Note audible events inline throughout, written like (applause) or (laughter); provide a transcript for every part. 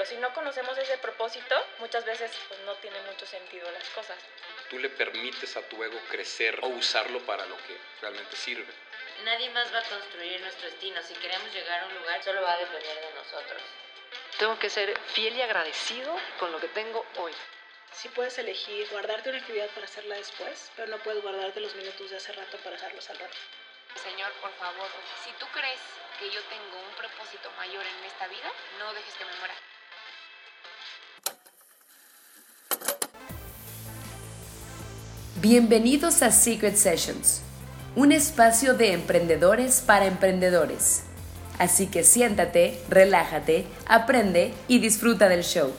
pero si no conocemos ese propósito, muchas veces pues, no tiene mucho sentido las cosas. Tú le permites a tu ego crecer o usarlo para lo que realmente sirve. Nadie más va a construir nuestro destino. Si queremos llegar a un lugar, solo va a depender de nosotros. Tengo que ser fiel y agradecido con lo que tengo hoy. Sí puedes elegir guardarte una actividad para hacerla después, pero no puedes guardarte los minutos de hace rato para hacerlos al rato. Señor, por favor, si tú crees que yo tengo un propósito mayor en esta vida, no dejes que me muera. Bienvenidos a Secret Sessions, un espacio de emprendedores para emprendedores. Así que siéntate, relájate, aprende y disfruta del show.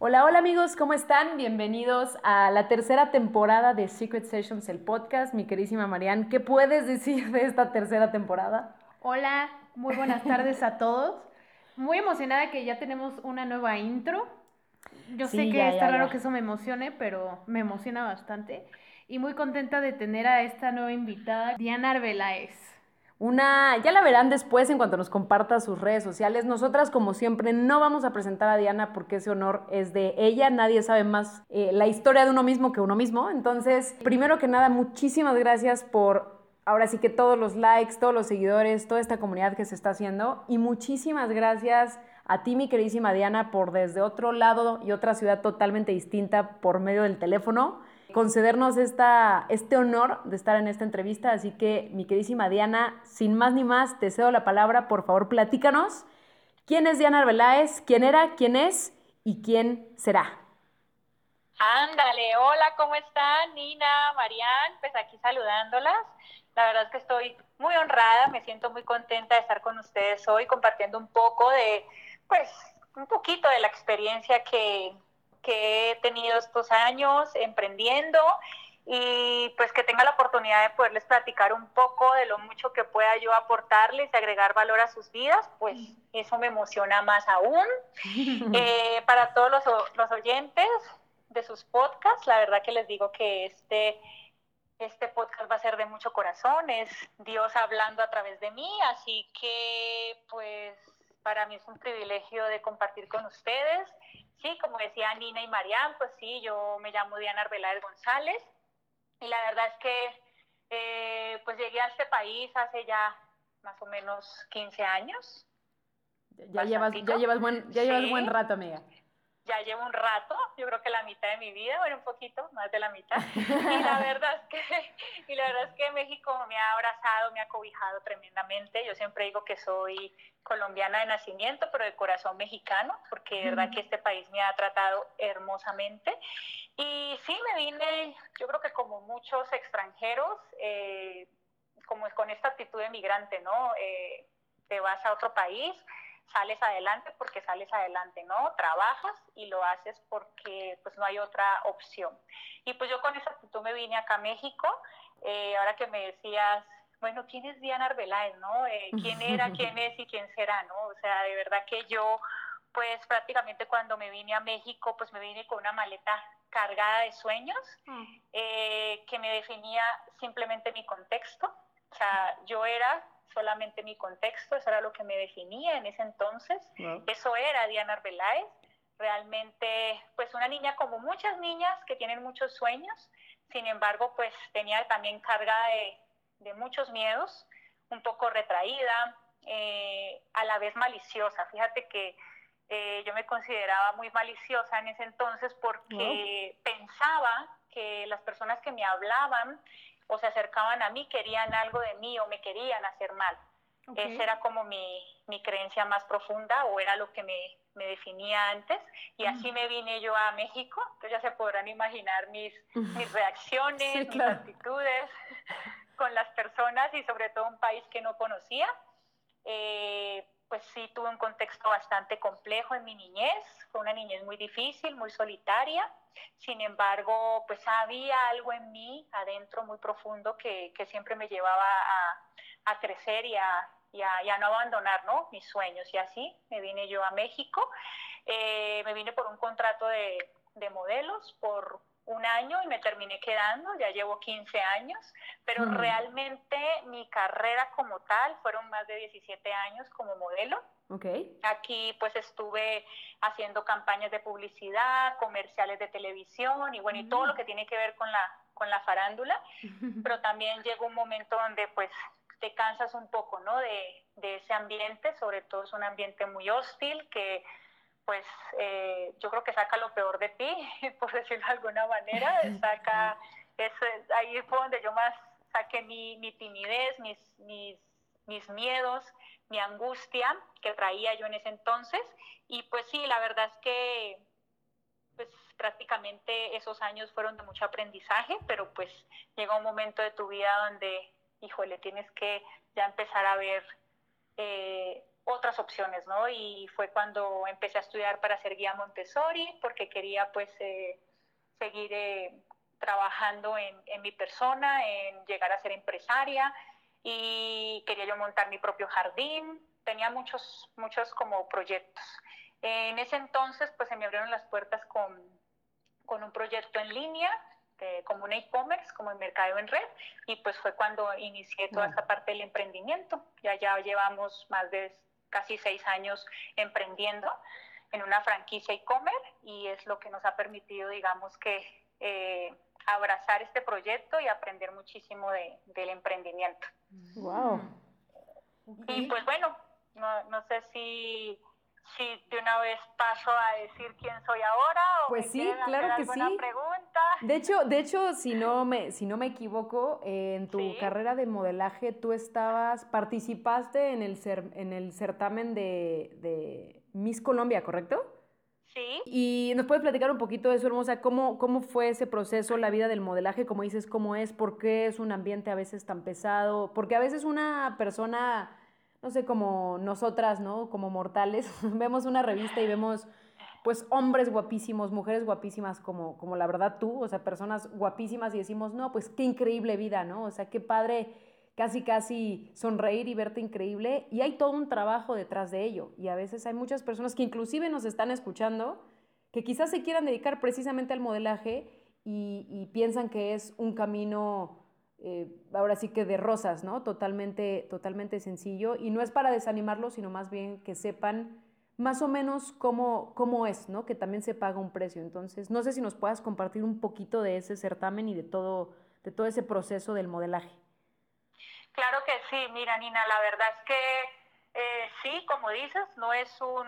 Hola, hola amigos, ¿cómo están? Bienvenidos a la tercera temporada de Secret Sessions, el podcast. Mi querísima Marianne, ¿qué puedes decir de esta tercera temporada? Hola, muy buenas tardes a todos. Muy emocionada que ya tenemos una nueva intro. Yo sé que ya, está ya, raro ya. que eso me emocione, pero me emociona bastante. Y muy contenta de tener a esta nueva invitada, Diana Arbeláez. Una, ya la verán después en cuanto nos comparta sus redes sociales. Nosotras, como siempre, no vamos a presentar a Diana porque ese honor es de ella. Nadie sabe más eh, la historia de uno mismo que uno mismo. Entonces, primero que nada, muchísimas gracias por ahora sí que todos los likes, todos los seguidores, toda esta comunidad que se está haciendo. Y muchísimas gracias a ti, mi queridísima Diana, por desde otro lado y otra ciudad totalmente distinta por medio del teléfono concedernos esta, este honor de estar en esta entrevista. Así que, mi queridísima Diana, sin más ni más, te cedo la palabra. Por favor, platícanos. ¿Quién es Diana Arbeláez? ¿Quién era? ¿Quién es? ¿Y quién será? Ándale, hola, ¿cómo están? Nina, Marian, pues aquí saludándolas. La verdad es que estoy muy honrada, me siento muy contenta de estar con ustedes hoy compartiendo un poco de, pues, un poquito de la experiencia que, que he tenido estos años emprendiendo y pues que tenga la oportunidad de poderles platicar un poco de lo mucho que pueda yo aportarles y agregar valor a sus vidas, pues eso me emociona más aún. (laughs) Eh, para todos los, los oyentes de sus podcasts, la verdad que les digo que este, este podcast va a ser de mucho corazón, es Dios hablando a través de mí, así que pues para mí es un privilegio de compartir con ustedes. Sí, como decía Nina y Marian, pues sí, yo me llamo Diana Arbeláez González y la verdad es que eh, pues llegué a este país hace ya más o menos 15 años. Ya llevas, ya llevas, buen, ya llevas Sí. buen rato, amiga. Ya llevo un rato, yo creo que la mitad de mi vida, bueno, un poquito más de la mitad. (laughs) Y la verdad es que, y la verdad es que México me ha abrazado, me ha cobijado tremendamente. Yo siempre digo que soy colombiana de nacimiento, pero de corazón mexicano, porque de verdad que este país me ha tratado hermosamente. Y sí, me vine, yo creo que como muchos extranjeros, eh, como con esta actitud de migrante, ¿no? Eh, te vas a otro país, sales adelante porque sales adelante, ¿no? Trabajas y lo haces porque pues no hay otra opción. Y pues yo con esa actitud me vine acá a México, eh, ahora que me decías, bueno, ¿quién es Diana Arbeláez, no? Eh, ¿Quién era, (laughs) quién es y quién será, no? O sea, de verdad que yo, pues prácticamente cuando me vine a México, pues me vine con una maleta cargada de sueños eh, que me definía simplemente mi contexto. O sea, yo era solamente mi contexto, eso era lo que me definía en ese entonces. Eso era Diana Arbeláez. Realmente, pues una niña como muchas niñas que tienen muchos sueños, sin embargo, pues tenía también carga de, de muchos miedos, un poco retraída, eh, a la vez maliciosa. Fíjate que eh, yo me consideraba muy maliciosa en ese entonces porque pensaba que las personas que me hablaban o se acercaban a mí querían algo de mí o me querían hacer mal. Ok. Esa era como mi, mi creencia más profunda o era lo que me, me definía antes. Y así me vine yo a México. Entonces ya se podrán imaginar mis, mis reacciones, Sí, mis actitudes (laughs) con las personas y sobre todo un país que no conocía. Eh, pues sí tuve un contexto bastante complejo en mi niñez, fue una niñez muy difícil, muy solitaria, sin embargo, pues había algo en mí adentro muy profundo que, que siempre me llevaba a, a crecer y a, y, a, no abandonar ¿no? mis sueños. Y así me vine yo a México, Eh, me vine por un contrato de, de modelos, por un año y me terminé quedando, ya llevo 15 años, pero Mm. realmente mi carrera como tal fueron más de 17 años como modelo. Ok. Aquí pues estuve haciendo campañas de publicidad, comerciales de televisión y bueno, y todo lo que tiene que ver con la, con la farándula, (laughs) pero también llegó un momento donde pues te cansas un poco, ¿no? De, de ese ambiente, sobre todo es un ambiente muy hostil que pues eh, yo creo que saca lo peor de ti, (laughs) por decirlo de alguna manera, saca, eso, es- ahí fue donde yo más saqué mi, mi timidez, mis, mis, mis miedos, mi angustia que traía yo en ese entonces, y pues sí, la verdad es que pues prácticamente esos años fueron de mucho aprendizaje, pero pues llega un momento de tu vida donde, híjole, tienes que ya empezar a ver eh, otras opciones, ¿no? Y fue cuando empecé a estudiar para ser guía Montessori, porque quería pues eh, seguir eh, trabajando en, en mi persona, en llegar a ser empresaria y quería yo montar mi propio jardín, tenía muchos, muchos como proyectos. En ese entonces pues se me abrieron las puertas con, con un proyecto en línea, eh, como un e-commerce, como el mercado en red, y pues fue cuando inicié toda esta parte del emprendimiento. Ya, ya llevamos más de casi seis años emprendiendo en una franquicia e-commerce y es lo que nos ha permitido, digamos que, eh, abrazar este proyecto y aprender muchísimo de- del emprendimiento. Wow. Y pues bueno, no, no sé si, si de una vez paso a decir quién soy ahora o Pues me sí, claro hacer que alguna sí. pregunta. De hecho, de hecho, si no me, si no me equivoco, eh, en tu Sí. carrera de modelaje tú estabas, participaste en el, cer- en el certamen de, de Miss Colombia, ¿correcto? Sí, Y nos puedes platicar un poquito de eso, hermosa, cómo, cómo fue ese proceso, la vida del modelaje, como dices, cómo es, por qué es un ambiente a veces tan pesado, porque a veces una persona, no sé, como nosotras, ¿no? Como mortales, (laughs) vemos una revista y vemos pues hombres guapísimos, mujeres guapísimas como, como la verdad tú, o sea, personas guapísimas y decimos, no, pues qué increíble vida, ¿no? O sea, qué padre casi, casi sonreír y verte increíble. Y hay todo un trabajo detrás de ello. Y a veces hay muchas personas que inclusive nos están escuchando, que quizás se quieran dedicar precisamente al modelaje y, y piensan que es un camino, eh, ahora sí que de rosas, ¿no? Totalmente, totalmente sencillo. Y no es para desanimarlos, sino más bien que sepan más o menos cómo, cómo es, ¿no? Que también se paga un precio. Entonces, no sé si nos puedas compartir un poquito de ese certamen y de todo, de todo ese proceso del modelaje. claro que sí. Mira, Nina, la verdad es que eh, sí, como dices, no es un,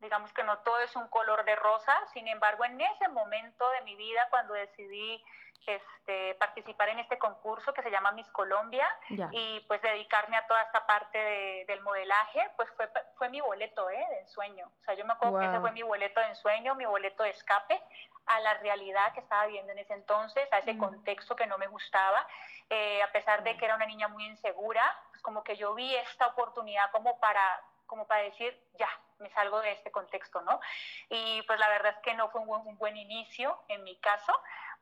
digamos que no todo es un color de rosa. Sin embargo, en ese momento de mi vida, cuando decidí este, participar en este concurso que se llama Miss Colombia, Ya. y pues dedicarme a toda esta parte de- del modelaje, pues fue, fue mi boleto ¿eh? de ensueño. O sea, yo me acuerdo que ese fue mi boleto de ensueño, mi boleto de escape a la realidad que estaba viviendo en ese entonces, a ese Mm. contexto que no me gustaba, Eh, a pesar de que era una niña muy insegura, pues como que yo vi esta oportunidad como para, como para decir, ya, me salgo de este contexto, ¿no? Y pues la verdad es que no fue un buen, un buen inicio en mi caso,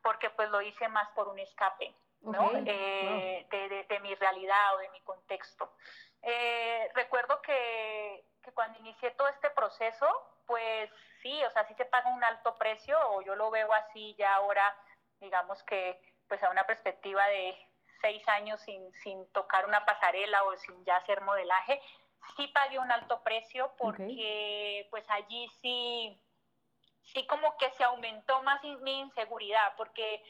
porque pues lo hice más por un escape, ¿no? Ok, Eh, de, de- de mi realidad o de mi contexto. Eh, recuerdo que, que cuando inicié todo este proceso, pues sí, o sea, sí se paga un alto precio, o yo lo veo así ya ahora, digamos que pues a una perspectiva de seis años sin, sin tocar una pasarela o sin ya hacer modelaje, sí pagué un alto precio porque pues allí sí, sí como que se aumentó más mi inseguridad, porque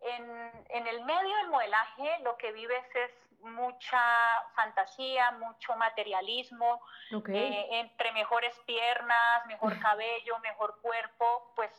en, en el medio del modelaje lo que vives es mucha fantasía, mucho materialismo, eh, entre mejores piernas, mejor (laughs) cabello, mejor cuerpo, pues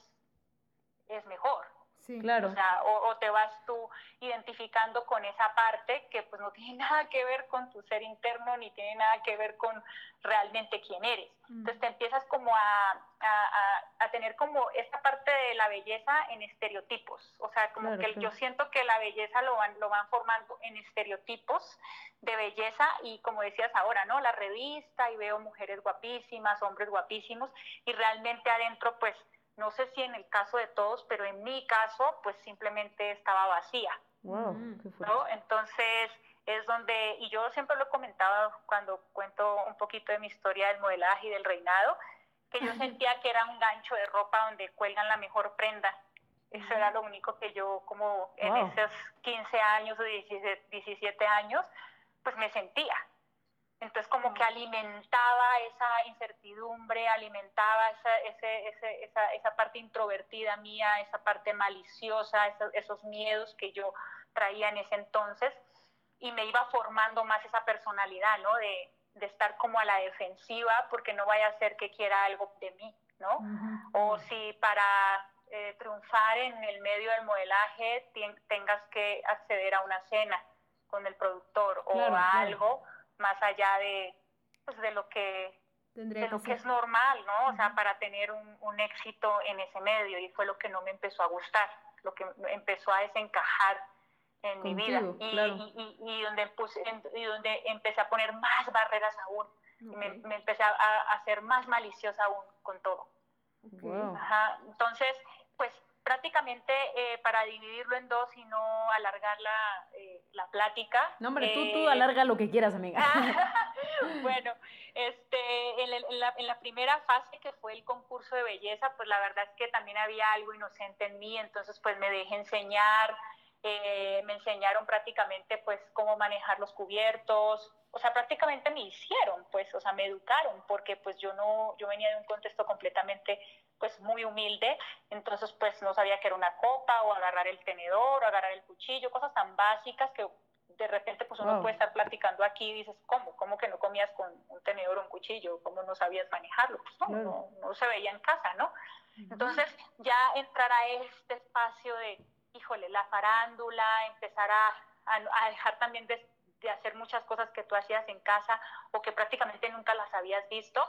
es mejor. Sí. Claro. O sea, o, o te vas tú identificando con esa parte que pues no (laughs) tiene nada que ver con tu ser interno ni tiene nada que ver con realmente quién eres. Mm. Entonces te empiezas como a, a, a- a tener como esta parte de la belleza en estereotipos. O sea, como Claro, que claro. yo siento que la belleza lo van, lo van formando en estereotipos de belleza y como decías ahora, ¿no? La revista y veo mujeres guapísimas, hombres guapísimos y realmente adentro pues no sé si en el caso de todos, pero en mi caso pues simplemente estaba vacía. Wow, Mm. ¿no? Entonces es donde, y yo siempre lo he comentado cuando cuento un poquito de mi historia del modelaje y del reinado, que yo (laughs) sentía que era un gancho de ropa donde cuelgan la mejor prenda. Eso era lo único que yo como en Wow. esos 15 años o 17, 17 años, pues me sentía. Entonces como que alimentaba esa incertidumbre, alimentaba esa, ese- ese- esa, esa parte introvertida mía, esa parte maliciosa, esos, esos miedos que yo traía en ese entonces y me iba formando más esa personalidad, ¿no? De, de estar como a la defensiva porque no vaya a ser que quiera algo de mí, ¿no? O si para eh, triunfar en el medio del modelaje tengas que acceder a una cena con el productor o Claro, a claro. Más allá de, pues, de lo que de lo que es normal, ¿no? O sea, para tener un, un éxito en ese medio y fue lo que no me empezó a gustar, lo que empezó a desencajar en mi vida Contigo, y, claro. y- y- y donde puse, en- y donde empecé a poner más barreras aún, y me, empecé a, a ser más maliciosa aún con todo. Wow. Ajá, entonces, pues prácticamente eh, para dividirlo en dos y no alargar la, eh, la plática. No, hombre, tú, tú eh, alarga lo que quieras, amiga. (laughs) bueno, este, en, el- en la, en la primera fase que fue el concurso de belleza, pues la verdad es que también había algo inocente en mí, entonces pues me dejé enseñar, eh, me enseñaron prácticamente pues cómo manejar los cubiertos, o sea, prácticamente me hicieron, pues, o sea, me educaron, porque pues yo no, yo venía de un contexto completamente pues muy humilde, entonces pues no sabía que era una copa o agarrar el tenedor o agarrar el cuchillo, cosas tan básicas que de repente pues uno Wow. puede estar platicando aquí y dices, ¿cómo? ¿Cómo que no comías con un tenedor o un cuchillo? ¿Cómo no sabías manejarlo? Pues no, no, no se veía en casa, ¿no? Entonces ya entrar a este espacio de, híjole, la farándula, empezar a, a- a dejar también de, de hacer muchas cosas que tú hacías en casa o que prácticamente nunca las habías visto,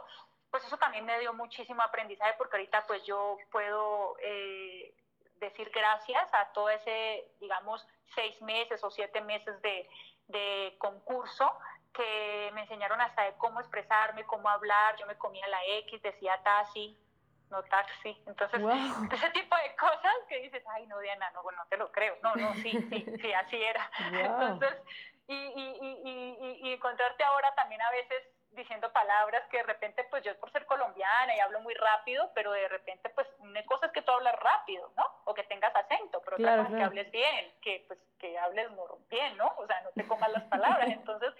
pues eso también me dio muchísimo aprendizaje porque ahorita pues yo puedo eh, decir gracias a todo ese, digamos, seis meses o siete meses de, de concurso que me enseñaron hasta de cómo expresarme, cómo hablar, yo me comía la X, decía taxi, no taxi, entonces Wow. ese tipo de cosas que dices, ay no Diana, no, bueno, no te lo creo, no, no, sí, sí, sí, así era. Wow. Entonces, y, y, y, y, y- y encontrarte ahora también a veces diciendo palabras que de repente, pues yo por ser colombiana y hablo muy rápido, pero de repente, pues una cosa es que tú hablas rápido, ¿no? O que tengas acento, pero Claro, otra cosa es que hables bien, que pues que hables bien, ¿no? O sea, no te comas las palabras. Entonces,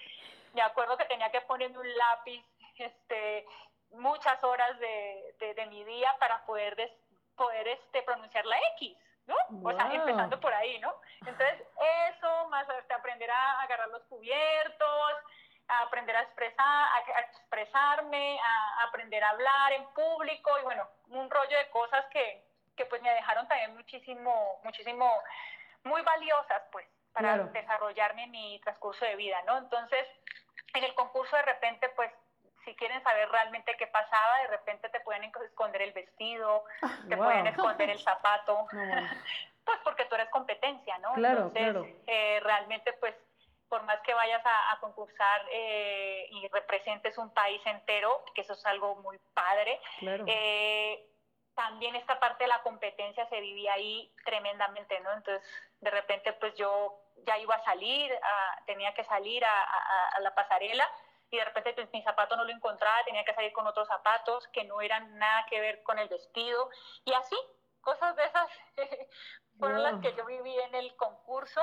me acuerdo que tenía que ponerme un lápiz, este, muchas horas de, de, de mi día para poder, des- poder este, pronunciar la X, ¿no? O sea, empezando por ahí, ¿no? Entonces, eso, más este, aprender a agarrar los cubiertos, a aprender a expresar, a, a expresarme, a, a aprender a hablar en público y bueno, un rollo de cosas que, que pues me dejaron también muchísimo, muchísimo, muy valiosas pues para Claro. desarrollarme en mi transcurso de vida, ¿no? Entonces, en el concurso de repente pues si quieren saber realmente qué pasaba, de repente te pueden esconder el vestido, (laughs) te Wow. pueden esconder el zapato, (laughs) No, (laughs) pues porque tú eres competencia, ¿no? Claro, Entonces, claro. eh, realmente, pues, por más que vayas a, a concursar eh, y representes un país entero, que eso es algo muy padre, Claro. eh, también esta parte de la competencia se vivía ahí tremendamente, ¿no? Entonces, de repente, pues yo ya iba a salir, a- tenía que salir a, a- a la pasarela y de repente pues, mi zapato no lo encontraba, tenía que salir con otros zapatos que no eran nada que ver con el vestido y así, cosas de esas (laughs) fueron las que yo viví en el concurso.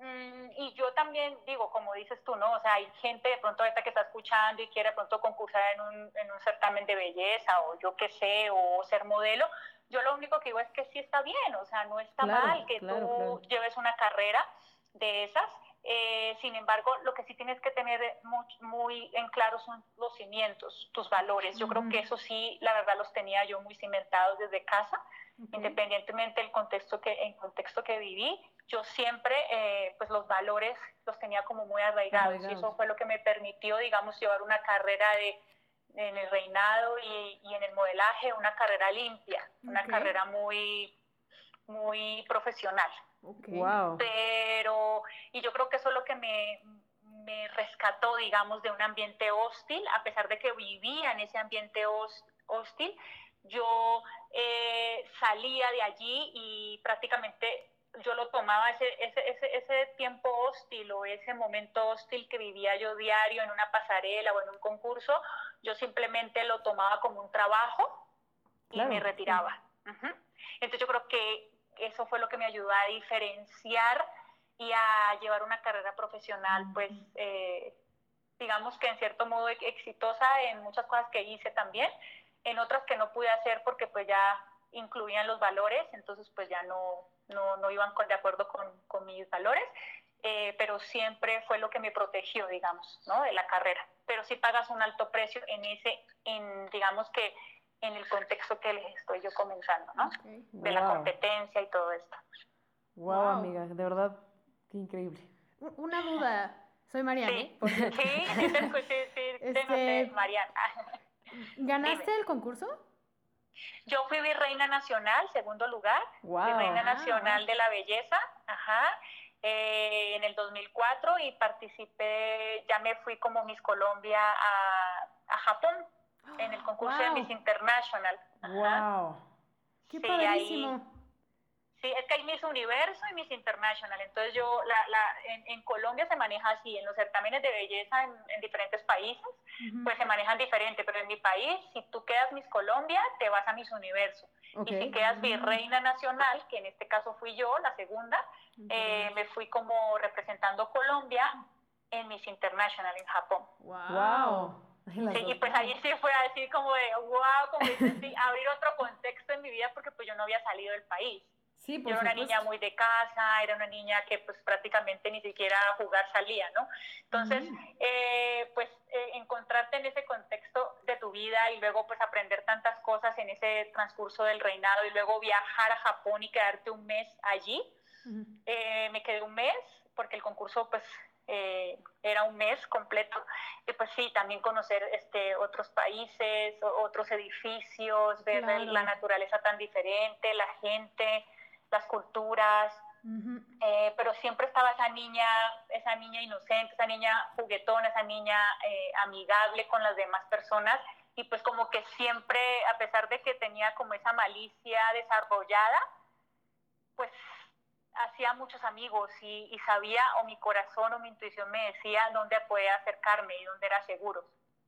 Mm, y yo también digo, como dices tú, ¿no? O sea, hay gente de pronto ahorita que está escuchando y quiere de pronto concursar en un, en un certamen de belleza o yo qué sé, o ser modelo. Yo lo único que digo es que sí está bien, o sea, no está Claro, mal que claro, tú claro. lleves una carrera de esas. Eh, sin embargo, lo que sí tienes que tener muy, muy en claro son los cimientos, tus valores. Yo creo que eso sí, la verdad, los tenía yo muy cimentados desde casa independientemente del contexto que, en contexto que viví, yo siempre, eh, pues los valores los tenía como muy arraigados, y eso fue lo que me permitió, digamos, llevar una carrera de, en el reinado y, y en el modelaje, una carrera limpia, una carrera muy, muy profesional. Ok. Wow. Pero, y yo creo que eso es lo que me, me rescató, digamos, de un ambiente hostil, a pesar de que vivía en ese ambiente hos- hostil, yo eh, salía de allí y prácticamente yo lo tomaba ese, ese, ese, ese tiempo hostil o ese momento hostil que vivía yo diario en una pasarela o en un concurso, yo simplemente lo tomaba como un trabajo y Claro, me retiraba. Ujú. Entonces yo creo que eso fue lo que me ayudó a diferenciar y a llevar una carrera profesional, pues, eh, digamos que en cierto modo exitosa en muchas cosas que hice también, en otras que no pude hacer porque pues ya incluían los valores, entonces pues ya no, no, no iban de acuerdo con, con mis valores, eh, pero siempre fue lo que me protegió, digamos, ¿no? De la carrera. Pero sí pagas un alto precio en ese, en, digamos que en el contexto que les estoy yo comenzando, ¿no? De la competencia y todo esto. Wow, wow, amiga, de verdad, qué increíble. Una duda, soy Mariana. Sí, sí, sí, te escuché, este... Mariana. ¿Ganaste el concurso? Yo fui virreina nacional, segundo lugar, wow. virreina nacional de la belleza, ajá, eh, en el 2004 y participé, ya me fui como Miss Colombia a, a Japón en el concurso wow. de Miss International. Ajá. Wow. Qué Sí, padrísimo. ahí- Sí, es que hay Miss Universo y Miss International. Entonces yo, la, la, en, en Colombia se maneja así, en los certámenes de belleza en, en diferentes países, Ujú. pues se manejan diferente, pero en mi país, si tú quedas Miss Colombia, te vas a Miss Universo. Ok. Y si quedas Virreina Nacional, que en este caso fui yo, la segunda, eh, me fui como representando Colombia en Miss International en Japón. Wow. Sí, y pues ahí sí fue así como de, wow, como dices, sí, abrir otro contexto en mi vida porque pues yo no había salido del país. Sí, Yo por era una supuesto. niña muy de casa, era una niña que pues prácticamente ni siquiera a jugar salía, ¿no? Entonces, eh, pues eh, encontrarte en ese contexto de tu vida y luego pues aprender tantas cosas en ese transcurso del reinado y luego viajar a Japón y quedarte un mes allí. Ujú. Eh, me quedé un mes porque el concurso pues eh, era un mes completo y pues sí, también conocer este, otros países, otros edificios, ver Claro. la naturaleza tan diferente, la gente, las culturas, Ujú. eh, pero siempre estaba esa niña, esa niña inocente, esa niña juguetona, esa niña eh, amigable con las demás personas y pues como que siempre, a pesar de que tenía como esa malicia desarrollada, pues hacía muchos amigos y, y sabía o mi corazón o mi intuición me decía dónde podía acercarme y dónde era seguro.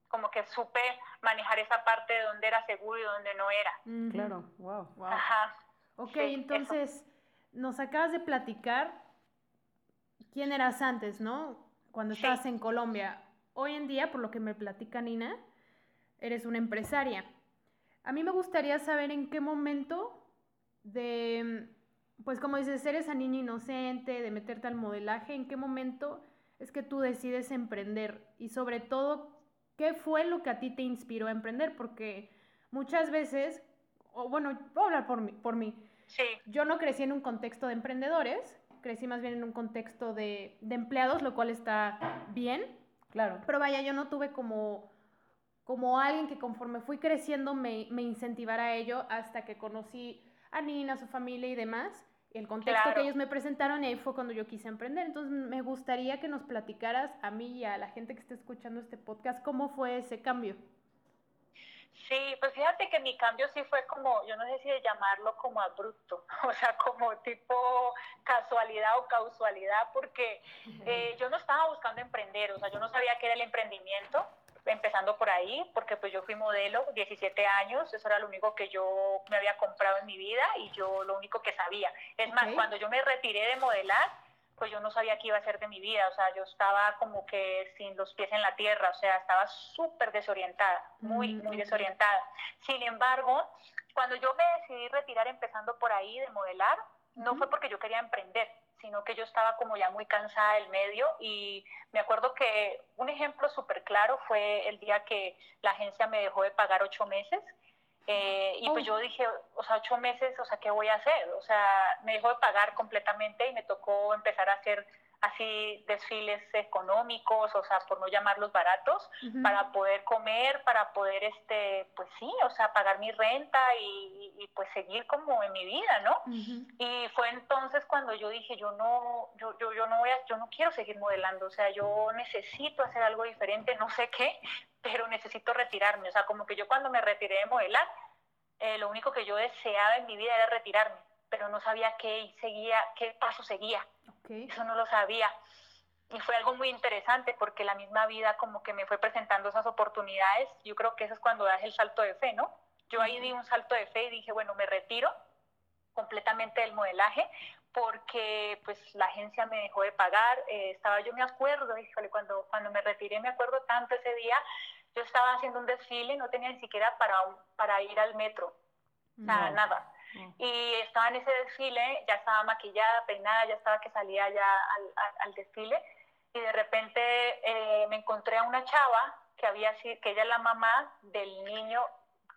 Como que supe manejar esa parte de dónde era seguro y dónde no era. Claro, wow. Wow. Ajá. Ok, Sí, entonces nos acabas de platicar quién eras antes, ¿no? Cuando Sí. estabas en Colombia. Hoy en día, por lo que me platica Nina, eres una empresaria. A mí me gustaría saber en qué momento de, pues como dices, ser esa niña inocente, de meterte al modelaje, en qué momento es que tú decides emprender y sobre todo, ¿qué fue lo que a ti te inspiró a emprender? Porque muchas veces, o bueno, voy a hablar por mí, por mí. Sí, Yo no crecí en un contexto de emprendedores, crecí más bien en un contexto de, de empleados, lo cual está bien, Claro. pero vaya, yo no tuve como, como alguien que conforme fui creciendo me, me incentivara a ello hasta que conocí a Nina, a su familia y demás, y el contexto Claro. que ellos me presentaron y ahí fue cuando yo quise emprender. Entonces me gustaría que nos platicaras a mí y a la gente que esté escuchando este podcast cómo fue ese cambio. Sí, pues fíjate que mi cambio sí fue como, yo no sé si de llamarlo como abrupto, (laughs) o sea, como tipo casualidad o causalidad, porque eh, yo no estaba buscando emprender, o sea, yo no sabía qué era el emprendimiento, empezando por ahí, porque pues yo fui modelo, 17 años, eso era lo único que yo me había comprado en mi vida y yo lo único que sabía. Es más, cuando yo me retiré de modelar, pues yo no sabía qué iba a hacer de mi vida, o sea, yo estaba como que sin los pies en la tierra, o sea, estaba súper desorientada, muy, Mm, muy desorientada. Sin embargo, cuando yo me decidí retirar empezando por ahí de modelar, no fue porque yo quería emprender, sino que yo estaba como ya muy cansada del medio y me acuerdo que un ejemplo súper claro fue el día que la agencia me dejó de pagar ocho meses eh, y pues yo dije, o sea, ocho meses, o sea, ¿qué voy a hacer? O sea, me dejó de pagar completamente y me tocó empezar a hacer así desfiles económicos, o sea, por no llamarlos baratos, para poder comer, para poder, este, pues sí, o sea, pagar mi renta y, y, pues seguir como en mi vida, ¿no? Ujú. Y fue entonces cuando yo dije, yo no, yo, yo, yo no voy a, yo no quiero seguir modelando, o sea, yo necesito hacer algo diferente, no sé qué, (laughs) pero necesito retirarme, o sea, como que yo cuando me retiré de modelar, eh, lo único que yo deseaba en mi vida era retirarme, pero no sabía qué seguía, qué paso seguía, Eso no lo sabía. Y fue algo muy interesante porque la misma vida como que me fue presentando esas oportunidades. Yo creo que eso es cuando das el salto de fe, ¿no? Yo ahí di un salto de fe y dije, bueno, me retiro completamente del modelaje porque pues la agencia me dejó de pagar, eh, estaba yo me acuerdo, híjole, cuando, cuando me retiré me acuerdo tanto ese día, yo estaba haciendo un desfile, no tenía ni siquiera para, para ir al metro, nada, nada. Y estaba en ese desfile, ya estaba maquillada, peinada, ya estaba que salía ya al, al, desfile, y de repente eh, me encontré a una chava que, había, que ella es la mamá del niño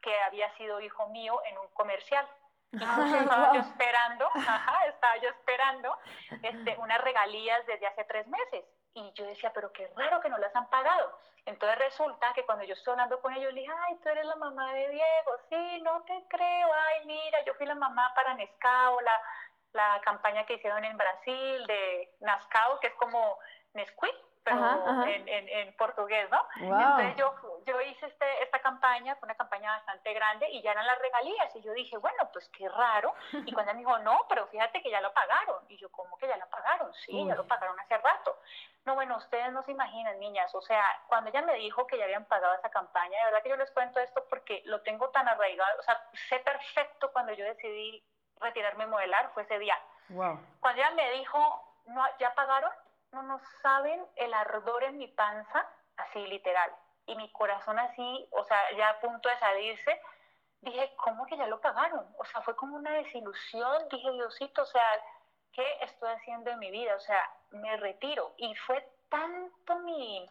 que había sido hijo mío en un comercial. (laughs) Estaba yo esperando, ajá, estaba yo esperando este, unas regalías desde hace tres meses. Y yo decía, pero qué raro que no las han pagado. Entonces resulta que cuando yo estoy hablando con ellos, le dije, ay, tú eres la mamá de Diego. Sí, no te creo. Ay, mira, yo fui la mamá para Nescao, la, la campaña que hicieron en Brasil de Nascao, que es como Nesquik pero En, en, portugués, ¿no? Entonces yo, yo hice este, esta campaña, fue una campaña bastante grande y ya eran las regalías y yo dije, bueno, pues qué raro. Y cuando me dijo, no, pero fíjate que ya lo pagaron. Y yo, ¿cómo que ya lo pagaron? Sí, ya lo pagaron hace rato. No, bueno, ustedes no se imaginan, niñas, o sea, cuando ella me dijo que ya habían pagado esa campaña, de verdad que yo les cuento esto porque lo tengo tan arraigado, o sea, sé perfecto cuando yo decidí retirarme a modelar, fue ese día. Wow. Cuando ella me dijo, no, ¿ya pagaron? no, no saben el ardor en mi panza, así literal, y mi corazón así, o sea, ya a punto de salirse, dije, ¿cómo que ya lo pagaron? O sea, fue como una desilusión, dije, Diosito, o sea, ¿qué estoy haciendo en mi vida? O sea, me retiro. Y fue tanto mi,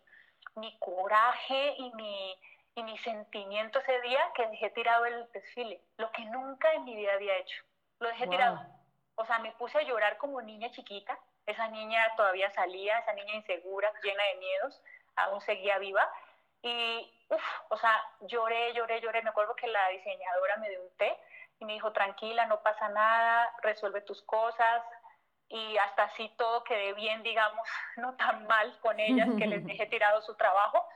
mi coraje y mi, y mi sentimiento ese día que dejé tirado el desfile, lo que nunca en mi vida había hecho. Lo dejé tirado. O sea, me puse a llorar como niña chiquita, esa niña todavía salía, esa niña insegura, llena de miedos, aún seguía viva. Y, uff, o sea, lloré, lloré, lloré. Me acuerdo que la diseñadora me dio un té y me dijo, tranquila, no pasa nada, resuelve tus cosas. Y hasta así todo quedé bien, digamos, (laughs) no tan mal con ellas, que les (laughs) dejé tirado su trabajo.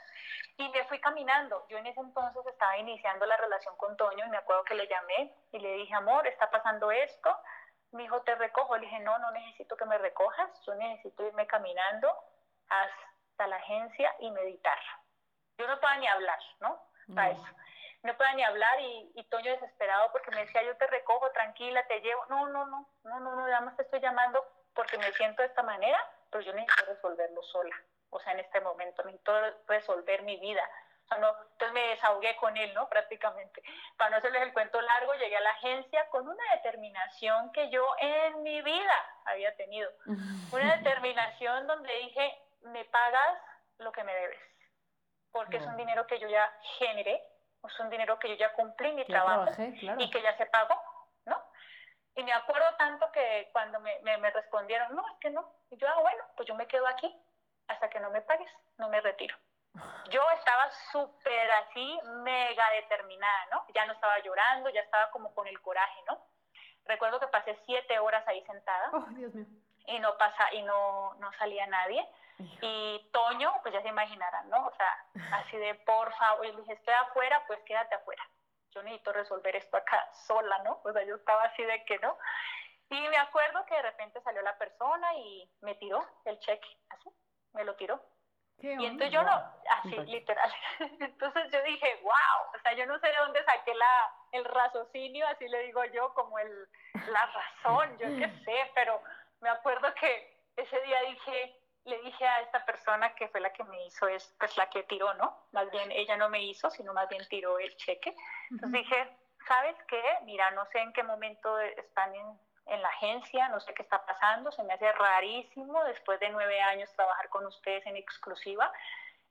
Y me fui caminando. Yo en ese entonces estaba iniciando la relación con Toño y me acuerdo que le llamé y le dije, amor, está pasando esto mi hijo, te recojo. Le dije, no, no necesito que me recojas, yo necesito irme caminando hasta la agencia y meditar. Yo no puedo ni hablar, ¿no? Para eso. No puedo ni hablar y, y, Toño desesperado porque me decía, yo te recojo, tranquila, te llevo. No, no, no, no, no, no, nada más te estoy llamando porque me siento de esta manera, pero yo necesito resolverlo sola. O sea, en este momento necesito resolver mi vida entonces me desahogué con él, ¿no? (laughs) Prácticamente. Para no hacerles el cuento largo, llegué a la agencia con una determinación que yo en mi vida había tenido. (laughs) Una determinación donde dije, me pagas lo que me debes, porque es un dinero que yo ya generé, es un dinero que yo ya cumplí mi trabajo y que ya se pagó, ¿no? Y me acuerdo tanto que cuando me, me, me respondieron, no, es que no. Y yo, ah, bueno, pues yo me quedo aquí hasta que no me pagues, no me retiro. (laughs) Yo estaba súper así, mega determinada, ¿no? Ya no estaba llorando, ya estaba como con el coraje, ¿no? Recuerdo que pasé siete horas ahí sentada. Oh, Dios mío. Y no pasa, y no, no salía nadie. Y Toño, pues ya se imaginarán, ¿no? O sea, así de por favor, y le dije, estoy afuera, pues quédate afuera. Yo necesito resolver esto acá sola, ¿no? O sea, yo estaba así de que no. Y me acuerdo que de repente salió la persona y me tiró el cheque, así, me lo tiró y entonces yo no, así literal. (laughs) Entonces yo dije, wow, o sea, yo no sé de dónde saqué la, el raciocinio, así le digo yo, como el, la razón, yo qué (laughs) sé, pero me acuerdo que ese día dije, le dije a esta persona que fue la que me hizo, es pues la que tiró, ¿no? Más bien ella no me hizo, sino más bien tiró el cheque. Entonces dije, ¿sabes qué? Mira, no sé en qué momento están en en la agencia, no sé qué está pasando, se me hace rarísimo después de nueve años trabajar con ustedes en exclusiva,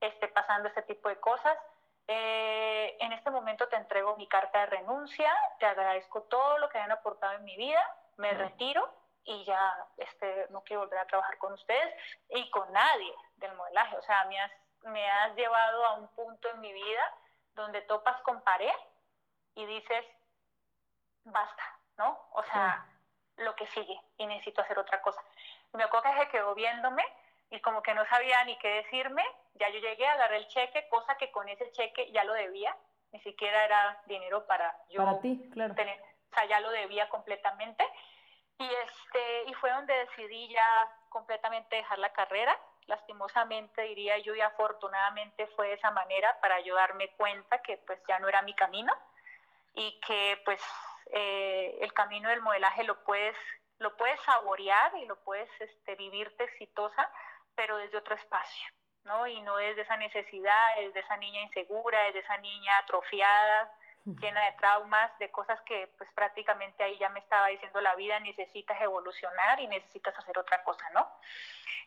esté pasando este tipo de cosas. Eh, en este momento te entrego mi carta de renuncia, te agradezco todo lo que han aportado en mi vida, me retiro y ya este, no quiero volver a trabajar con ustedes y con nadie del modelaje. O sea, me has, me has llevado a un punto en mi vida donde topas con pared y dices, basta, ¿no? O sea, lo que sigue y necesito hacer otra cosa. me acuerdo que se quedó viéndome y como que no sabía ni qué decirme, ya yo llegué, agarré el cheque, cosa que con ese cheque ya lo debía, ni siquiera era dinero para yo para ti, claro. tener, o sea, ya lo debía completamente. Y, este, y fue donde decidí ya completamente dejar la carrera. Lastimosamente diría yo y afortunadamente fue de esa manera para yo darme cuenta que pues ya no era mi camino y que pues eh, el camino del modelaje lo puedes, lo puedes saborear y lo puedes este, vivirte exitosa, pero desde otro espacio, ¿no? Y no desde esa necesidad, desde esa niña insegura, desde esa niña atrofiada, llena de traumas, de cosas que pues prácticamente ahí ya me estaba diciendo la vida, necesitas evolucionar y necesitas hacer otra cosa, ¿no?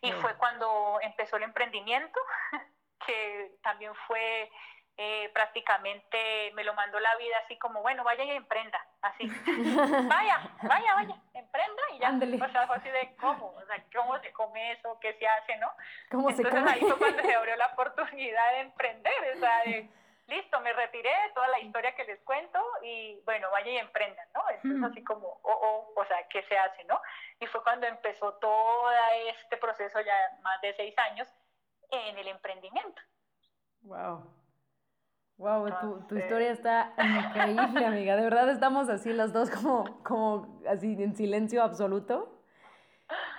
Y fue cuando empezó el emprendimiento, (laughs) que también fue eh, prácticamente me lo mandó la vida así como, bueno, vaya y emprenda, así, (laughs) vaya, vaya, vaya, emprenda y ya, pues algo así de cómo, o sea, cómo se come eso, qué se hace, ¿no? ¿Cómo Entonces se come? ahí fue cuando se abrió la oportunidad de emprender, o sea, de, listo, me retiré de toda la historia que les cuento y bueno, vaya y emprendan, ¿no? Entonces así como, oh, oh, o sea, ¿qué se hace, no? Y fue cuando empezó todo este proceso ya más de seis años en el emprendimiento. Wow. Wow, tu, tu, historia está increíble, amiga. De verdad estamos así las dos como, como así en silencio absoluto.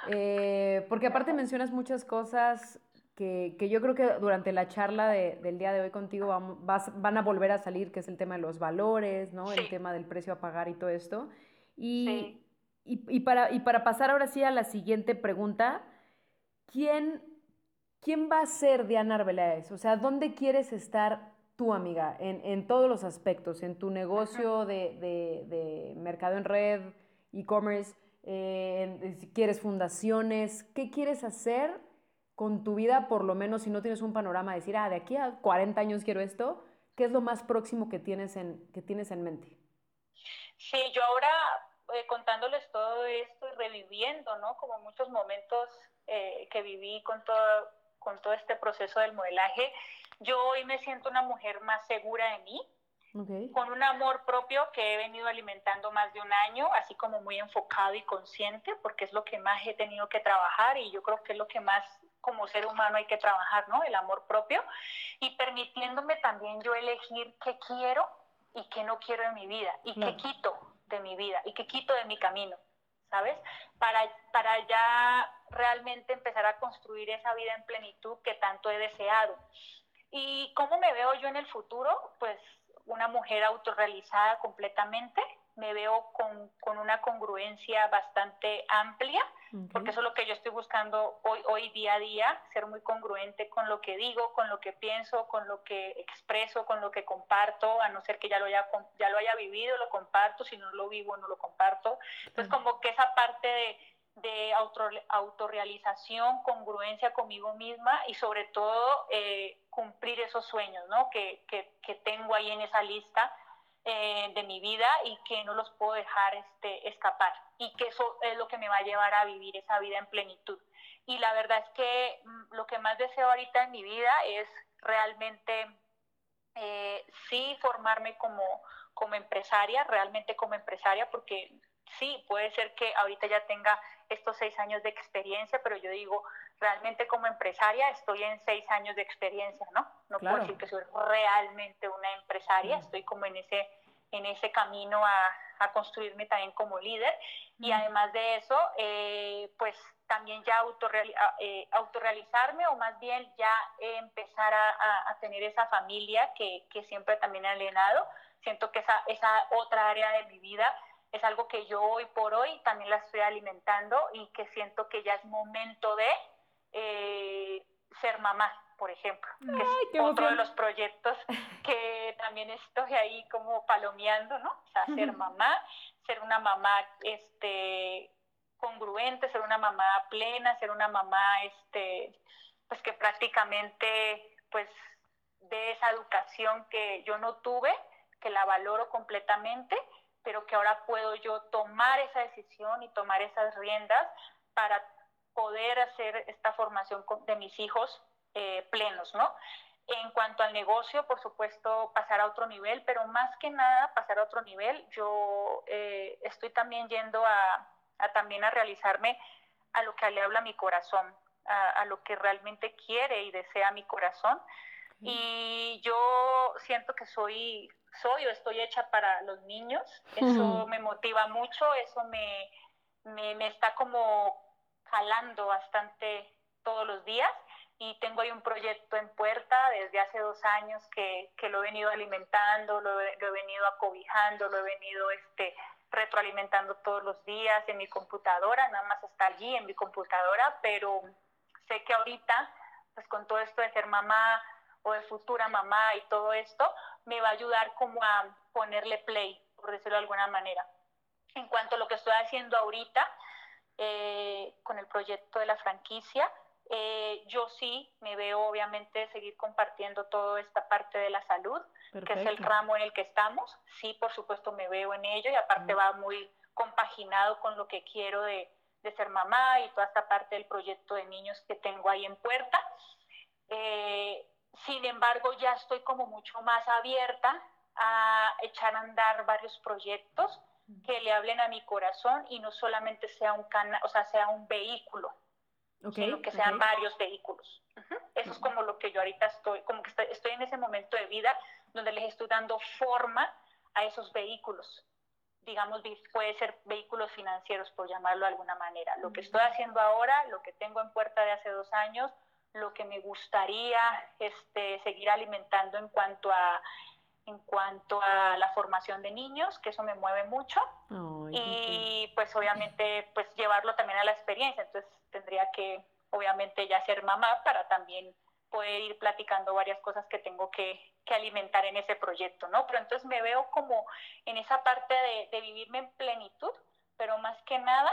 Eh, porque aparte mencionas muchas cosas que, que, yo creo que durante la charla de, del día de hoy contigo van, vas, van, a volver a salir, que es el tema de los valores, ¿no? Sí. El tema del precio a pagar y todo esto. Y, sí. y, y, para, y para pasar ahora sí a la siguiente pregunta, ¿quién, quién va a ser Diana Arbeláez? O sea, ¿dónde quieres estar tú, amiga, en, en, todos los aspectos, en tu negocio de, de, de mercado en red, e-commerce, eh, si quieres fundaciones, ¿qué quieres hacer con tu vida, por lo menos si no tienes un panorama, decir, ah, de aquí a 40 años quiero esto, ¿qué es lo más próximo que tienes en, que tienes en mente? Sí, yo ahora eh, contándoles todo esto y reviviendo, ¿no? Como muchos momentos eh, que viví con todo, con todo este proceso del modelaje, yo hoy me siento una mujer más segura de mí, okay. con un amor propio que he venido alimentando más de un año, así como muy enfocado y consciente, porque es lo que más he tenido que trabajar y yo creo que es lo que más como ser humano hay que trabajar, ¿no? El amor propio y permitiéndome también yo elegir qué quiero y qué no quiero en mi vida y no. qué quito de mi vida y qué quito de mi camino, ¿sabes? Para, para ya realmente empezar a construir esa vida en plenitud que tanto he deseado. ¿Y cómo me veo yo en el futuro? Pues una mujer autorrealizada completamente, me veo con, con una congruencia bastante amplia, okay. porque eso es lo que yo estoy buscando hoy, hoy día a día, ser muy congruente con lo que digo, con lo que pienso, con lo que expreso, con lo que comparto, a no ser que ya lo haya, ya lo haya vivido, lo comparto, si no lo vivo, no lo comparto. Entonces, como que esa parte de, de auto, autorrealización, congruencia conmigo misma y sobre todo eh, cumplir esos sueños ¿no? que, que, que, tengo ahí en esa lista eh, de mi vida y que no los puedo dejar este, escapar y que eso es lo que me va a llevar a vivir esa vida en plenitud. Y la verdad es que mm, lo que más deseo ahorita en mi vida es realmente eh, sí formarme como, como empresaria, realmente como empresaria, porque sí, puede ser que ahorita ya tenga estos seis años de experiencia, pero yo digo, realmente como empresaria estoy en seis años de experiencia, ¿no? No claro. puedo decir que soy realmente una empresaria, mm. estoy como en ese, en ese camino a, a construirme también como líder mm. y además de eso, eh, pues también ya eh, autorrealizarme o más bien ya eh, empezar a, a, a, tener esa familia que, que siempre también he alienado. Siento que esa, esa otra área de mi vida es algo que yo hoy por hoy también la estoy alimentando y que siento que ya es momento de eh, ser mamá, por ejemplo, Ay, que es otro de los proyectos que también estoy ahí como palomeando, ¿no? O sea, ser mamá, ser una mamá este, congruente, ser una mamá plena, ser una mamá este, pues que prácticamente pues de esa educación que yo no tuve, que la valoro completamente pero que ahora puedo yo tomar esa decisión y tomar esas riendas para poder hacer esta formación de mis hijos eh, plenos, ¿no? En cuanto al negocio, por supuesto, pasar a otro nivel, pero más que nada pasar a otro nivel, yo eh, estoy también yendo a, también a realizarme a lo que le habla mi corazón, a lo que realmente quiere y desea mi corazón. Y yo siento que soy soy o estoy hecha para los niños. Eso uh -huh. me motiva mucho, eso me, me, me, está como jalando bastante todos los días y tengo ahí un proyecto en puerta desde hace dos años que, que lo he venido alimentando, lo, he, lo he venido acobijando, lo he venido este, retroalimentando todos los días en mi computadora, nada más está allí en mi computadora, pero sé que ahorita, pues con todo esto de ser mamá o de futura mamá y todo esto, me va a ayudar como a ponerle play, por decirlo de alguna manera. En cuanto a lo que estoy haciendo ahorita eh, con el proyecto de la franquicia, eh, yo sí me veo obviamente seguir compartiendo toda esta parte de la salud, que es el ramo en el que estamos. Sí, por supuesto me veo en ello y aparte va muy compaginado con lo que quiero de, de, ser mamá y toda esta parte del proyecto de niños que tengo ahí en puerta. Eh, sin embargo, ya estoy como mucho más abierta a echar a andar varios proyectos que le hablen a mi corazón y no solamente sea un canal, o sea, sea un vehículo sino que sean varios vehículos. Eso es como lo que yo ahorita estoy, como que estoy, en ese momento de vida donde les estoy dando forma a esos vehículos. Digamos, puede ser vehículos financieros, por llamarlo de alguna manera. Lo que estoy haciendo ahora, lo que tengo en puerta de hace dos años, lo que me gustaría este, seguir alimentando en cuanto a en cuanto a la formación de niños, que eso me mueve mucho, y pues obviamente pues llevarlo también a la experiencia, entonces tendría que obviamente ya ser mamá para también poder ir platicando varias cosas que tengo que, que alimentar en ese proyecto, ¿no? Pero entonces me veo como en esa parte de, de vivirme en plenitud, pero más que nada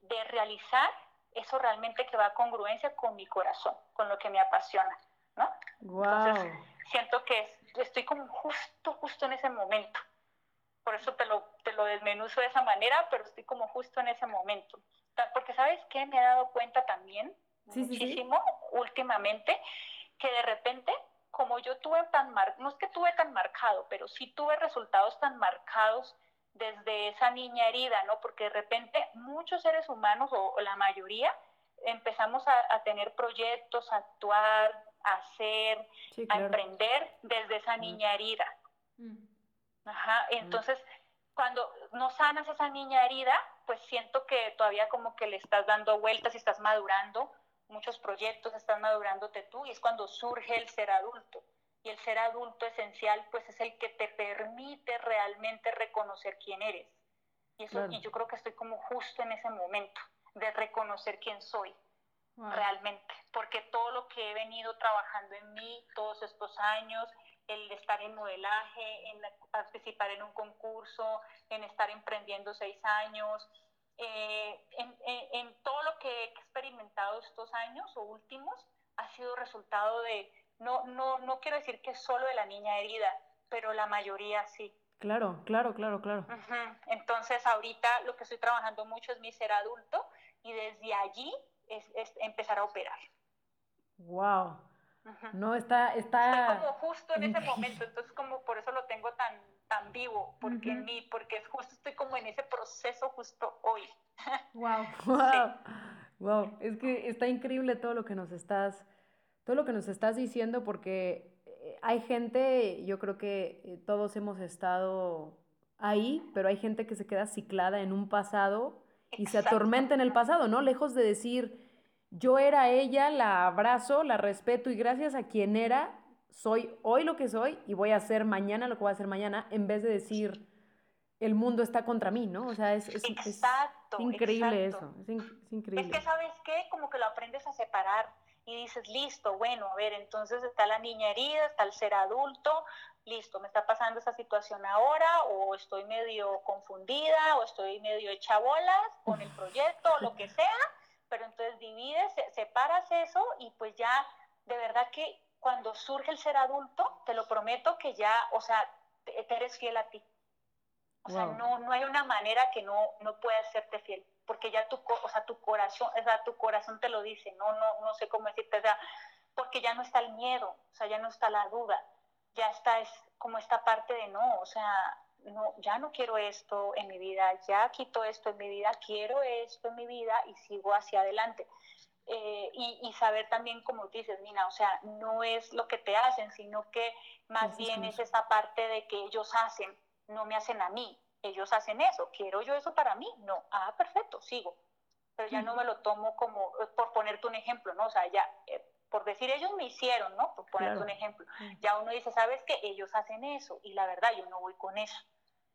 de realizar eso realmente que va a congruencia con mi corazón, con lo que me apasiona, ¿no? Entonces, siento que estoy como justo, justo en ese momento. Por eso te lo, te lo desmenuzo de esa manera, pero estoy como justo en ese momento. Porque sabes qué, me he dado cuenta también muchísimo últimamente que de repente, como yo tuve tan mar, no es que tuve tan marcado, pero sí tuve resultados tan marcados desde esa niña herida, ¿no? Porque de repente muchos seres humanos, o, la mayoría, empezamos a, a, tener proyectos, a actuar, a hacer, a emprender desde esa niña herida. Mm. Ajá, entonces, cuando no sanas esa niña herida, pues siento que todavía como que le estás dando vueltas y estás madurando muchos proyectos, estás madurándote tú y es cuando surge el ser adulto. Y el ser adulto esencial pues es el que te permite realmente reconocer quién eres. Y, eso, y yo creo que estoy como justo en ese momento de reconocer quién soy realmente, porque todo lo que he venido trabajando en mí todos estos años, el estar en modelaje, en participar en un concurso, en estar emprendiendo seis años, eh, en, en, todo lo que he experimentado estos años o últimos, ha sido resultado de, no, no, no quiero decir que solo de la niña herida, pero la mayoría sí. Claro, claro, claro, claro. Entonces ahorita lo que estoy trabajando mucho es mi ser adulto y desde allí es, empezar a operar. Wow. No, está, está... como justo en ese momento, entonces como por eso lo tengo tan, tan vivo, porque en mí, porque es justo estoy como en ese proceso justo hoy. Wow, wow. Wow, es que está increíble todo lo que nos estás, todo lo que nos estás diciendo, porque eh, hay gente, yo creo que eh, todos hemos estado ahí, pero hay gente que se queda ciclada en un pasado y se atormenta en el pasado, ¿no? Lejos de decir, yo era ella, la abrazo, la respeto y gracias a quien era, soy hoy lo que soy y voy a hacer mañana lo que voy a hacer mañana, en vez de decir, el mundo está contra mí, ¿no? O sea, es, es, increíble eso, es, increíble. Es que, ¿sabes qué? Como que lo aprendes a separar y dices, listo, bueno, a ver, entonces está la niña herida, está el ser adulto, listo, me está pasando esa situación ahora, o estoy medio confundida, o estoy medio hecha bolas con el proyecto, o lo que sea, pero entonces divides, separas eso y pues ya, de verdad que cuando surge el ser adulto, te lo prometo que ya, o sea, te, eres fiel a ti. O sea, no, no hay una manera que no, no puedas serte fiel, porque ya tu, o sea, tu corazón, o sea, tu corazón te lo dice, no, no, no sé cómo decirte, o sea, porque ya no está el miedo, o sea, ya no está la duda, ya está es como esta parte de no, o sea, no, ya no quiero esto en mi vida, ya quito esto en mi vida, quiero esto en mi vida y sigo hacia adelante. Eh, y, saber también, como dices, Nina, o sea, no es lo que te hacen, sino que más bien es esa parte de que ellos hacen, no me hacen a mí, ellos hacen eso, quiero yo eso para mí, no, ah, perfecto, sigo, pero ya no me lo tomo como, por ponerte un ejemplo, ¿no? O sea, ya, eh, por decir ellos me hicieron, ¿no? Por ponerte Claro. un ejemplo. Ya uno dice, ¿sabes qué? Ellos hacen eso y la verdad yo no voy con eso.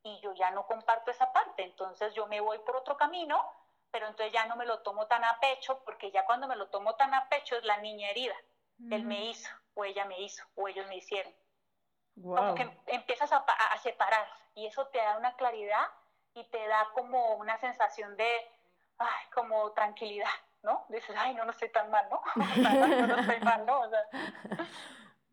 Y yo ya no comparto esa parte, entonces yo me voy por otro camino, pero entonces ya no me lo tomo tan a pecho, porque ya cuando me lo tomo tan a pecho es la niña herida. Él me hizo, o ella me hizo, o ellos me hicieron. Como que em- empiezas a, a separar y eso te da una claridad y te da como una sensación de, ay, como tranquilidad, ¿no? Dices, ay, no, no estoy tan mal, ¿no? (laughs) No, no estoy mal, ¿no? O sea,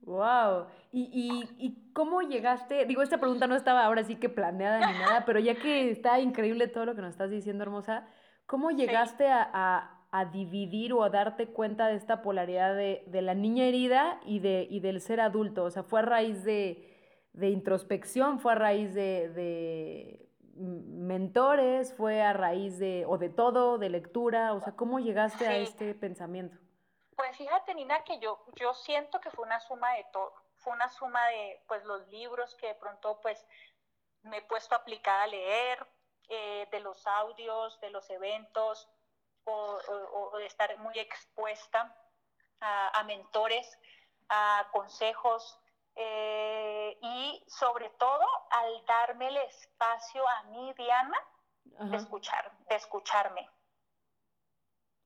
Wow. ¿Y, y, y cómo llegaste? Digo, esta pregunta no estaba ahora sí que planeada ni nada, pero ya que está increíble todo lo que nos estás diciendo, hermosa, ¿cómo llegaste a, a- a dividir o a darte cuenta de esta polaridad de, de la niña herida y, de, y del ser adulto? O sea, ¿fue a raíz de, de introspección? ¿Fue a raíz de, de mentores? ¿Fue a raíz de, o de todo, de lectura? O sea, ¿cómo llegaste a este pensamiento? Pues fíjate, Nina, que yo, yo siento que fue una suma de todo. Fue una suma de pues los libros que de pronto pues me he puesto a aplicar a leer, eh, de los audios, de los eventos, o, o- o de estar muy expuesta a, a mentores, a consejos, eh, y sobre todo al darme el espacio a mí, Diana, de escuchar, de escucharme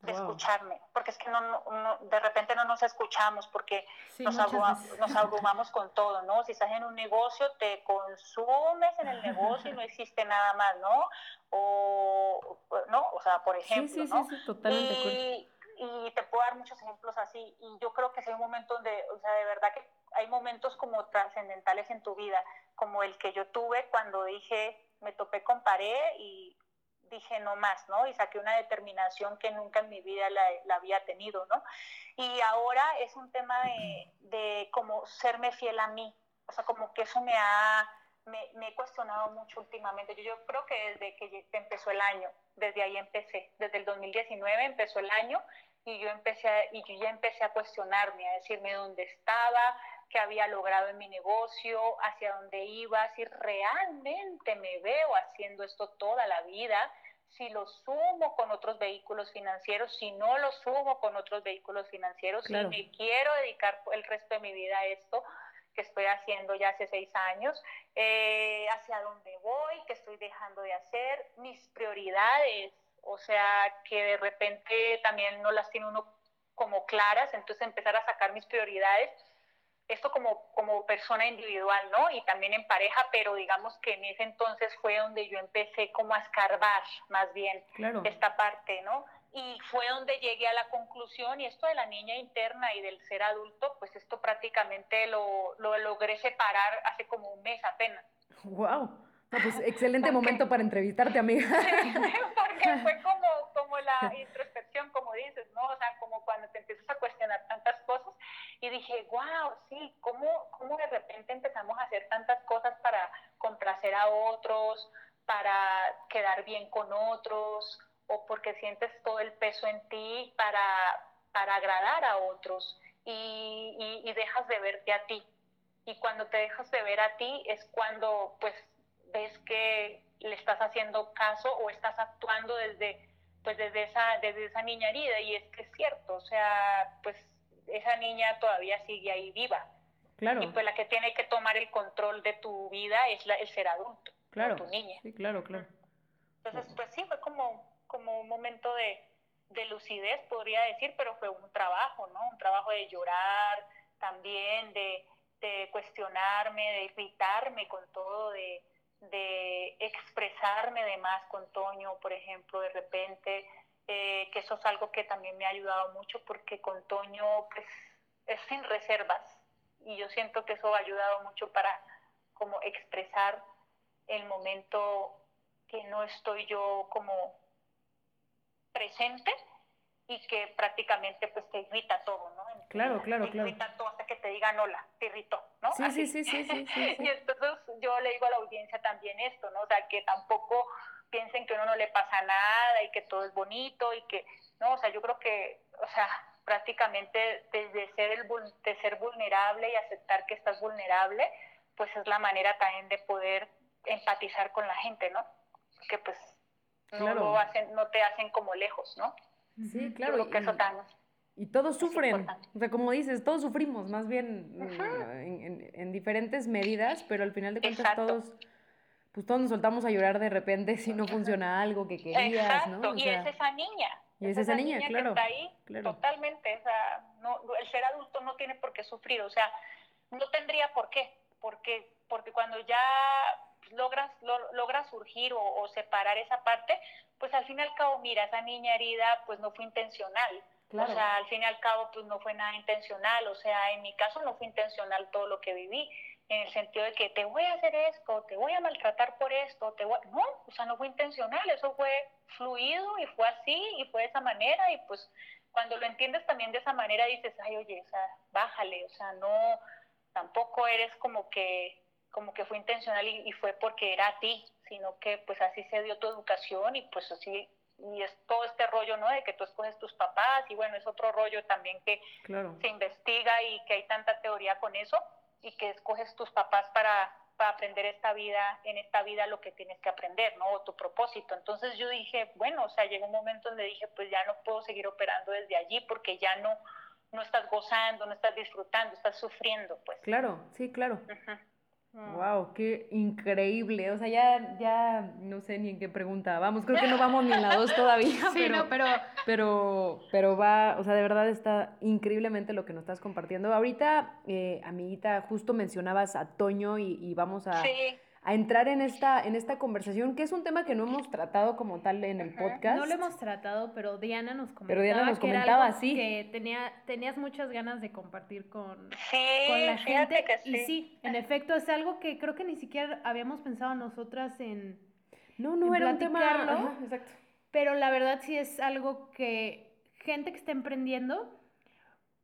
de Wow. escucharme, porque es que no, no- no- de repente no nos escuchamos porque Sí, nos, abruma- nos abrumamos con todo, ¿no? Si estás en un negocio, te consumes en el negocio y no existe nada más, ¿no? O, ¿no? O sea, por ejemplo, sí, sí, ¿no? sí, totalmente. Y, y te puedo dar muchos ejemplos así. Y yo creo que hay un momento donde, o sea, de verdad que hay momentos como trascendentales en tu vida, como el que yo tuve cuando dije, me topé con pared y dije no más, ¿no? Y saqué una determinación que nunca en mi vida la, había tenido, ¿no? Y ahora es un tema de, de como serme fiel a mí, o sea, como que eso me ha, me, me he cuestionado mucho últimamente. Yo, yo creo que desde que empezó el año, desde ahí empecé, desde el 2019 empezó el año y yo empecé a- y yo ya empecé a cuestionarme, a decirme dónde estaba, qué había logrado en mi negocio, hacia dónde iba, si realmente me veo haciendo esto toda la vida, si lo sumo con otros vehículos financieros, si no lo sumo con otros vehículos financieros, Claro. si me quiero dedicar el resto de mi vida a esto que estoy haciendo ya hace seis años, eh, hacia dónde voy, qué estoy dejando de hacer, mis prioridades, o sea, que de repente también no las tiene uno como claras, entonces empezar a sacar mis prioridades, esto como, como persona individual, ¿no? Y también en pareja, pero digamos que en ese entonces fue donde yo empecé como a escarbar más bien Claro. esta parte, ¿no? Y fue donde llegué a la conclusión, y esto de la niña interna y del ser adulto, pues esto prácticamente lo, lo logré separar hace como un mes apenas. Wow. No, pues excelente momento para entrevistarte, amiga. (laughs) Porque fue (laughs) como, como la introspección, como dices, ¿no? O sea, como cuando te empiezas a cuestionar tantas cosas y dije, wow, sí, ¿cómo, cómo de repente empezamos a hacer tantas cosas para complacer a otros, para quedar bien con otros, o porque sientes todo el peso en ti para, para agradar a otros y, y- y dejas de verte a ti. Y cuando te dejas de ver a ti es cuando pues ves que le estás haciendo caso o estás actuando desde pues desde esa desde esa niña herida y es que es cierto, o sea, pues esa niña todavía sigue ahí viva Claro, y pues la que tiene que tomar el control de tu vida es la, el ser adulto, claro. tu niña. Sí, claro, claro. Entonces, pues sí, fue como, como un momento de, de lucidez, podría decir, pero fue un trabajo, ¿no? Un trabajo de llorar también, de, de cuestionarme, de irritarme con todo, de, de expresarme de más con Toño, por ejemplo, de repente, eh, que eso es algo que también me ha ayudado mucho porque con Toño, pues, es sin reservas. Y yo siento que eso ha ayudado mucho para como expresar el momento que no estoy yo como presente y que prácticamente pues te irrita todo, ¿no? Claro, claro, te claro. hasta que te digan hola, te irritó, ¿no? Sí, sí, sí, sí, sí, sí, sí. (laughs) y entonces yo le digo a la audiencia también esto, ¿no? O sea, que tampoco piensen que a uno no le pasa nada y que todo es bonito y que, no, o sea, yo creo que, o sea, prácticamente desde ser, el, de ser vulnerable y aceptar que estás vulnerable, pues es la manera también de poder empatizar con la gente, ¿no? Que pues no, lo hacen, no te hacen como lejos, ¿no? Sí, Yo claro. creo que eso también. Y todos sufren, o sea, como dices, todos sufrimos, más bien mm, en, en- en diferentes medidas, pero al final de cuentas Exacto. todos, pues todos nos soltamos a llorar de repente si no funciona algo que querías, Exacto, ¿no? O y sea, es esa niña. y es esa niña, que claro, está ahí claro. totalmente. O sea, no, el ser adulto no tiene por qué sufrir, o sea, no tendría por qué, porque, porque cuando ya logras, lo- logras surgir o, o separar esa parte, pues al fin y al cabo, mira, esa niña herida pues no fue intencional. Claro. O sea, al fin y al cabo, pues no fue nada intencional. O sea, en mi caso no fue intencional todo lo que viví, en el sentido de que te voy a hacer esto, te voy a maltratar por esto, te voy... No, o sea, no fue intencional, eso fue fluido y fue así y fue de esa manera y pues cuando lo entiendes también de esa manera dices, ay, oye, o sea, bájale, o sea, no, tampoco eres como que como que fue intencional y, y fue porque era a ti, sino que pues así se dio tu educación y pues así y es todo este rollo, ¿no? De que tú escoges tus papás y bueno, es otro rollo también que Claro. se investiga y que hay tanta teoría con eso y que escoges tus papás para, para aprender esta vida, en esta vida lo que tienes que aprender, ¿no? O tu propósito. Entonces yo dije, bueno, o sea, llegó un momento donde dije, pues ya no puedo seguir operando desde allí porque ya no, no estás gozando, no estás disfrutando, estás sufriendo, pues. Claro, sí, claro. Ujú. Wow, qué increíble. O sea, ya, ya no sé ni en qué pregunta. Vamos, creo que no vamos ni en la dos todavía, (laughs) Sí, pero, no, pero pero, pero va, o sea, de verdad está increíblemente lo que nos estás compartiendo. Ahorita, eh, amiguita, justo mencionabas a Toño y, y vamos a, Sí, a entrar en esta, en esta conversación, que es un tema que no hemos tratado como tal en el podcast. no lo hemos tratado, pero Diana nos comentaba Pero Diana nos que era comentaba, algo sí. que tenía, tenías muchas ganas de compartir con, sí, con la gente. que Y sí, en efecto, es algo que creo que ni siquiera habíamos pensado nosotras en... No, no en era un tema. ajá, exacto. Pero la verdad sí es algo que gente que está emprendiendo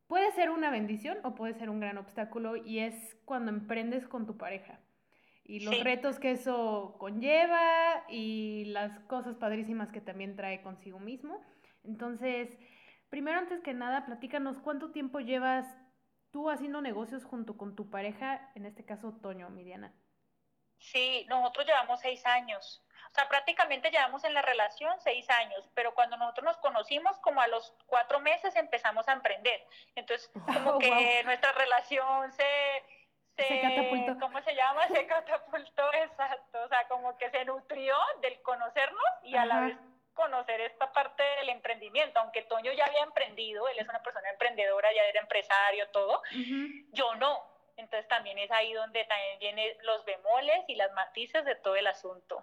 puede ser una bendición o puede ser un gran obstáculo y es cuando emprendes con tu pareja. Y los Sí. retos que eso conlleva y las cosas padrísimas que también trae consigo mismo. Entonces, primero antes que nada, platícanos cuánto tiempo llevas tú haciendo negocios junto con tu pareja, en este caso Toño, mi Diana. Sí, nosotros llevamos seis años. O sea, prácticamente llevamos en la relación seis años, pero cuando nosotros nos conocimos, como a los cuatro meses empezamos a emprender. Entonces, como (laughs) Oh, que wow. nuestra relación se, Se catapultó. ¿Cómo se llama? Se catapultó, exacto. O sea, como que se nutrió del conocernos y a la vez conocer esta parte del emprendimiento. Aunque Toño ya había emprendido, él es una persona emprendedora, ya era empresario, todo yo no. Entonces también es ahí donde también vienen los bemoles y las matices de todo el asunto.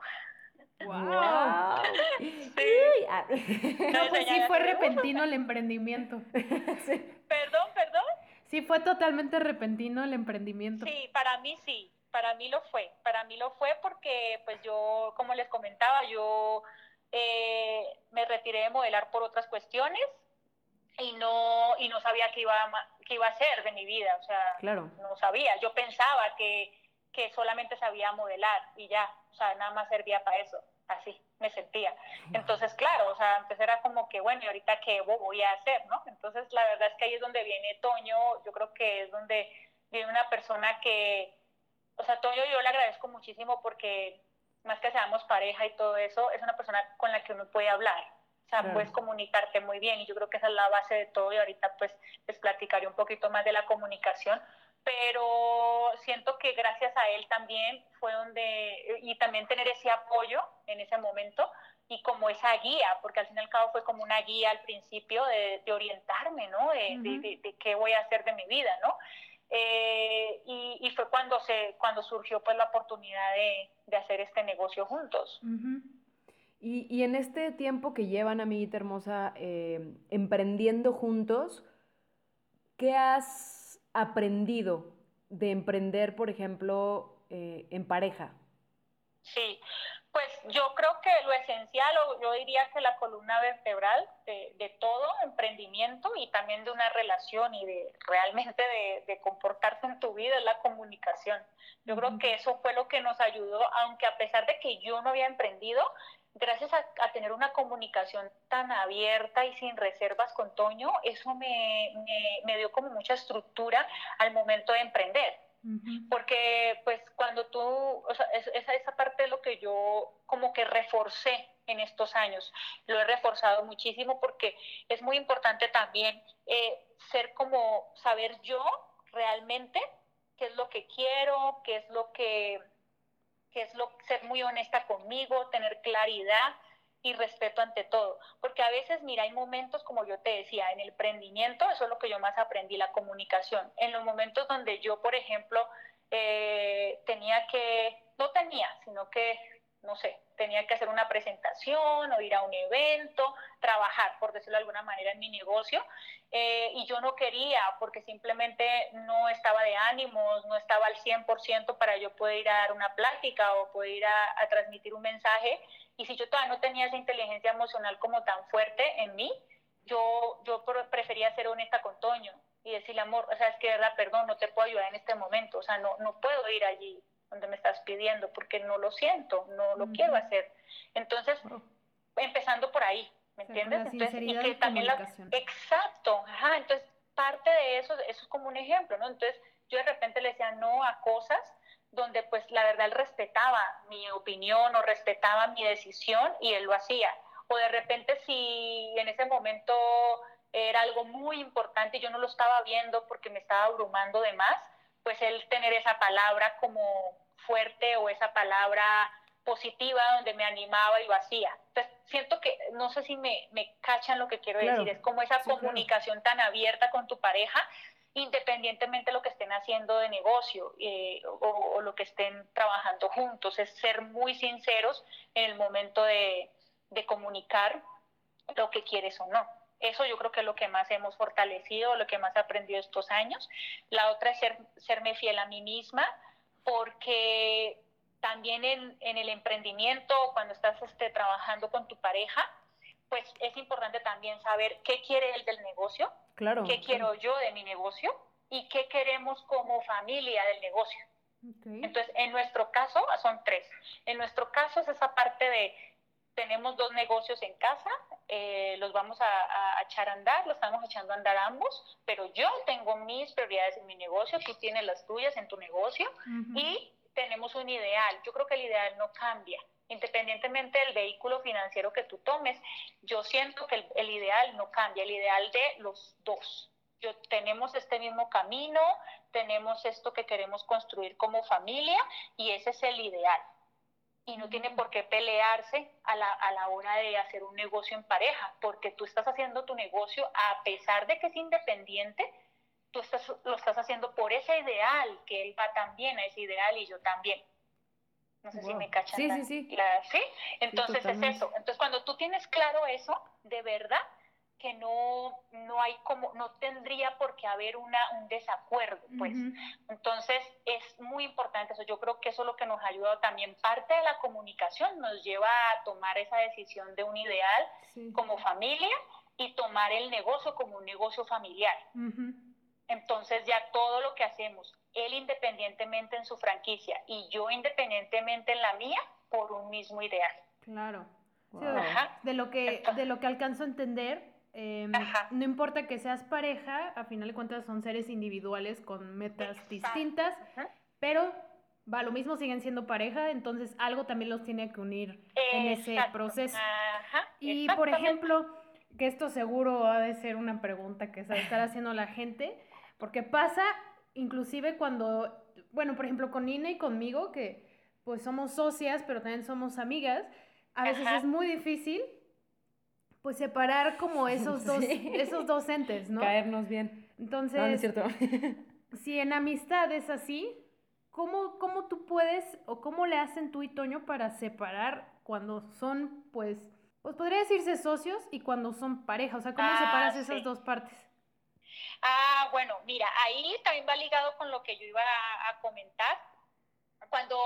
Wow. (laughs) Sí. Ah. No, pues sí fue repentino (laughs) el emprendimiento. (laughs) Perdón, perdón. Sí, fue totalmente repentino el emprendimiento. Sí, para mí sí, para mí lo fue. Para mí lo fue porque, pues yo, como les comentaba, yo eh, me retiré de modelar por otras cuestiones y no, y no sabía qué iba, a qué iba a hacer de mi vida. O sea, Claro. no sabía. Yo pensaba que, que solamente sabía modelar y ya, o sea, nada más servía para eso. Así me sentía. Entonces, claro, o sea, antes era como que, bueno, ¿y ahorita qué voy a hacer, no? Entonces, la verdad es que ahí es donde viene Toño, yo creo que es donde viene una persona que, o sea, Toño yo le agradezco muchísimo porque más que seamos pareja y todo eso, es una persona con la que uno puede hablar. O sea, puedes comunicarte muy bien y yo creo que esa es la base de todo y ahorita pues les platicaré un poquito más de la comunicación, pero siento que gracias a él también fue donde, y también tener ese apoyo en ese momento y como esa guía, porque al fin y al cabo fue como una guía al principio de, de orientarme, ¿no? De, de- Ujú. de- de qué voy a hacer de mi vida, ¿no? Eh, y, y fue cuando, se, cuando surgió pues la oportunidad de, de hacer este negocio juntos. Ujú. Y, y en este tiempo que llevan, amiguita hermosa, eh, emprendiendo juntos, ¿qué has aprendido de emprender, por ejemplo, eh, en pareja? Sí, pues yo creo que lo esencial, o yo diría que la columna vertebral de, de todo emprendimiento y también de una relación y de realmente de, de comportarse en tu vida es la comunicación. Yo creo que eso fue lo que nos ayudó, aunque a pesar de que yo no había emprendido, gracias a, a tener una comunicación tan abierta y sin reservas con Toño, eso me, me, me dio como mucha estructura al momento de emprender porque pues cuando tú, o sea, es- esa, esa parte es lo que yo como que reforcé en estos años. Lo he reforzado muchísimo porque es muy importante también eh, ser como saber yo realmente qué es lo que quiero, qué es lo que, qué es lo, ser muy honesta conmigo, tener claridad y respeto ante todo. Porque a veces, mira, hay momentos, como yo te decía, en el emprendimiento, eso es lo que yo más aprendí, la comunicación. En los momentos donde yo, por ejemplo, eh, tenía que, no tenía, sino que, no sé, tenía que hacer una presentación o ir a un evento, trabajar, por decirlo de alguna manera, en mi negocio. Eh, y yo no quería porque simplemente no estaba de ánimos, no estaba al 100% para yo poder ir a dar una plática o poder ir a, a transmitir un mensaje. Y si yo todavía no tenía esa inteligencia emocional como tan fuerte en mí, yo, yo prefería ser honesta con Toño y decirle, amor, o sea, es que de verdad, perdón, no te puedo ayudar en este momento, o sea, no, no puedo ir allí donde me estás pidiendo porque no lo siento, no lo quiero hacer. Entonces, empezando por ahí, ¿me entiendes? Entonces, y que también la, exacto, ajá, entonces parte de eso, eso es como un ejemplo, ¿no? Entonces, yo de repente le decía no a cosas donde pues la verdad él respetaba mi opinión o respetaba mi decisión y él lo hacía. O de repente si en ese momento era algo muy importante y yo no lo estaba viendo porque me estaba abrumando de más, pues él tener esa palabra como fuerte o esa palabra positiva donde me animaba y lo hacía. Entonces, siento que, no sé si me, me cachan lo que quiero decir, es como esa comunicación tan abierta con tu pareja, independientemente de lo que estén haciendo de negocio eh, o, o, lo que estén trabajando juntos, es ser muy sinceros en el momento de, de comunicar lo que quieres o no. Eso yo creo que es lo que más hemos fortalecido, lo que más he aprendido estos años. La otra es ser, serme fiel a mí misma, porque también en, en el emprendimiento, cuando estás este, trabajando con tu pareja, pues es importante también saber qué quiere él del negocio, claro, qué quiero yo de mi negocio y qué queremos como familia del negocio. Okay. Entonces, en nuestro caso son tres. En nuestro caso es esa parte de tenemos dos negocios en casa, eh, los vamos a, a, echar a andar, los estamos echando a andar ambos, pero yo tengo mis prioridades en mi negocio, tú tienes las tuyas en tu negocio uh -huh. y tenemos un ideal. Yo creo que el ideal no cambia. Independientemente del vehículo financiero que tú tomes, yo siento que el, el ideal no cambia, el ideal de los dos. Yo, tenemos este mismo camino, tenemos esto que queremos construir como familia y ese es el ideal y no tiene por qué pelearse a la, a la hora de hacer un negocio en pareja, porque tú estás haciendo tu negocio a pesar de que es independiente, tú estás, lo estás haciendo por ese ideal, que él va también a ese ideal y yo también. No sé wow. si me cachan. Sí, sí, sí. La, ¿sí? Entonces sí, es eso. Entonces cuando tú tienes claro eso, de verdad, que no, no hay como, no tendría por qué haber una, un desacuerdo, pues. Uh -huh. Entonces, es muy importante eso. Yo creo que eso es lo que nos ha ayudado también. Parte de la comunicación nos lleva a tomar esa decisión de un ideal sí. como familia y tomar el negocio como un negocio familiar. Uh -huh. Entonces, ya todo lo que hacemos, él independientemente en su franquicia y yo independientemente en la mía, por un mismo ideal. Claro. Wow. de, lo que, de lo que alcanzo a entender, eh, no importa que seas pareja, a final de cuentas son seres individuales con metas Exacto. distintas, Ajá. pero va, lo mismo siguen siendo pareja, entonces algo también los tiene que unir Exacto. en ese proceso. Ajá. Y por ejemplo, que esto seguro ha de ser una pregunta que se va a estar haciendo la gente, porque pasa inclusive cuando, bueno, por ejemplo, con Nina y conmigo, que pues somos socias, pero también somos amigas, a veces Ajá. es muy difícil pues separar como (laughs) esos dos, sí. esos dos entes, ¿no? Caernos bien. Entonces, no, no es cierto. (laughs) si en amistad es así, ¿cómo, ¿cómo tú puedes o cómo le hacen tú y Toño para separar cuando son, pues, pues podría decirse socios y cuando son pareja? O sea, ¿cómo ah, separas sí. esas dos partes? Ah, bueno, mira, ahí también va ligado con lo que yo iba a, a comentar. Cuando,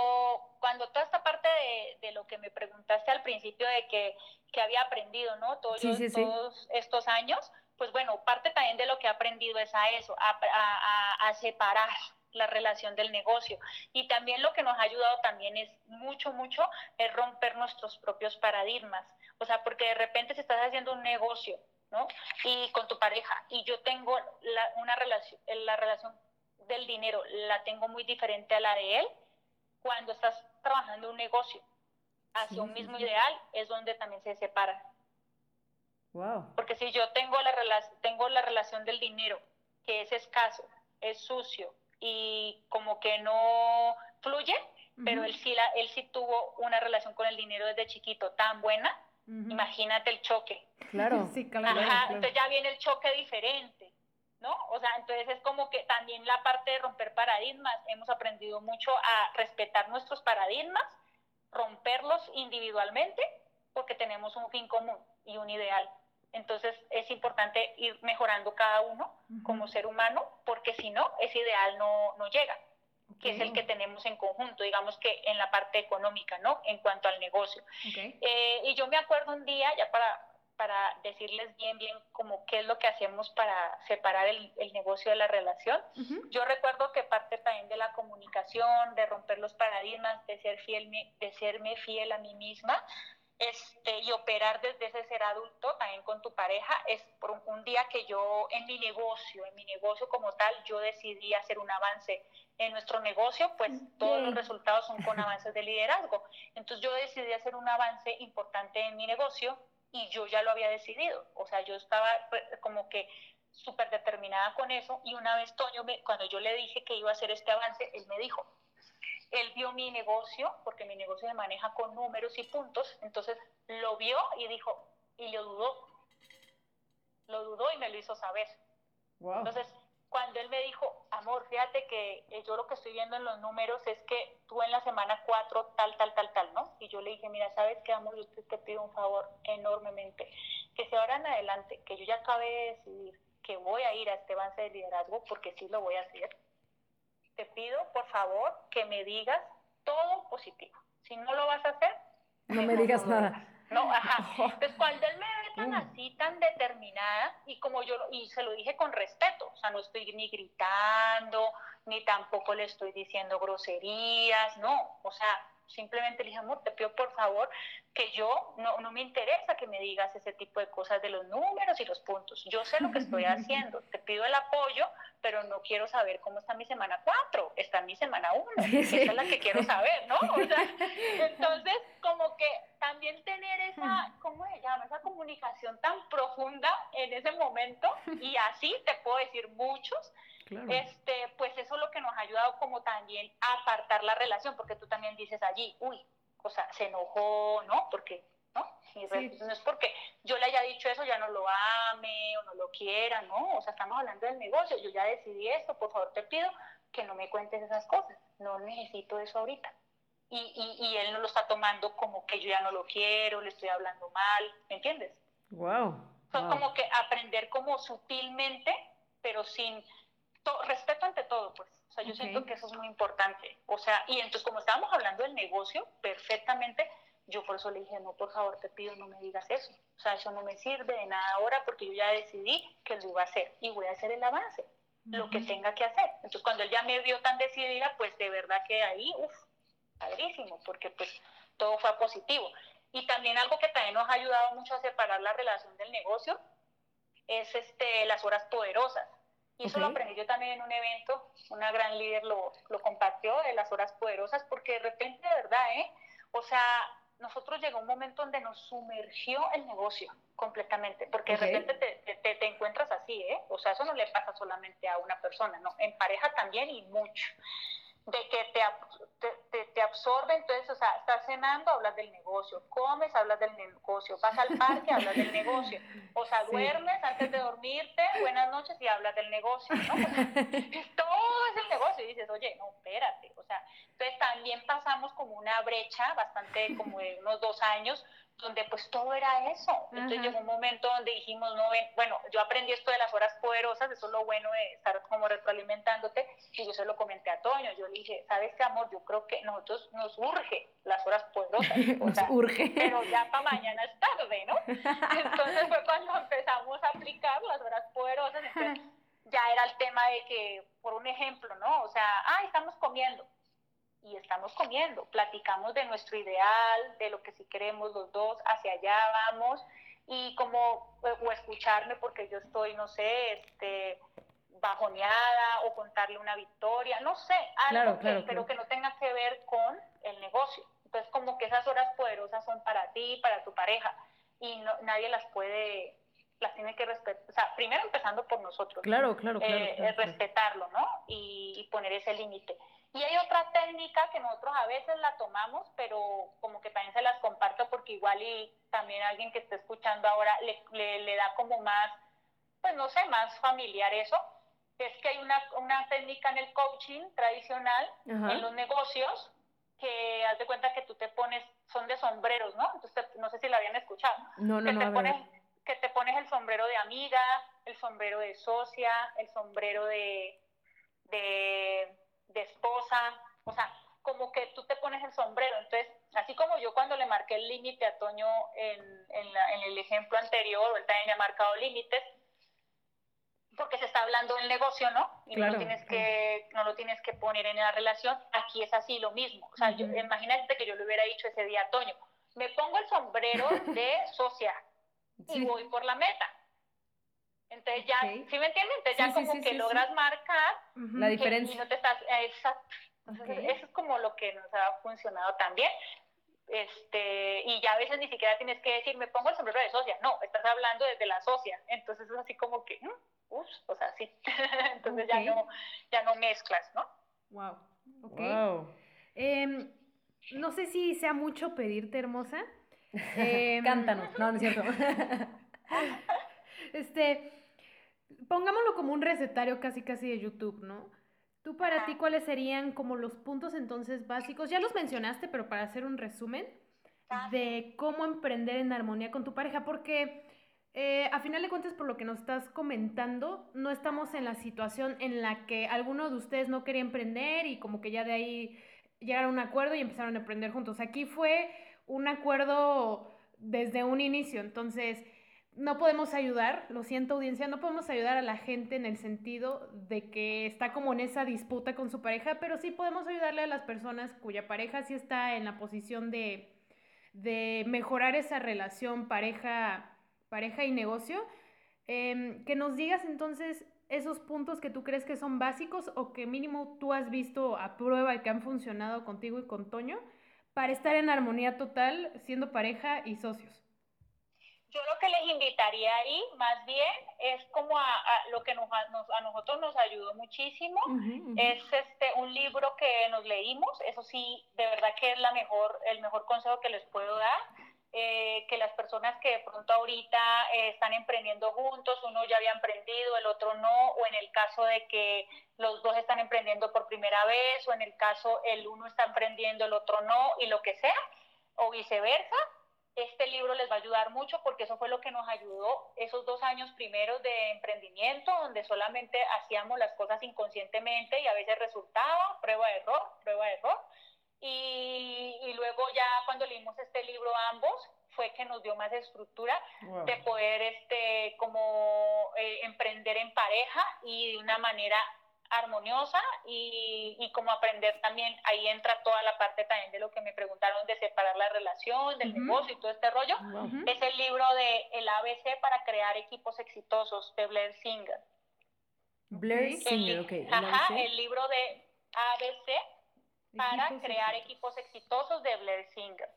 cuando toda esta parte de, de, lo que me preguntaste al principio de que que había aprendido, ¿no? Todos, sí, sí, todos sí. estos años, pues bueno, parte también de lo que he aprendido es a eso, a, a, a, separar la relación del negocio. Y también lo que nos ha ayudado también es mucho, mucho, es romper nuestros propios paradigmas. O sea, porque de repente si estás haciendo un negocio, ¿no? Y con tu pareja, y yo tengo la, una relación, la relación del dinero, la tengo muy diferente a la de él, cuando estás trabajando un negocio hacia un mismo ideal, es donde también se separan. Wow. Porque si yo tengo la, tengo la relación del dinero, que es escaso, es sucio y como que no fluye, pero él sí, la, él sí tuvo una relación con el dinero desde chiquito tan buena, imagínate el choque. Claro. (laughs) sí, claro. Ajá, entonces ya viene el choque diferente, ¿no? O sea, entonces es como que también la parte de romper paradigmas, hemos aprendido mucho a respetar nuestros paradigmas, romperlos individualmente, porque tenemos un fin común y un ideal. Entonces es importante ir mejorando cada uno como ser humano, porque si no, ese ideal no, no llega, que es el que tenemos en conjunto, digamos que en la parte económica, ¿no? En cuanto al negocio. Eh, y yo me acuerdo un día, ya para, para decirles bien, bien como qué es lo que hacemos para separar el, el negocio de la relación. Yo recuerdo que parte también de la comunicación, de romper los paradigmas, de, ser fiel, de serme fiel a mí misma, este, y operar desde ese ser adulto también con tu pareja es por un, día que yo en mi negocio, en mi negocio como tal, yo decidí hacer un avance en nuestro negocio, pues todos los resultados son con avances de liderazgo. Entonces yo decidí hacer un avance importante en mi negocio y yo ya lo había decidido, o sea, yo estaba pues, como que súper determinada con eso y una vez Toño, me, cuando yo le dije que iba a hacer este avance, él me dijo, él vio mi negocio, porque mi negocio se maneja con números y puntos, entonces lo vio y dijo, y lo dudó, lo dudó y me lo hizo saber. Entonces, cuando él me dijo, amor, fíjate que eh, yo lo que estoy viendo en los números es que tú en la semana 4 tal, tal, tal, tal, ¿no? Y yo le dije, mira, ¿sabes qué, amor? Yo te, te pido un favor enormemente, que si ahora en adelante, que yo ya acabé de decidir que voy a ir a este avance de liderazgo, porque sí lo voy a hacer, te pido por favor que me digas todo positivo. Si no lo vas a hacer, no me digas nada. No, ajá. (laughs) Entonces cuando él me tan mm. así, tan determinada, y como yo, y se lo dije con respeto, o sea, no estoy ni gritando, ni tampoco le estoy diciendo groserías, no, o sea, simplemente le dije, amor, te pido por favor que yo, no, no me interesa que me digas ese tipo de cosas de los números y los puntos. Yo sé lo que estoy (laughs) haciendo, te pido el apoyo, pero no quiero saber cómo está mi semana 4, está mi semana 1, (laughs) esa es la que quiero saber, ¿no? O sea, entonces, como que también tener esa, (laughs) ¿cómo se llama? Esa comunicación tan profunda en ese momento, y así te puedo decir muchos, este, pues eso es lo que nos ha ayudado como también a apartar la relación, porque tú también dices allí, uy, o sea, se enojó, ¿no? Porque, ¿no? no es porque yo le haya dicho eso, ya no lo ame o no lo quiera, ¿no? O sea, estamos hablando del negocio, yo ya decidí esto, por favor te pido que no me cuentes esas cosas, no necesito eso ahorita. Y, y, y él no lo está tomando como que yo ya no lo quiero, le estoy hablando mal, ¿me entiendes? Wow. Son como que aprender como sutilmente, pero sin respeto ante todo, pues. O sea, yo siento que eso es muy importante. O sea, y entonces como estábamos hablando del negocio, perfectamente, yo por eso le dije, no, por favor, te pido, no me digas eso. O sea, eso no me sirve de nada ahora porque yo ya decidí que lo iba a hacer y voy a hacer el avance, lo que tenga que hacer. Entonces, cuando él ya me vio tan decidida, pues de verdad que ahí, uff, padrísimo, porque pues todo fue positivo. Y también algo que también nos ha ayudado mucho a separar la relación del negocio es este, las horas poderosas. Y eso lo aprendí yo también en un evento, una gran líder lo, lo, compartió de las horas poderosas, porque de repente, de verdad, ¿eh? O sea, nosotros llegó un momento donde nos sumergió el negocio completamente, porque de repente te, te, te, encuentras así, ¿eh? O sea, eso no le pasa solamente a una persona, ¿no? En pareja también y mucho de que te, te, te, absorbe, entonces, o sea, estás cenando, hablas del negocio, comes, hablas del negocio, vas al parque, hablas del negocio, o sea, duermes antes de dormirte, buenas noches y hablas del negocio, ¿no? (laughs) todo es el negocio y dices, oye, no, espérate, o sea, entonces también pasamos como una brecha bastante como de unos dos años, donde pues todo era eso. Entonces llegó un momento donde dijimos, no, bueno, yo aprendí esto de las horas poderosas, eso es lo bueno de estar como retroalimentándote, y yo se lo comenté a Toño, yo le dije, ¿sabes qué, amor? Yo creo que nosotros nos urge las horas poderosas. (laughs) nos urge. Pero ya para mañana es tarde, ¿no? (laughs) Entonces fue cuando empezamos a aplicar las horas poderosas, entonces ya era el tema de que, por un ejemplo, ¿no? O sea, ah, estamos comiendo y estamos comiendo, platicamos de nuestro ideal, de lo que sí queremos los dos, hacia allá vamos, y como, o escucharme porque yo estoy, no sé, este bajoneada o contarle una victoria, no sé, algo que, pero que no tenga que ver con el negocio. Entonces, como que esas horas poderosas son para ti, para tu pareja, y no, nadie las puede, las tiene que respetar, o sea, primero empezando por nosotros. Claro, claro, claro. eh, respetarlo, ¿no? Y, y poner ese límite. Y hay otra técnica que nosotros a veces la tomamos, pero como que también se las comparto porque igual y también alguien que esté escuchando ahora le, le, le da como más, pues no sé, más familiar eso. Es que hay una, una técnica en el coaching tradicional, Ajá. en los negocios, que haz de cuenta que tú te pones, son de sombreros, ¿no? Entonces, no sé si la habían escuchado No, no, que, no. te pones, que te pones el sombrero de amiga, el sombrero de socia, el sombrero de, de, de esposa, o sea, como que tú te pones el sombrero. Entonces, así como yo cuando le marqué el límite a Toño en, en, la- en el ejemplo anterior, él también me ha marcado límites, porque se está hablando del negocio, ¿no? Y no, Claro, lo tienes que, no lo tienes que poner en la relación. Aquí es así lo mismo. O sea, yo, imagínate que yo le hubiera dicho ese día a Toño, me pongo el sombrero de socia y Sí. voy por la meta. Entonces ya, Ok. ¿sí me entiendes? Entonces Sí, ya sí, como sí, que sí, logras marcar. La que- diferencia. y no te estás, eh, exacto. Entonces, eso es como lo que nos ha funcionado también. Este, y ya a veces ni siquiera tienes que decir, me pongo el sombrero de socia. No, estás hablando desde la socia. Entonces es así como que, mm, ups, o sea, sí. (laughs) Entonces ya no, ya no mezclas, ¿no? Wow. Wow. Em, no sé si sea mucho pedirte, hermosa. (laughs) Em, Cántanos. No, no es cierto. (laughs) Este, pongámoslo como un recetario casi casi de YouTube, ¿no? Tú para ti, ¿cuáles serían como los puntos entonces básicos? Ya los mencionaste, pero para hacer un resumen de cómo emprender en armonía con tu pareja, porque eh, a final de cuentas, por lo que nos estás comentando, no estamos en la situación en la que alguno de ustedes no quería emprender y como que ya de ahí llegaron a un acuerdo y empezaron a emprender juntos. Aquí fue un acuerdo desde un inicio, entonces no podemos ayudar, lo siento audiencia, no podemos ayudar a la gente en el sentido de que está como en esa disputa con su pareja, pero sí podemos ayudarle a las personas cuya pareja sí está en la posición de, de mejorar esa relación pareja, pareja y negocio. Em, que nos digas entonces esos puntos que tú crees que son básicos o que mínimo tú has visto a prueba y que han funcionado contigo y con Toño para estar en armonía total siendo pareja y socios. Yo lo que les invitaría ahí, más bien, es como a, a lo que nos, a, nos- a nosotros nos ayudó muchísimo, es este un libro que nos leímos, eso sí, de verdad que es la mejor, el mejor consejo que les puedo dar, eh, que las personas que de pronto ahorita eh, están emprendiendo juntos, uno ya había emprendido, el otro no, o en el caso de que los dos están emprendiendo por primera vez, o en el caso el uno está emprendiendo, el otro no, y lo que sea, o viceversa, este libro les va a ayudar mucho porque eso fue lo que nos ayudó esos dos años primeros de emprendimiento, donde solamente hacíamos las cosas inconscientemente y a veces resultaba, prueba de error, prueba de error. Y, y luego ya cuando leímos este libro ambos, fue que nos dio más estructura Wow. de poder este como eh, emprender en pareja y de una manera armoniosa y, y como aprender también, ahí entra toda la parte también de lo que me preguntaron de separar la relación, del negocio y todo este rollo. Es el libro de El ABC para crear equipos exitosos de Blair Singer. Blair. Singer, el, ok. ¿el Ajá, ABC? el libro de ABC para Equipos crear exitosos. equipos exitosos de Blair Singer.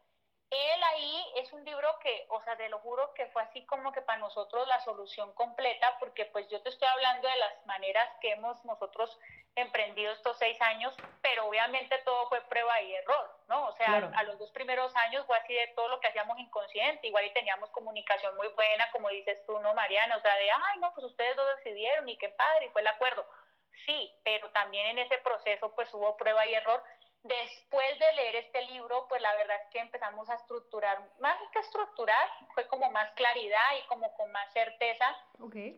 Él ahí es un libro que, o sea, te lo juro que fue así como que para nosotros la solución completa, porque pues yo te estoy hablando de las maneras que hemos nosotros emprendido estos seis años, pero obviamente todo fue prueba y error, ¿no? O sea, Claro. a los dos primeros años fue así de todo lo que hacíamos inconsciente, igual y teníamos comunicación muy buena, como dices tú, ¿no, Mariana? O sea, de, ay, no, pues ustedes dos decidieron y qué padre, y fue el acuerdo. Sí, pero también en ese proceso pues hubo prueba y error. Después de leer este libro, pues la verdad es que empezamos a estructurar, más que estructurar, fue como más claridad y como con más certeza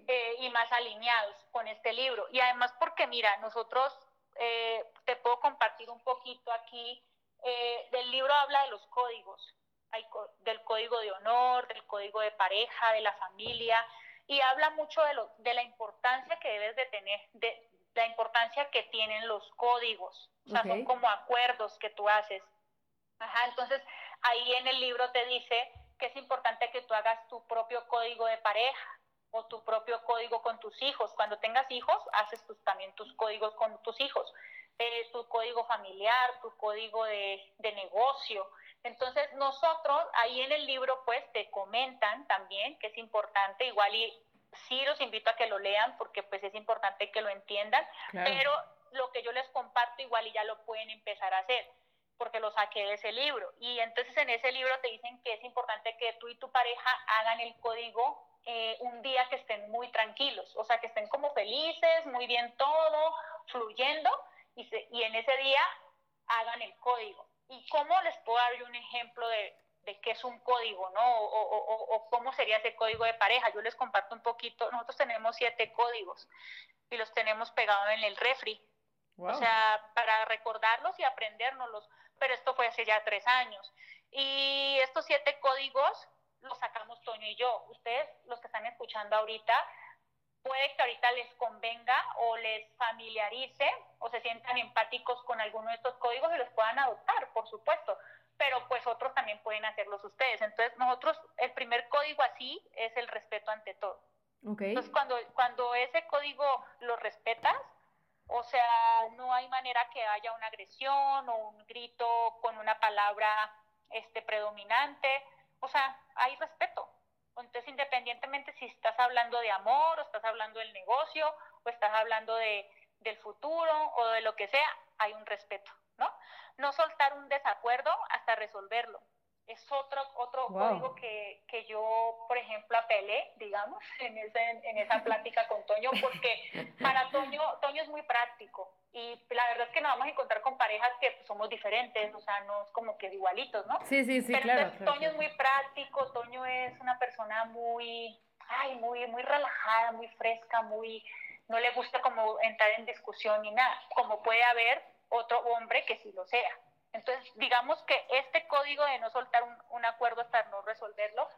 eh, y más alineados con este libro. Y además porque, mira, nosotros, eh, te puedo compartir un poquito aquí, eh, del libro habla de los códigos, hay co- del código de honor, del código de pareja, de la familia, y habla mucho de, lo, de la importancia que debes de tener, de la importancia que tienen los códigos, o sea, son como acuerdos que tú haces. Ajá, entonces ahí en el libro te dice que es importante que tú hagas tu propio código de pareja o tu propio código con tus hijos. Cuando tengas hijos, haces tus, también tus códigos con tus hijos. Eh, tu código familiar, tu código de, de negocio. Entonces nosotros ahí en el libro pues te comentan también que es importante, igual y sí los invito a que lo lean porque pues es importante que lo entiendan, pero lo que yo les comparto igual y ya lo pueden empezar a hacer porque lo saqué de ese libro. Y entonces en ese libro te dicen que es importante que tú y tu pareja hagan el código eh, un día que estén muy tranquilos, o sea, que estén como felices, muy bien todo, fluyendo, y, y en ese día hagan el código. ¿Y cómo les puedo dar un ejemplo de, de qué es un código, ¿no? O, o, o, cómo sería ese código de pareja. Yo les comparto un poquito. Nosotros tenemos siete códigos y los tenemos pegados en el refri. O sea, para recordarlos y aprendérnoslos. Pero esto fue hace ya tres años. Y estos siete códigos los sacamos Toño y yo. Ustedes, los que están escuchando ahorita, puede que ahorita les convenga o les familiarice o se sientan empáticos con alguno de estos códigos y los puedan adoptar, por supuesto, pero pues otros también pueden hacerlos ustedes. Entonces nosotros, el primer código así es el respeto ante todo. Entonces cuando, cuando ese código lo respetas, o sea, no hay manera que haya una agresión o un grito con una palabra este, predominante, o sea, hay respeto. Entonces, independientemente si estás hablando de amor o estás hablando del negocio o estás hablando de, del futuro o de lo que sea, hay un respeto, ¿no? No soltar un desacuerdo hasta resolverlo es otro, otro código que, que, yo, por ejemplo, apelé, digamos, (laughs) en, ese, en esa plática con Toño, porque para Toño, Toño es muy práctico y la verdad es que nos vamos a encontrar con parejas que somos diferentes, o sea, no es como que igualitos, ¿no? Sí, sí, sí, Pero claro. Entonces, Toño es muy práctico, Toño es una persona muy, ay, muy, muy relajada, muy fresca, muy, no le gusta como entrar en discusión ni nada, como puede haber otro hombre que sí lo sea. Entonces, digamos que este código de no soltar un, acuerdo hasta no resolverlo,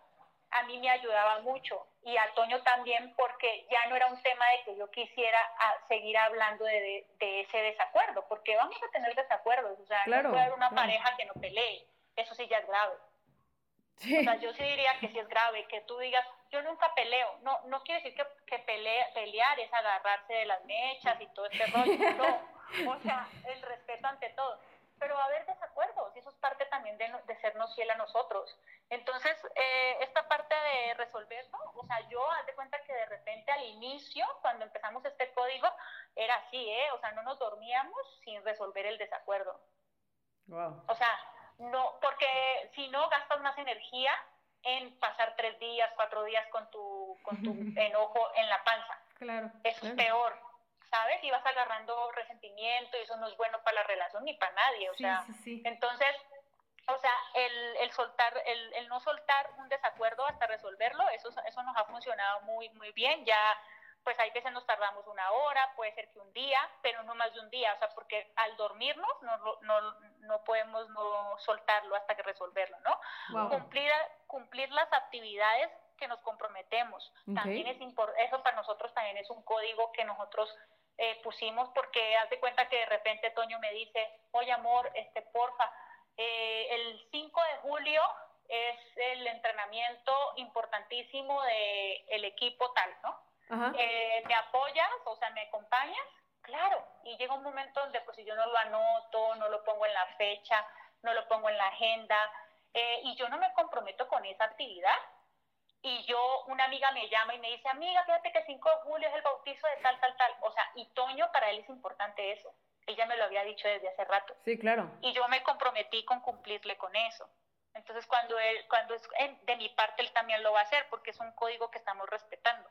a mí me ayudaba mucho. Y a Toño también porque ya no era un tema de que yo quisiera seguir hablando de, ese desacuerdo, porque vamos a tener desacuerdos, o sea, no puede haber una pareja que no pelee, eso sí ya es grave. O sea, yo sí diría que sí es grave, que tú digas, yo nunca peleo, no, no quiere decir que, que pelear es agarrarse de las mechas y todo este rollo, no, o sea, el respeto ante todo pero va a haber desacuerdos y eso es parte también de, de sernos fiel a nosotros. Entonces, eh, esta parte de resolverlo, o sea, yo haz de cuenta que de repente al inicio, cuando empezamos este código, era así, ¿eh? O sea, no nos dormíamos sin resolver el desacuerdo. Wow. O sea, no, porque si no gastas más energía en pasar tres días, cuatro días con tu, con tu (laughs) enojo en la panza. Claro. Eso es peor. ¿Sabes? Y vas agarrando resentimiento y eso no es bueno para la relación ni para nadie, o sea, entonces, o sea, el, el soltar, el, el, no soltar un desacuerdo hasta resolverlo, eso, eso nos ha funcionado muy, muy bien, ya pues hay veces nos tardamos una hora, puede ser que un día, pero no más de un día, o sea, porque al dormirnos no, no, no podemos no soltarlo hasta que resolverlo, ¿no? Cumplir, cumplir las actividades que nos comprometemos. También es eso para nosotros también es un código que nosotros eh, pusimos porque haz de cuenta que de repente Toño me dice, oye amor, este porfa, eh, el 5 de julio es el entrenamiento importantísimo del el equipo tal, ¿no? Eh, ¿Me apoyas? O sea, ¿me acompañas? Claro, y llega un momento donde pues si yo no lo anoto, no lo pongo en la fecha, no lo pongo en la agenda, y yo no me comprometo con esa actividad, y yo, una amiga me llama y me dice, amiga, fíjate que el 5 de julio es el bautizo de tal, tal, tal. O sea, y Toño, para él es importante eso. Ella me lo había dicho desde hace rato. Sí, claro. Y yo me comprometí con cumplirle con eso. Entonces, cuando él, cuando es de mi parte, él también lo va a hacer porque es un código que estamos respetando.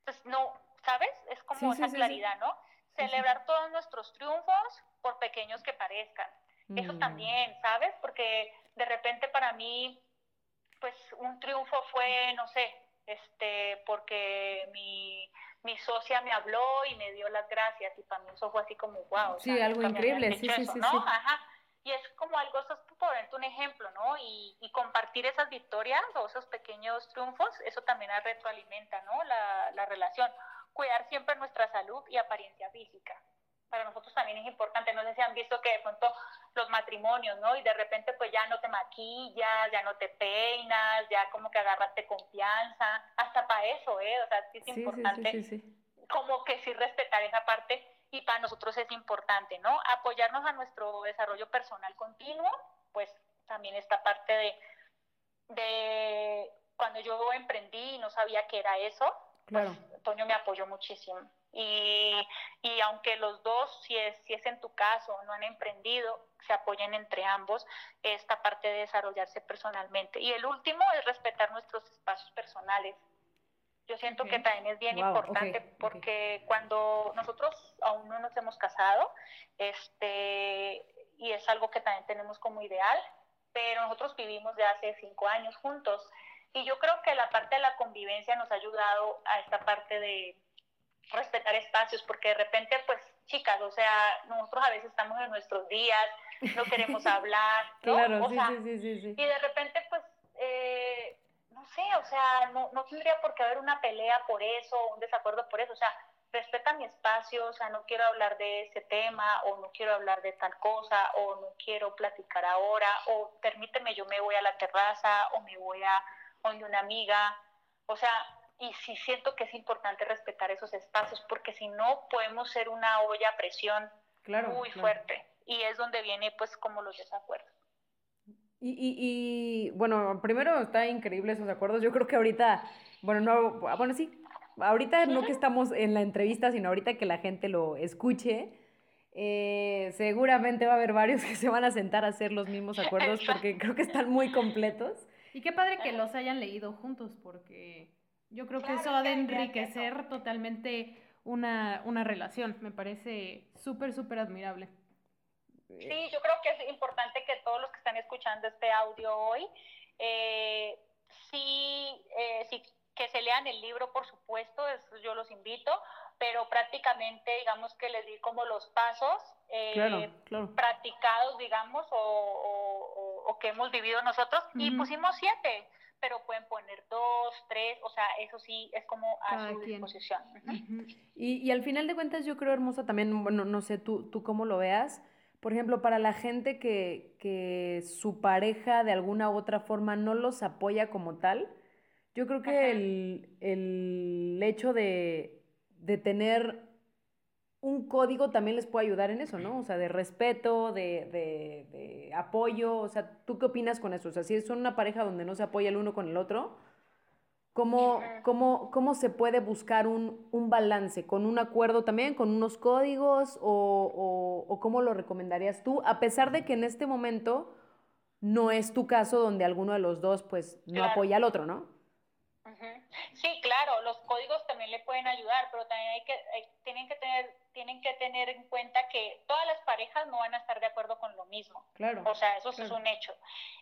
Entonces, no, ¿sabes? Es como esa claridad, ¿no? Celebrar todos nuestros triunfos, por pequeños que parezcan. Eso mm. también, ¿sabes? Porque de repente para mí pues un triunfo fue, no sé, este, porque mi, mi socia me habló y me dio las gracias y para mí eso fue así como, wow. Sí, algo increíble, sí, sí, sí, ¿no? Ajá. Y es como algo, eso es por ponerte un ejemplo, ¿no? Y, y, compartir esas victorias o esos pequeños triunfos, eso también retroalimenta, ¿no? La, la relación. Cuidar siempre nuestra salud y apariencia física para nosotros también es importante. No sé si han visto que de pronto los matrimonios, ¿no? Y de repente pues ya no te maquillas, ya no te peinas, ya como que agarraste confianza, hasta para eso, ¿eh? O sea, sí es importante como que sí respetar esa parte y para nosotros es importante, ¿no? Apoyarnos a nuestro desarrollo personal continuo, pues también esta parte de, de cuando yo emprendí y no sabía qué era eso, Claro. pues Toño me apoyó muchísimo. Y, y aunque los dos, si es, si es en tu caso, no han emprendido, se apoyen entre ambos esta parte de desarrollarse personalmente. Y el último es respetar nuestros espacios personales. Yo siento que también es bien Wow, importante porque cuando nosotros aún no nos hemos casado, este, y es algo que también tenemos como ideal, pero nosotros vivimos de hace cinco años juntos. Y yo creo que la parte de la convivencia nos ha ayudado a esta parte de respetar espacios, porque de repente, pues, chicas, o sea, nosotros a veces estamos en nuestros días, no queremos (laughs) hablar, ¿no? Claro, O sí, sea, sí, sí, y de repente, pues, eh, no sé, o sea, no, no tendría por qué haber una pelea por eso, un desacuerdo por eso, o sea, respeta mi espacio, o sea, no quiero hablar de ese tema, o no quiero hablar de tal cosa, o no quiero platicar ahora, o permíteme, yo me voy a la terraza, o me voy a donde una amiga, o sea, y sí siento que es importante respetar esos espacios, porque si no podemos ser una olla a presión Claro. muy claro. fuerte, y es donde viene, pues, como los desacuerdos. Y, y, y, bueno, primero está increíble esos acuerdos. Yo creo que ahorita, bueno, no, bueno, sí, ahorita no que estamos en la entrevista, sino ahorita que la gente lo escuche, eh, seguramente va a haber varios (laughs) que se van a sentar a hacer los mismos acuerdos porque creo que están muy completos. Y qué padre que los hayan leído juntos, porque yo creo que Claro, eso ha de enriquecer totalmente una, una relación. Me parece súper, súper admirable. Sí, yo creo que es importante que todos los que están escuchando este audio hoy, eh, sí, eh, sí, que se lean el libro, por supuesto, eso yo los invito, pero prácticamente, digamos que les di como los pasos eh, Claro, claro. practicados, digamos, o, o- o- o que hemos vivido nosotros, y pusimos siete, pero pueden poner dos, tres, o sea, eso sí es como a Cada su quien. disposición. Y, y al final de cuentas yo creo, hermosa, también, bueno, no sé tú, tú cómo lo veas, por ejemplo, para la gente que, que su pareja de alguna u otra forma no los apoya como tal, yo creo que el, el hecho de, de tener un código también les puede ayudar en eso, ¿no? O sea, de respeto, de, de, de apoyo, o sea, ¿tú qué opinas con eso? O sea, si son una pareja donde no se apoya el uno con el otro, ¿Cómo, cómo, cómo se puede buscar un, un balance? ¿Con un acuerdo también? ¿Con unos códigos? O, o- o cómo lo recomendarías tú? A pesar de que en este momento no es tu caso donde alguno de los dos pues no Claro. apoya al otro, ¿no? Sí, claro, los códigos también le pueden ayudar, pero también hay que, hay- tienen, que tener, tienen que tener en cuenta que todas las parejas no van a estar de acuerdo con lo mismo. Claro. O sea, eso es un hecho.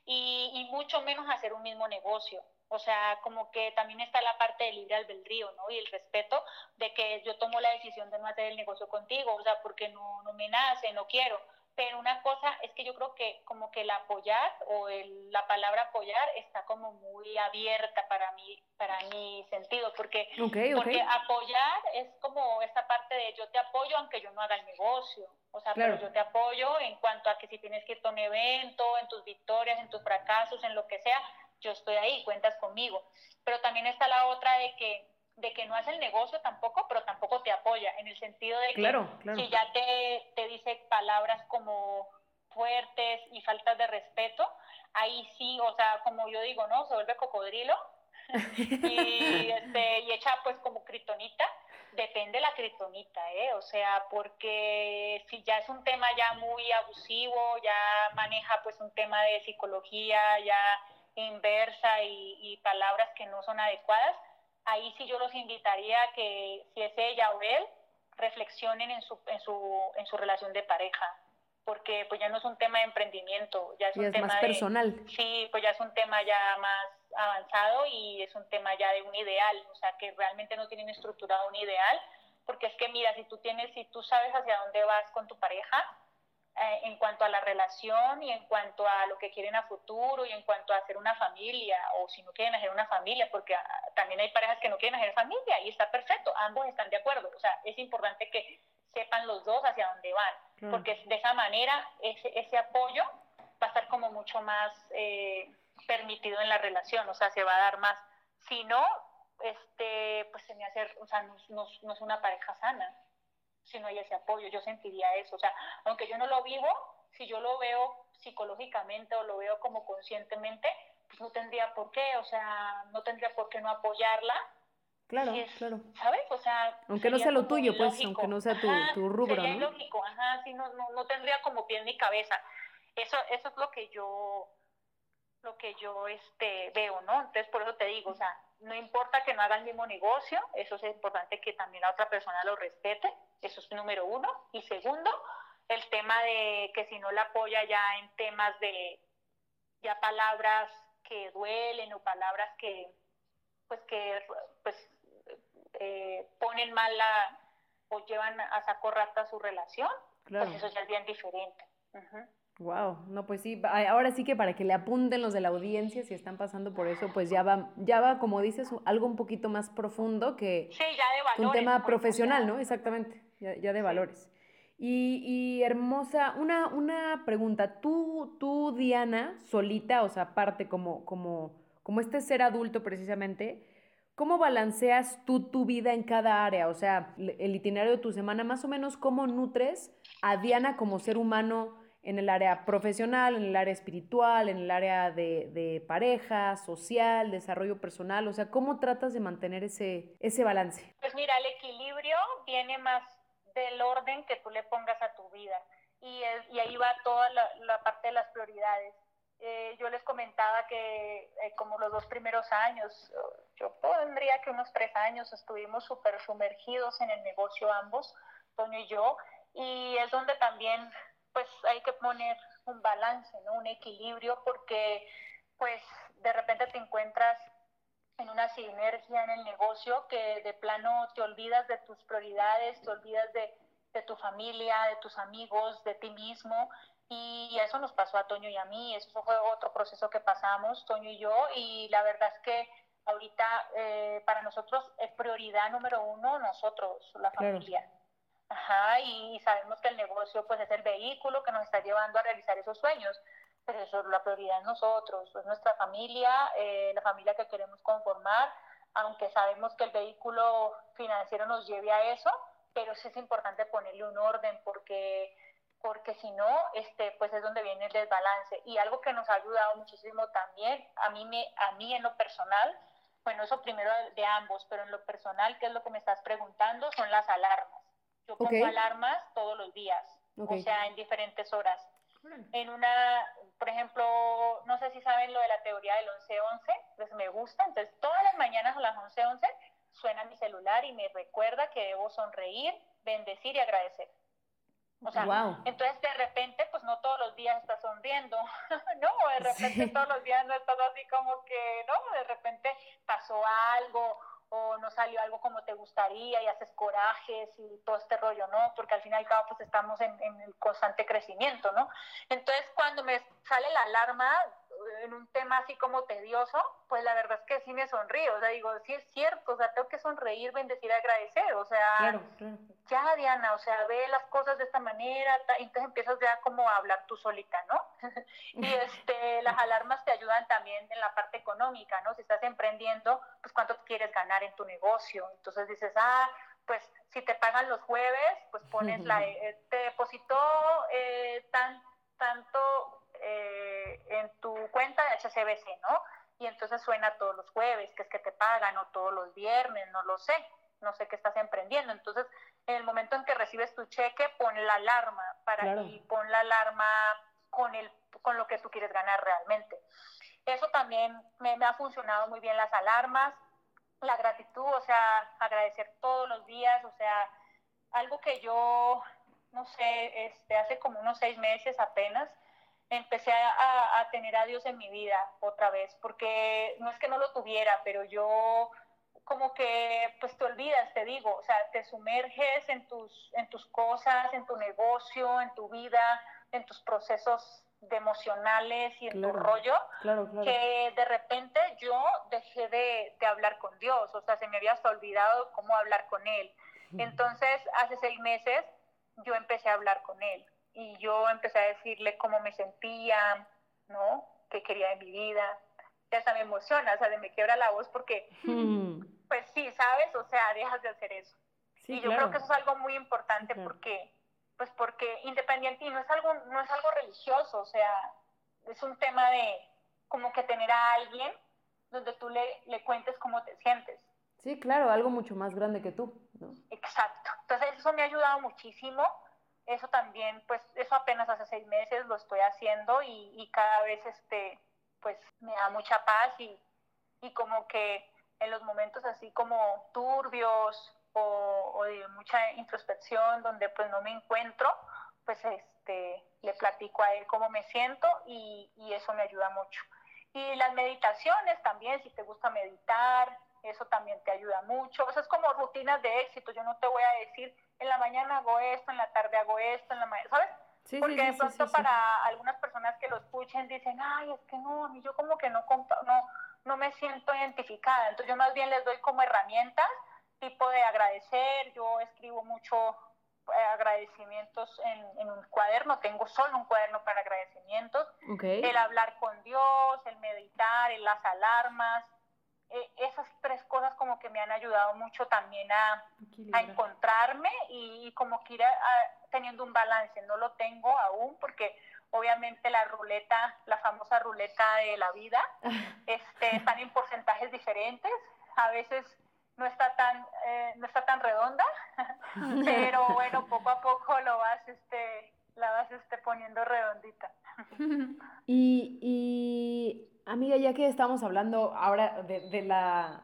Y, y mucho menos hacer un mismo negocio. O sea, como que también está la parte del libre albedrío, ¿no? Y el respeto de que yo tomo la decisión de no hacer el negocio contigo, o sea, porque no, no me nace, no quiero. Pero una cosa es que yo creo que como que el apoyar o el, la palabra apoyar está como muy abierta para mí, para mi sentido, porque porque apoyar es como esta parte de yo te apoyo aunque yo no haga el negocio. O sea, Claro. pero yo te apoyo en cuanto a que si tienes que ir a un evento, en tus victorias, en tus fracasos, en lo que sea, yo estoy ahí, cuentas conmigo. Pero también está la otra de que de que no hace el negocio tampoco, pero tampoco te apoya, en el sentido de que Claro, claro. si ya te, te dice palabras como fuertes y faltas de respeto, ahí sí, o sea, como yo digo, ¿no? Se vuelve cocodrilo y, (laughs) este, y echa pues como critonita, depende la critonita, ¿eh? O sea, porque si ya es un tema ya muy abusivo, ya maneja pues un tema de psicología ya inversa y, y palabras que no son adecuadas, ahí sí yo los invitaría a que si es ella o él, reflexionen en su, en su, en su relación de pareja, porque pues ya no es un tema de emprendimiento, ya es Y un es tema más de- personal. Sí, pues ya es un tema ya más avanzado y es un tema ya de un ideal, o sea, que realmente no tienen estructurado un ideal, porque es que mira, si tú tienes, si tú sabes hacia dónde vas con tu pareja, eh, en cuanto a la relación y en cuanto a lo que quieren a futuro y en cuanto a hacer una familia o si no quieren hacer una familia, porque ah, también hay parejas que no quieren hacer familia y está perfecto, ambos están de acuerdo, o sea, es importante que sepan los dos hacia dónde van, porque de esa manera ese, ese apoyo va a estar como mucho más eh, permitido en la relación, o sea, se va a dar más. Si no, este, pues se me hace, o sea, no, no no es una pareja sana si no hay ese apoyo, yo sentiría eso, o sea, aunque yo no lo vivo, Si yo lo veo psicológicamente o lo veo como conscientemente, pues no tendría por qué, o sea, no tendría por qué no apoyarla. Claro, si es- claro. ¿Sabes? O sea, Aunque no sea lo tuyo, pues, ilógico. aunque no sea tu, Ajá, tu rubro, sería ¿no? ilógico, ajá, sí, no, no, no tendría como pie ni cabeza. Eso, eso es lo que yo, lo que yo este, veo, ¿no? Entonces, por eso te digo, o sea, no importa que no haga el mismo negocio, eso es importante que también la otra persona lo respete, eso es número uno. Y segundo, el tema de que si no la apoya ya en temas de ya palabras que duelen o palabras que pues que pues eh, ponen mal la o llevan a saco rata su relación, Claro. pues eso ya es bien diferente. Ujú. Wow, no, pues sí, ahora sí que para que le apunten los de la audiencia si están pasando por eso, pues ya va, ya va, como dices, algo un poquito más profundo que, Sí, ya de que valores. un tema pues, profesional, ¿no? Exactamente, ya, ya de valores. Y, y hermosa, una, una pregunta, tú, tú, Diana, solita, o sea, aparte como, como, como este ser adulto precisamente, ¿cómo balanceas tú tu vida en cada área? O sea, el itinerario de tu semana, más o menos, ¿cómo nutres a Diana como ser humano en el área profesional, en el área espiritual, en el área de, de pareja, social, desarrollo personal? O sea, ¿cómo tratas de mantener ese, ese balance? Pues mira, el equilibrio viene más del orden que tú le pongas a tu vida. Y, es- y ahí va toda la, la parte de las prioridades. Eh, yo les comentaba que eh, como los dos primeros años, yo pondría que unos tres años estuvimos súper sumergidos en el negocio ambos, Toño y yo, y es donde también pues hay que poner un balance, ¿no? un equilibrio, porque pues de repente te encuentras en una sinergia en el negocio que de plano te olvidas de tus prioridades, te olvidas de, de tu familia, de tus amigos, de ti mismo. Y eso nos pasó a Toño y a mí, eso fue otro proceso que pasamos, Toño y yo, y la verdad es que ahorita eh, para nosotros es prioridad número uno nosotros, la Claro. familia. Ajá, y sabemos que el negocio pues es el vehículo que nos está llevando a realizar esos sueños, pero eso la prioridad es nosotros, es nuestra familia, eh, la familia que queremos conformar, aunque sabemos que el vehículo financiero nos lleve a eso, pero sí es importante ponerle un orden porque porque si no, este, pues es donde viene el desbalance. Y algo que nos ha ayudado muchísimo también, a mí, me, a mí en lo personal, bueno, eso primero de, de ambos, pero en lo personal, ¿qué es lo que me estás preguntando? Son las alarmas. Yo pongo Ok. alarmas todos los días, Ok. o sea, en diferentes horas. En una, por ejemplo, no sé si saben lo de la teoría del 11-11, pues me gusta, entonces todas las mañanas a las 11-11 suena mi celular y me recuerda que debo sonreír, bendecir y agradecer. O sea, Wow. entonces de repente, pues no todos los días estás sonriendo, (laughs) no, de repente Sí. todos los días no estás así como que, no, de repente pasó algo o no salió algo como te gustaría y haces corajes y todo este rollo, ¿no? Porque al fin y al cabo pues estamos en, en el constante crecimiento, ¿no? Entonces cuando me sale la alarma en un tema así como tedioso, pues la verdad es que sí me sonrío, o sea, digo, sí es cierto, o sea, tengo que sonreír, bendecir, agradecer, o sea, Claro, claro. ya Diana, o sea, ve las cosas de esta manera, y entonces empiezas ya como a hablar tú solita, ¿no? (laughs) y este, las alarmas te ayudan también en la parte económica, ¿no? Si estás emprendiendo, pues cuánto quieres ganar en tu negocio. Entonces dices, ah, pues si te pagan los jueves, pues pones la, eh, te depositó eh, tan, tanto eh, en tu cuenta de HCBC, ¿no? Y entonces suena todos los jueves, que es que te pagan, o todos los viernes, no lo sé, no sé qué estás emprendiendo. Entonces, en el momento en que recibes tu cheque, pon la alarma para Claro. y pon la alarma con el con lo que tú quieres ganar realmente. Eso también me, me ha funcionado muy bien las alarmas, la gratitud, o sea, agradecer todos los días, o sea, algo que yo, no sé, este, hace como unos seis meses apenas, empecé a, a tener a Dios en mi vida otra vez, porque no es que no lo tuviera, pero yo como que pues te olvidas, te digo, o sea, te sumerges en tus, en tus cosas, en tu negocio, en tu vida, en tus procesos de emocionales y en tu rollo, Claro, claro. que de repente yo dejé de, de hablar con Dios, o sea, se me había hasta olvidado cómo hablar con Él. Entonces, hace seis meses yo empecé a hablar con Él y yo empecé a decirle cómo me sentía, ¿no? ¿Qué quería de mi vida? Ya hasta me emociona, o sea, me quiebra la voz porque, Mm, pues sí, ¿sabes? O sea, dejas de hacer eso. Sí, y yo claro. creo que eso es algo muy importante claro. porque pues porque independiente y no es algo, no es algo religioso, o sea, es un tema de como que tener a alguien donde tú le, le cuentes cómo te sientes. Sí, claro, algo mucho más grande que tú, ¿no? Exacto. Entonces eso me ha ayudado muchísimo. Eso también, pues eso apenas hace seis meses lo estoy haciendo y, y cada vez, este, pues me da mucha paz y, y como que en los momentos así como turbios o, o, de mucha introspección donde pues no me encuentro, pues este, le platico a él cómo me siento y, y eso me ayuda mucho. Y las meditaciones también, si te gusta meditar, eso también te ayuda mucho. O sea, es como rutinas de éxito. Yo no te voy a decir, en la mañana hago esto, en la tarde hago esto, en la mañana, ¿sabes? Sí, Porque sí, de pronto sí, para algunas personas que lo escuchen dicen, ay, es que no, a mí yo como que no, no, no me siento identificada. Entonces yo más bien les doy como herramientas, tipo de agradecer. Yo escribo mucho eh, agradecimientos en, en un cuaderno, tengo solo un cuaderno para agradecimientos el hablar con Dios, el meditar, el las alarmas, eh, esas tres cosas como que me han ayudado mucho también a, a encontrarme y, y como que ir a- a- teniendo un balance. No lo tengo aún porque obviamente la ruleta, la famosa ruleta de la vida, (laughs) este, están en porcentajes diferentes. A veces no está tan, eh, no está tan redonda, (laughs) pero bueno, poco a poco lo vas, este, la vas este, poniendo redondita. (laughs) Y, y, amiga, ya que estamos hablando ahora de, de la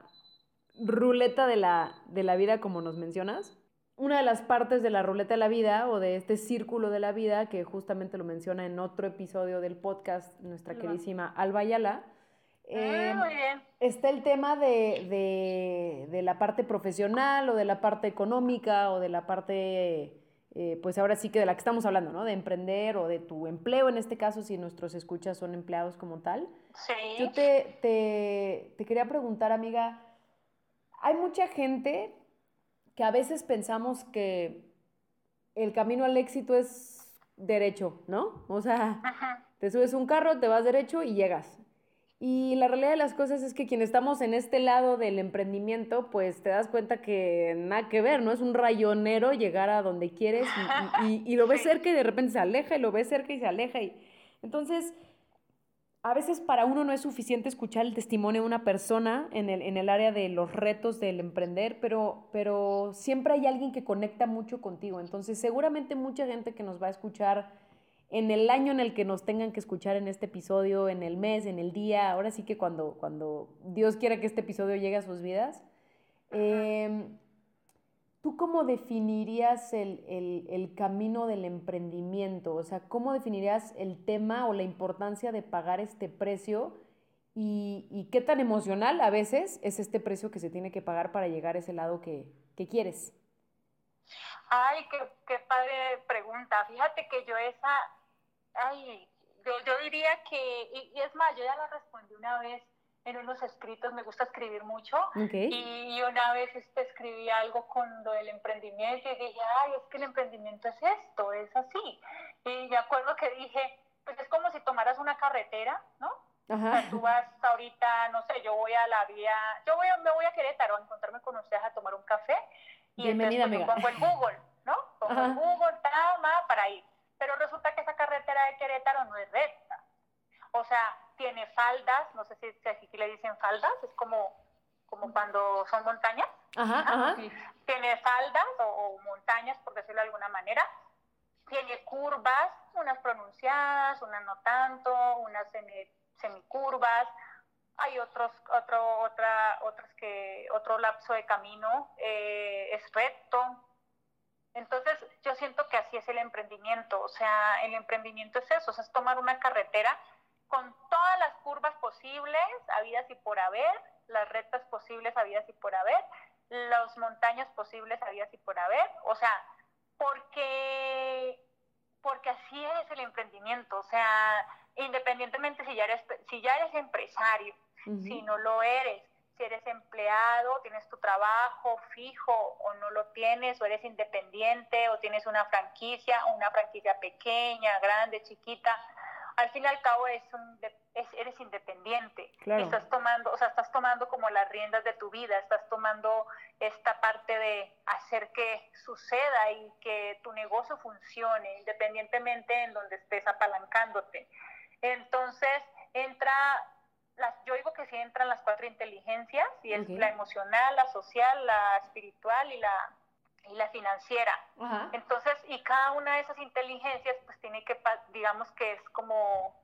ruleta de la, de la vida, como nos mencionas, una de las partes de la ruleta de la vida o de este círculo de la vida, que justamente lo menciona en otro episodio del podcast nuestra queridísima Alba Ayala, eh, Ah, muy bien. está el tema de, de- de la parte profesional o de la parte económica o de la parte, eh, pues ahora sí que de la que estamos hablando, ¿no? De emprender o de tu empleo en este caso, si nuestros escuchas son empleados como tal. Sí. Yo te, te, te quería preguntar, amiga, hay mucha gente que a veces pensamos que el camino al éxito es derecho, ¿no? O sea, Ajá. te subes un carro, te vas derecho y llegas. Y la realidad de las cosas es que quienes estamos en este lado del emprendimiento, pues te das cuenta que nada que ver, ¿no? Es un rayonero llegar a donde quieres y, y- lo ves (laughs) cerca y de repente se aleja y lo ves cerca y se aleja. Y... Entonces, a veces para uno no es suficiente escuchar el testimonio de una persona en el, en el área de los retos del emprender, pero, pero siempre hay alguien que conecta mucho contigo. Entonces, seguramente mucha gente que nos va a escuchar en el año en el que nos tengan que escuchar en este episodio, en el mes, en el día, ahora sí que cuando, cuando Dios quiera que este episodio llegue a sus vidas, eh, ¿tú cómo definirías el, el- el camino del emprendimiento? O sea, ¿cómo definirías el tema o la importancia de pagar este precio? Y, y qué tan emocional a veces es este precio que se tiene que pagar para llegar a ese lado que, que quieres? Ay, qué, qué padre pregunta. Fíjate que yo esa, ay, yo, yo diría que, y, y es más, yo ya la respondí una vez en unos escritos, me gusta escribir mucho, y una vez este, escribí algo con lo del emprendimiento y dije, ay, es que el emprendimiento es esto, es así. Y me acuerdo que dije, pues es como si tomaras una carretera, ¿no? O Ajá. sea, tú vas ahorita, no sé, yo voy a la vía, yo voy me voy a Querétaro a encontrarme con ustedes a tomar un café y Bienvenida, entonces pues, yo pongo el Google, ¿no? Pongo Ajá. el Google, tama, para ir. Pero resulta que esa carretera de Querétaro no es recta. O sea, tiene faldas, no sé si, si aquí le dicen faldas, es como, como cuando son montañas. Ajá, ajá. Tiene faldas o, o montañas, por decirlo de alguna manera. Tiene curvas, unas pronunciadas, unas no tanto, unas semi- semicurvas. Hay otros, otro, otra, otras que, otro lapso de camino eh, es recto. Entonces, yo siento que así es el emprendimiento. O sea, el emprendimiento es eso, o es tomar una carretera con todas las curvas posibles, habidas y por haber, las rectas posibles, habidas y por haber, las montañas posibles, habidas y por haber. O sea, porque, porque así es el emprendimiento. O sea, independientemente si ya eres, si ya eres empresario, Si no lo eres, si eres empleado, tienes tu trabajo fijo o no lo tienes, o eres independiente, o tienes una franquicia, una franquicia pequeña, grande, chiquita. al fin y al cabo es un, es, eres independiente. Claro. Estás tomando, o sea, estás tomando como las riendas de tu vida, estás tomando esta parte de hacer que suceda y que tu negocio funcione, independientemente en donde estés apalancándote. Entonces, entra, las, yo digo que sí entran las cuatro inteligencias, y es la emocional, la social, la espiritual y la, y la financiera. Ajá. Entonces, y cada una de esas inteligencias, pues tiene que, digamos que es como,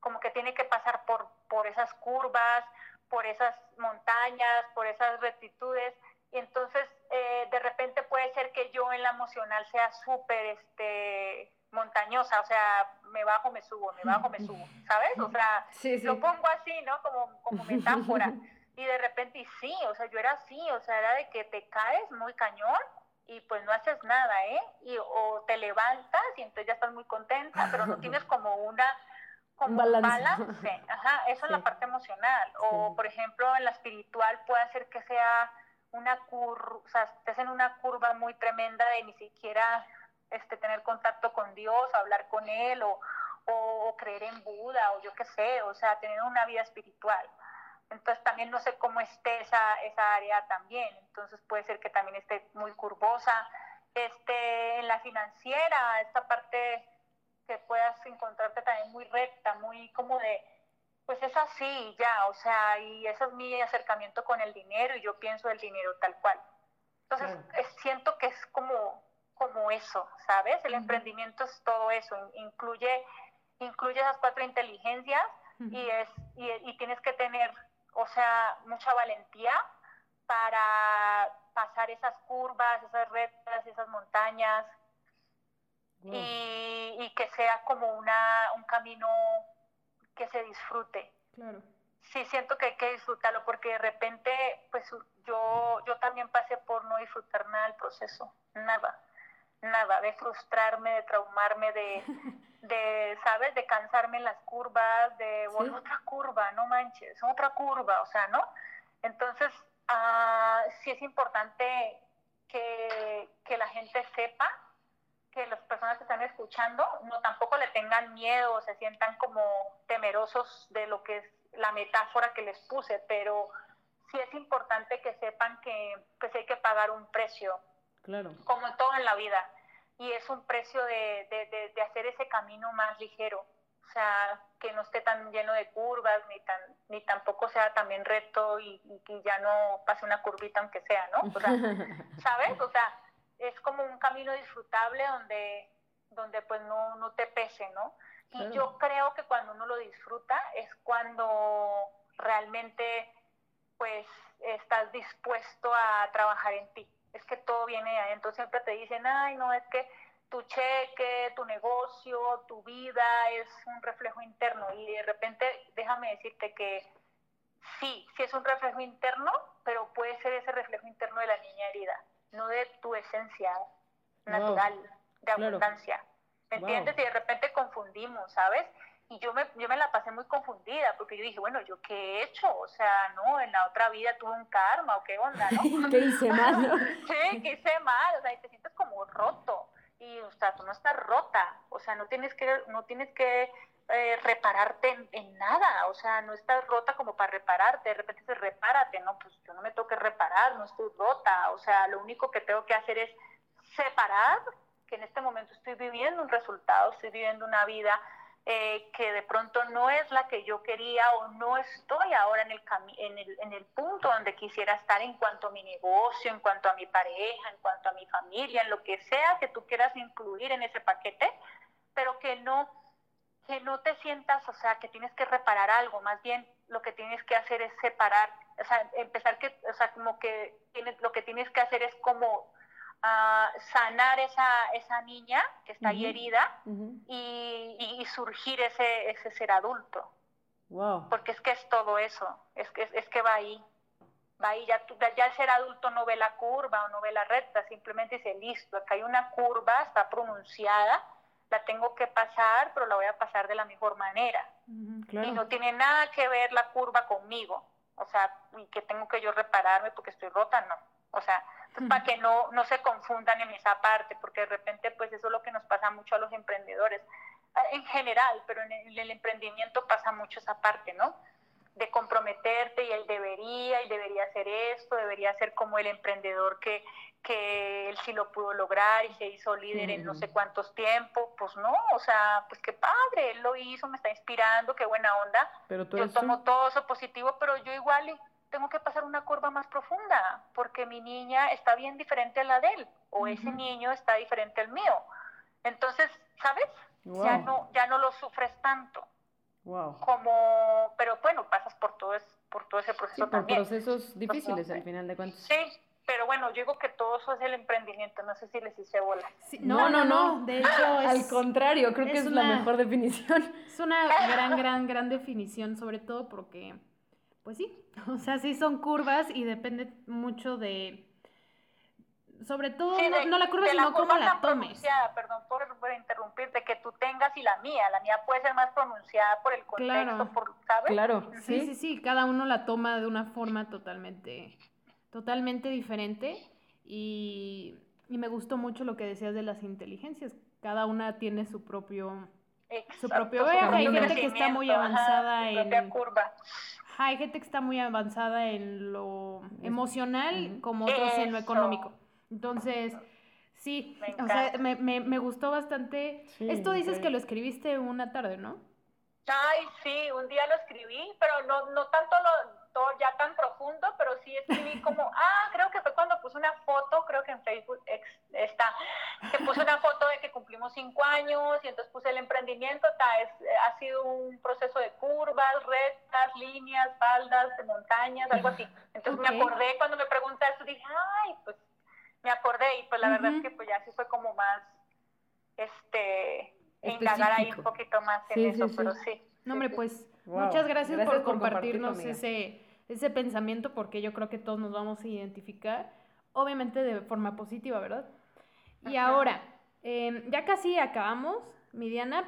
como que tiene que pasar por, por esas curvas, por esas montañas, por esas rectitudes. Y entonces, eh, de repente puede ser que yo en la emocional sea súper, este montañosa, o sea, me bajo, me subo, me bajo, me subo, ¿sabes? O sea, Sí, sí. lo pongo así, ¿no? Como, como metáfora. (laughs) Y de repente, y sí, o sea, yo era así, o sea, era de que te caes muy cañón y pues no haces nada, ¿eh? Y, o te levantas y entonces ya estás muy contenta, pero no tienes (laughs) como una como balance. balance, ajá, eso en Sí. la parte emocional. O, por ejemplo, en la espiritual puede ser que sea una curva, o sea, estés en una curva muy tremenda de ni siquiera este, tener contacto con Dios, hablar con Él, o, o, o creer en Buda, o yo qué sé, o sea, tener una vida espiritual. Entonces también no sé cómo esté esa, esa área también. Entonces puede ser que también esté muy curvosa. Este, en la financiera, esta parte que puedas encontrarte también muy recta, muy como de, pues es así ya, o sea, y ese es mi acercamiento con el dinero y yo pienso el dinero tal cual. Entonces es- siento que es como, como eso, ¿sabes? El emprendimiento es todo eso, in- incluye, incluye esas cuatro inteligencias y, es, y, y tienes que tener, o sea, mucha valentía para pasar esas curvas, esas rectas, esas montañas y que sea como una, un camino que se disfrute. Claro. Sí, siento que hay que disfrutarlo porque de repente, pues yo, yo también pasé por no disfrutar nada del proceso, nada, nada, de frustrarme, de traumarme, de, (laughs) de ¿sabes? De cansarme en las curvas, de, bueno, otra curva, no manches, otra curva, o sea, ¿no? Entonces, ah, sí es importante que, que la gente sepa que las personas que están escuchando no tampoco le tengan miedo o se sientan como temerosos de lo que es la metáfora que les puse, pero sí es importante que sepan que pues hay que pagar un precio, Claro. como todo en la vida, y es un precio de, de, de, de hacer ese camino más ligero, o sea, que no esté tan lleno de curvas, ni tan ni tampoco sea también recto y, y ya no pase una curvita aunque sea, ¿no? O sea, (laughs) ¿sabes? O sea, es como un camino disfrutable donde, donde pues no, no te pese, ¿no? Y Claro. yo creo que cuando uno lo disfruta es cuando realmente pues estás dispuesto a trabajar en ti. Es que todo viene de adentro. Siempre te dicen, ay, no, es que tu cheque, tu negocio, tu vida es un reflejo interno. Y de repente, déjame decirte que sí, sí es un reflejo interno, pero puede ser ese reflejo interno de la niña herida, no de tu esencia natural, de abundancia. ¿Me entiendes? Y de repente confundimos, ¿sabes? Y yo me, yo me la pasé muy confundida, porque yo dije, bueno, ¿yo qué he hecho? O sea, ¿no? En la otra vida tuve un karma, ¿o qué onda, no? (laughs) ¿Qué hice mal? (laughs) sí, que hice mal, o sea, y te sientes como roto. Y, o sea, tú no estás rota, o sea, no tienes que, no tienes que eh, repararte en, en nada, o sea, no estás rota como para repararte, de repente dices, repárate, no, pues yo no me tengo que reparar, no estoy rota, o sea, lo único que tengo que hacer es separar que en este momento estoy viviendo un resultado, estoy viviendo una vida eh, que de pronto no es la que yo quería o no estoy ahora en el, en, el, en el punto donde quisiera estar en cuanto a mi negocio, en cuanto a mi pareja, en cuanto a mi familia, en lo que sea que tú quieras incluir en ese paquete, pero que no, que no te sientas, o sea, que tienes que reparar algo, más bien lo que tienes que hacer es separar, o sea, empezar que, o sea, como que tienes, lo que tienes que hacer es como sanar esa, esa niña que está ahí herida y, y- y surgir ese, ese ser adulto, Wow. porque es que es todo eso, es que, es que va ahí, va ahí, ya, ya el ser adulto no ve la curva o no ve la recta, simplemente dice, listo, acá hay una curva, está pronunciada, la tengo que pasar, pero la voy a pasar de la mejor manera. Y Claro. no tiene nada que ver la curva conmigo, o sea, y que tengo que yo repararme porque estoy rota, no. O sea, para que no, no se confundan en esa parte, porque de repente, pues eso es lo que nos pasa mucho a los emprendedores. en general, pero en el, en el emprendimiento pasa mucho esa parte, ¿no? de comprometerte y él debería, y debería hacer esto, debería ser como el emprendedor que, que él sí lo pudo lograr y se hizo líder en no sé cuántos tiempos, pues no, o sea, pues qué padre, él lo hizo, me está inspirando, qué buena onda. Pero yo tomo todo eso positivo, pero yo igual y tengo que pasar una curva más profunda, porque mi niña está bien diferente a la de él, o ese niño está diferente al mío. Entonces, ¿sabes? Ya no, ya no lo sufres tanto Wow. como, pero bueno, pasas por todo, es, por todo ese Sí, proceso por también. procesos difíciles al final de cuentas. Sí, pero bueno, yo digo que todo eso es el emprendimiento, no sé si les hice bola. Sí, No, no, no. De hecho, es, Al contrario, creo que es la mejor definición. es una gran, gran, gran definición, sobre todo porque, pues sí, (laughs) o sea, sí son curvas y depende mucho de, sobre todo, Sí, no, de- no la curva, sino cómo la tomes. perdón por, por interrumpirte, que tú tengas y la mía, la mía puede ser más pronunciada por el contexto, Claro. por, ¿sabes? Claro, Sí, sí, sí, cada uno la toma de una forma totalmente, totalmente diferente y, y me gustó mucho lo que decías de las inteligencias. Cada una tiene su propio, su Exacto, propio su viaje. Hay propio gente que está muy ajá, avanzada su en, propia curva. Ajá, hay gente que está muy avanzada en lo emocional como otros en lo económico. Entonces, sí, Me o sea, me, me, me gustó bastante. Sí, Esto dices que lo escribiste una tarde, ¿no? Ay, sí, un día lo escribí, pero no, no tanto lo, ya tan profundo, pero sí escribí como, (laughs) ah, creo que fue cuando puse una foto, creo que en Facebook ex- está, que puse una foto de que cumplimos cinco años y entonces puse el emprendimiento, ta, es, ha sido un proceso de curvas, rectas, líneas, faldas, de montañas, algo así. Entonces me acordé cuando me preguntaste, dije, ay, pues me acordé y pues la verdad es que pues ya sí fue como más, este, indagar ahí un Específico. poquito más en Sí, eso, sí. pero sí. No, sí, hombre, sí. pues Wow, muchas gracias, gracias por compartirnos ese, ese pensamiento porque yo creo que todos nos vamos a identificar, obviamente de forma positiva, ¿verdad? Y Ajá. ahora, em, ya casi acabamos, mi Diana.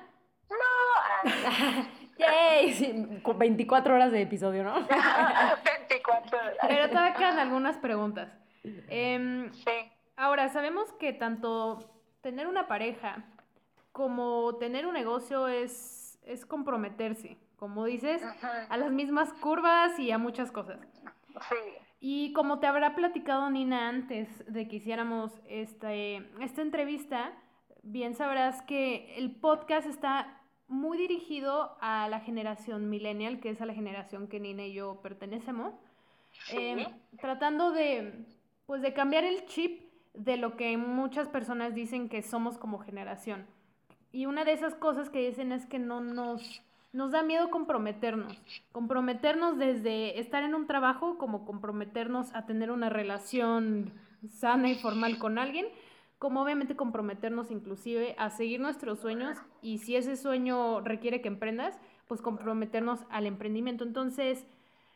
(laughs) Yay, sí, con 24 horas de episodio, ¿no? (laughs) 24 horas. Pero todavía quedan algunas preguntas. Em, Sí. ahora, sabemos que tanto tener una pareja como tener un negocio es, es comprometerse, como dices, Ajá. a las mismas curvas y a muchas cosas. Sí. Y como te habrá platicado Nina antes de que hiciéramos este, esta entrevista, bien sabrás que el podcast está muy dirigido a la generación millennial, que es a la generación que Nina y yo pertenecemos, Sí. eh, tratando de, pues, de cambiar el chip de lo que muchas personas dicen que somos como generación. Y una de esas cosas que dicen es que no nos, nos da miedo comprometernos. Comprometernos desde estar en un trabajo como comprometernos a tener una relación sana y formal con alguien, como obviamente comprometernos inclusive a seguir nuestros sueños y si ese sueño requiere que emprendas, pues comprometernos al emprendimiento. Entonces,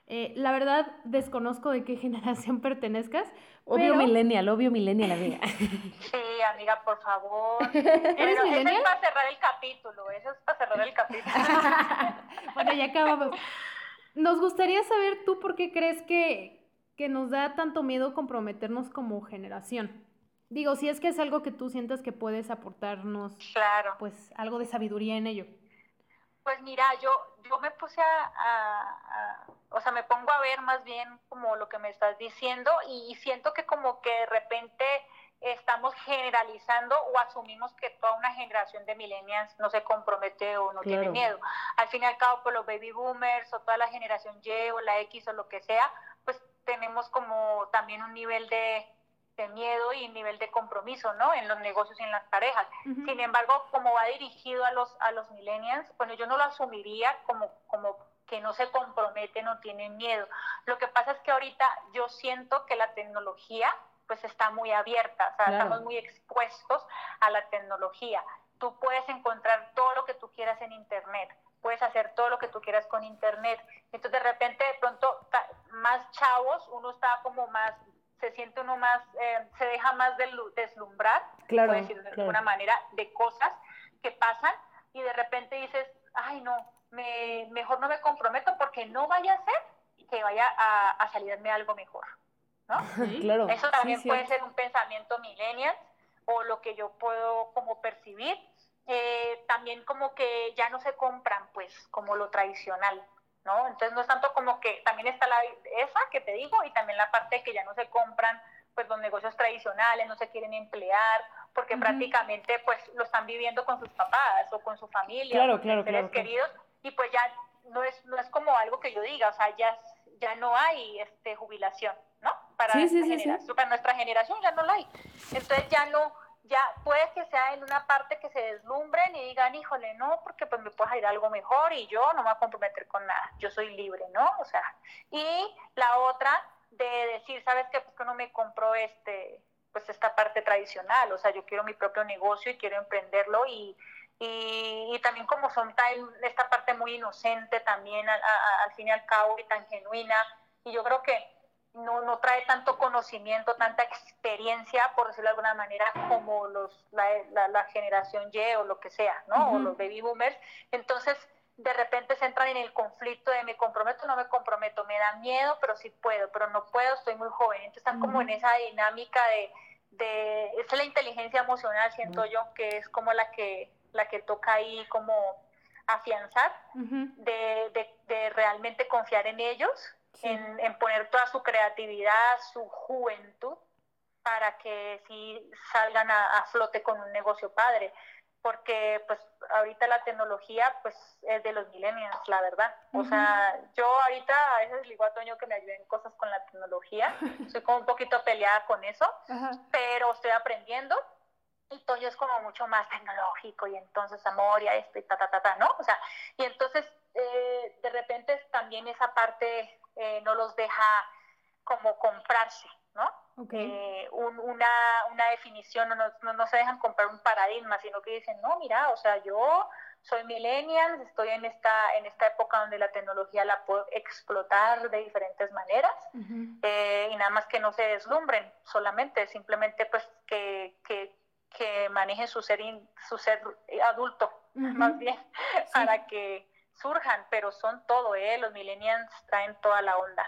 eh, la verdad desconozco de qué (laughs) generación pertenezcas. Obvio pero- millennial, obvio millennial, amiga. (laughs) Sí, amiga, por favor. ¿Eres Pero eso millennial? es para cerrar el capítulo, eso es para cerrar el capítulo. bueno, ya acabamos. Nos gustaría saber tú por qué crees que, que nos da tanto miedo comprometernos como generación. Digo, si es que es algo que tú sientas que puedes aportarnos, Claro. pues algo de sabiduría en ello. Pues mira, yo, yo me puse a, a- a- o sea, me pongo a ver más bien como lo que me estás diciendo y, siento que como que de repente estamos generalizando o asumimos que toda una generación de millennials no se compromete o no tiene miedo. Al fin y al cabo, pues los baby boomers o toda la generación Y o la X o lo que sea, pues tenemos como también un nivel de, de miedo y nivel de compromiso, ¿no? En los negocios y en las parejas. Sin embargo, como va dirigido a los, a los millennials, bueno, yo no lo asumiría como, como que no se comprometen o tienen miedo. Lo que pasa es que ahorita yo siento que la tecnología pues está muy abierta, o sea, Claro. estamos muy expuestos a la tecnología. Tú puedes encontrar todo lo que tú quieras en Internet, puedes hacer todo lo que tú quieras con Internet. Entonces, de repente, de pronto, más chavos, uno está como más, se siente uno más, eh, se deja más delu- deslumbrar, Claro, puedo decir de claro. alguna manera, de cosas que pasan y de repente dices, ay no, me, mejor no me comprometo porque no vaya a ser que vaya a, a salirme algo mejor. ¿no? (laughs) Claro. Eso también sí, puede ser un pensamiento millennial o lo que yo puedo como percibir, eh, también como que ya no se compran, pues, como lo tradicional, ¿no? Entonces no es tanto como que también está la, esa que te digo y también la parte que ya no se compran pues los negocios tradicionales, no se quieren emplear, porque prácticamente pues lo están viviendo con sus papás o con su familia, claro, con claro, seres queridos, y pues ya no es, no es como algo que yo diga, o sea, ya, ya no hay este jubilación, ¿no? Para, para nuestra generación ya no la hay. Entonces ya no, ya puede que sea en una parte que se deslumbren y digan, híjole, no, porque pues me puede ir algo mejor y yo no me voy a comprometer con nada, yo soy libre, ¿no? O sea, y la otra de decir, ¿sabes qué? Pues que no me compro este, pues esta parte tradicional, o sea, yo quiero mi propio negocio y quiero emprenderlo y, y, también como son esta parte muy inocente también al fin y al cabo y tan genuina, y yo creo que no, no trae tanto conocimiento, tanta experiencia, por decirlo de alguna manera, como los, la, la, generación Y o lo que sea, ¿no? O los baby boomers. Entonces, de repente se entran en el conflicto de me comprometo o no me comprometo, me da miedo, pero sí puedo, pero no puedo, estoy muy joven. Entonces están como en esa dinámica de, de, es la inteligencia emocional, siento yo, que es como la que, la que toca ahí como afianzar, de, de, de, realmente confiar en ellos, en, en, poner toda su creatividad, su juventud, para que sí salgan a, a flote con un negocio padre. Porque pues ahorita la tecnología pues es de los millennials, la verdad. O sea, yo ahorita a veces le digo a Toño que me ayuden cosas con la tecnología, (laughs) soy como un poquito peleada con eso, pero estoy aprendiendo y Toño es como mucho más tecnológico y entonces amor y esto y ta, ta, ta, ta, ¿no? O sea, y entonces eh, de repente también esa parte eh, no los deja como comprarse, ¿no? Eh, una, una, definición, no, no, no, se dejan comprar un paradigma, sino que dicen, no, mira, o sea, yo soy millennial, estoy en esta, en esta época donde la tecnología la puedo explotar de diferentes maneras eh, y nada más que no se deslumbren solamente, simplemente pues que, que, que manejen su ser, su ser adulto, más bien, para que surjan, pero son todo, ¿eh? los millennials traen toda la onda.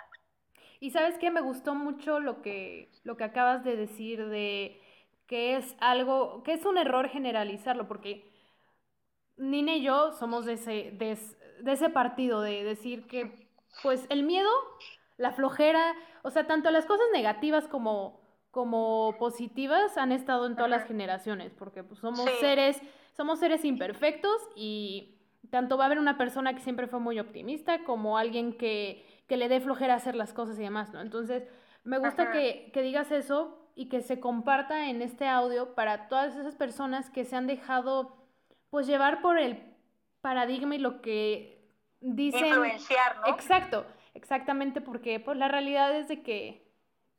Y sabes qué, me gustó mucho lo que, lo que acabas de decir de que es algo, que es un error generalizarlo, porque Nina y yo somos de ese, de, ese partido, de decir que pues el miedo, la flojera, o sea, tanto las cosas negativas como, como positivas han estado en todas las generaciones, porque pues, somos seres, somos seres imperfectos y tanto va a haber una persona que siempre fue muy optimista como alguien que que le dé flojera hacer las cosas y demás, ¿no? Entonces, me gusta que, digas eso y que se comparta en este audio para todas esas personas que se han dejado, pues, llevar por el paradigma y lo que dicen... Influenciar, ¿no? Exacto, exactamente, porque, pues, la realidad es de que,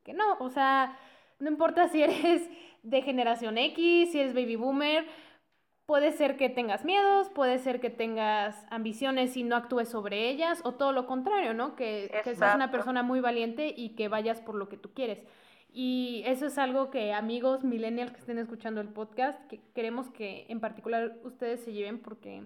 que no, o sea, no importa si eres de generación X, si eres baby boomer, Puede ser que tengas miedos, puede ser que tengas ambiciones y no actúes sobre ellas, o todo lo contrario, ¿no? Que, que seas una persona muy valiente y que vayas por lo que tú quieres. Y eso es algo que amigos millennials que estén escuchando el podcast, que queremos que en particular ustedes se lleven porque,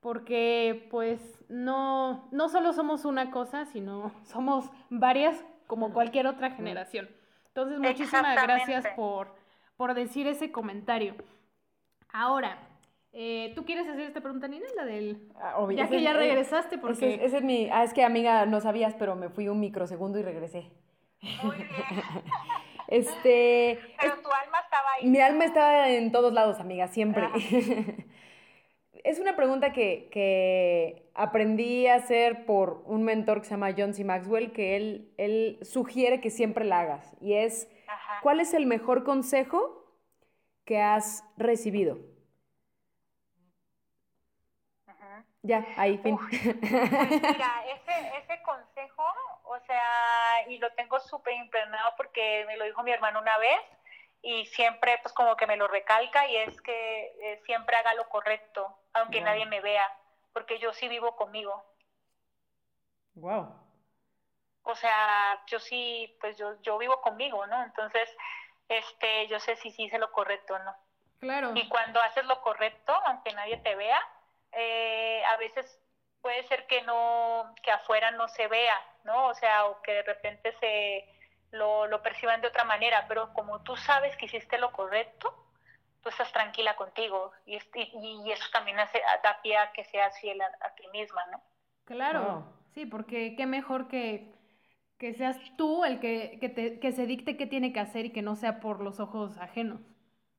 porque pues no, no solo somos una cosa, sino somos varias como cualquier otra generación. Entonces, muchísimas gracias por, por decir ese comentario. Ahora, eh, ¿tú quieres hacer esta pregunta, Nina? La del... Ah, ya que ya regresaste, porque... Ese, es mi... Ah, es que, amiga, no sabías, pero me fui un microsegundo y regresé. Muy bien. este... Pero tu alma estaba ahí. Mi alma estaba en todos lados, amiga, siempre. Es una pregunta que, que, aprendí a hacer por un mentor que se llama John C. Maxwell, que él, él sugiere que siempre la hagas. Y es, ¿cuál es el mejor consejo que has recibido? Ya, ahí, fin. Pues mira, ese, ese consejo, o sea, y lo tengo súper impregnado porque me lo dijo mi hermano una vez y siempre pues como que me lo recalca y es que eh, siempre haga lo correcto, aunque nadie me vea, porque yo sí vivo conmigo. Wow. O sea, yo sí, pues yo, yo vivo conmigo, ¿no? Entonces, este, yo sé si sí hice lo correcto o no. Claro. Y cuando haces lo correcto, aunque nadie te vea, eh, a veces puede ser que no, que afuera no se vea, ¿no? O sea, o que de repente se lo, lo perciban de otra manera, pero como tú sabes que hiciste lo correcto, tú estás tranquila contigo y, y, eso también hace, da pie a que seas fiel a, ti misma, ¿no? Claro, sí, porque qué mejor que, que seas tú el que, que, te, que se dicte qué tiene que hacer y que no sea por los ojos ajenos.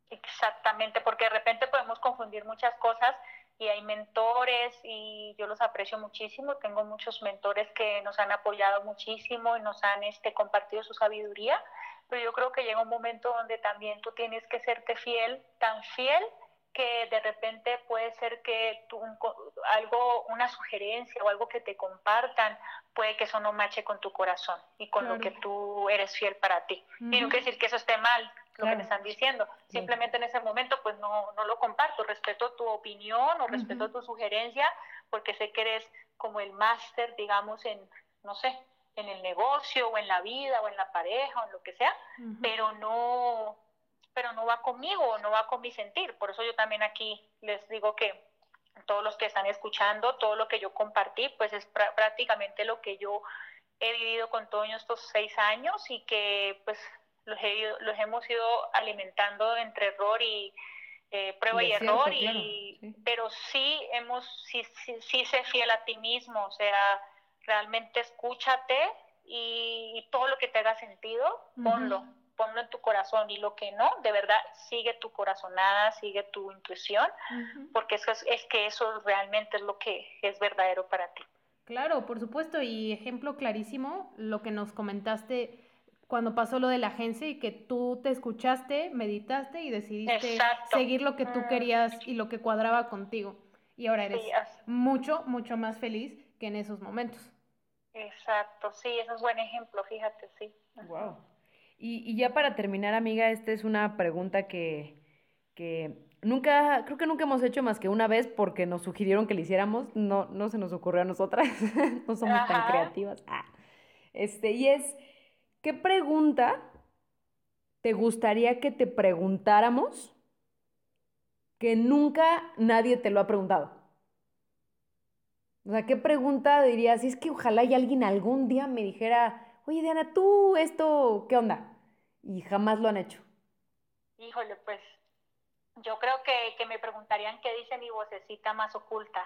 Exactamente, porque de repente podemos confundir muchas cosas y hay mentores y yo los aprecio muchísimo. Tengo muchos mentores que nos han apoyado muchísimo y nos han este, compartido su sabiduría, pero yo creo que llega un momento donde también tú tienes que serte fiel, tan fiel que de repente puede ser que tú, algo, una sugerencia o algo que te compartan, puede que eso no mache con tu corazón y con lo que tú eres fiel para ti. Y no quiere decir que eso esté mal, lo que te están diciendo. Simplemente en ese momento, pues no, no lo comparto, respeto tu opinión o respeto tu sugerencia, porque sé que eres como el máster, digamos, en, no sé, en el negocio o en la vida o en la pareja o en lo que sea, pero no pero no va conmigo, no va con mi sentir. Por eso yo también aquí les digo que todos los que están escuchando, todo lo que yo compartí, pues es prácticamente lo que yo he vivido con todos estos seis años y que pues los, los hemos ido alimentando entre error y eh, prueba y, error, y, pero sí hemos, sí, sí, sí sé fiel a ti mismo, o sea, realmente escúchate y, todo lo que te haga sentido, ponlo ponlo en tu corazón y lo que no, de verdad, sigue tu corazonada, sigue tu intuición, porque eso es, que eso realmente es lo que es verdadero para ti. Claro, por supuesto, y ejemplo clarísimo, lo que nos comentaste cuando pasó lo de la agencia y que tú te escuchaste, meditaste y decidiste seguir lo que tú mm. querías y lo que cuadraba contigo. Y ahora eres mucho, mucho más feliz que en esos momentos. Exacto, sí, eso es buen ejemplo, fíjate, sí. Wow. Y, ya para terminar, amiga, esta es una pregunta que, nunca, creo que nunca hemos hecho más que una vez porque nos sugirieron que le hiciéramos, no, no se nos ocurrió a nosotras, (laughs) no somos tan creativas. Ah. Este, y es, ¿qué pregunta te gustaría que te preguntáramos que nunca nadie te lo ha preguntado? O sea, ¿qué pregunta dirías? Es que ojalá y alguien algún día me dijera, oye Diana, tú esto, ¿qué onda? Y jamás lo han hecho. Híjole, pues yo creo que, que me preguntarían qué dice mi vocecita más oculta.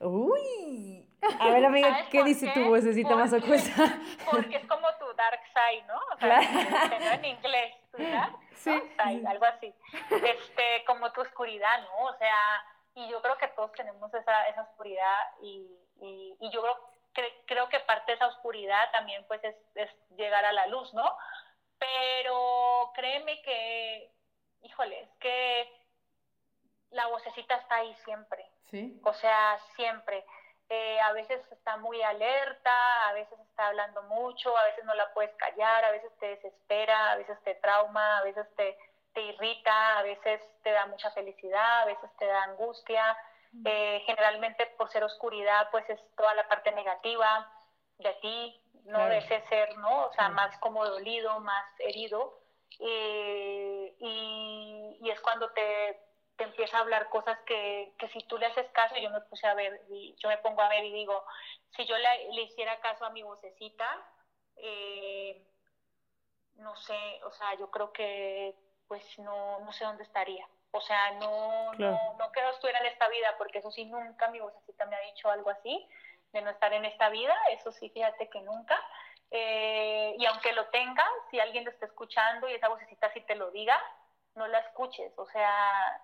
Uy, (laughs) a ver amiga, ¿qué dice tu vocecita más oculta? Porque es como tu dark side, ¿no? O sea, en inglés, tu (laughs) dark side, algo así. Este, como tu oscuridad, ¿no? O sea, y yo creo que todos tenemos esa, esa oscuridad y, y, y yo creo creo que parte de esa oscuridad también pues es, llegar a la luz, ¿no? Pero créeme que, híjole, es que la vocecita está ahí siempre. Sí. O sea, siempre. Eh, a veces está muy alerta, a veces está hablando mucho, a veces no la puedes callar, a veces te desespera, a veces te trauma, a veces te, te irrita, a veces te da mucha felicidad, a veces te da angustia. Eh, generalmente por ser oscuridad, pues es toda la parte negativa de ti, no de ese ser, ¿no? O sea, más como dolido, más herido. Eh, y, y, es cuando te, te, empieza a hablar cosas que, que, si tú le haces caso, yo me puse a ver, y yo me pongo a ver y digo, si yo le, le hiciera caso a mi vocecita, eh, no sé, o sea, yo creo que pues no, no sé dónde estaría. O sea, no, no, no quiero estuviera en esta vida, porque eso sí, nunca mi vocecita me ha dicho algo así, de no estar en esta vida, eso sí, fíjate que nunca. Eh, y aunque lo tenga, si alguien lo está escuchando y esa vocecita sí te lo diga, no la escuches. O sea,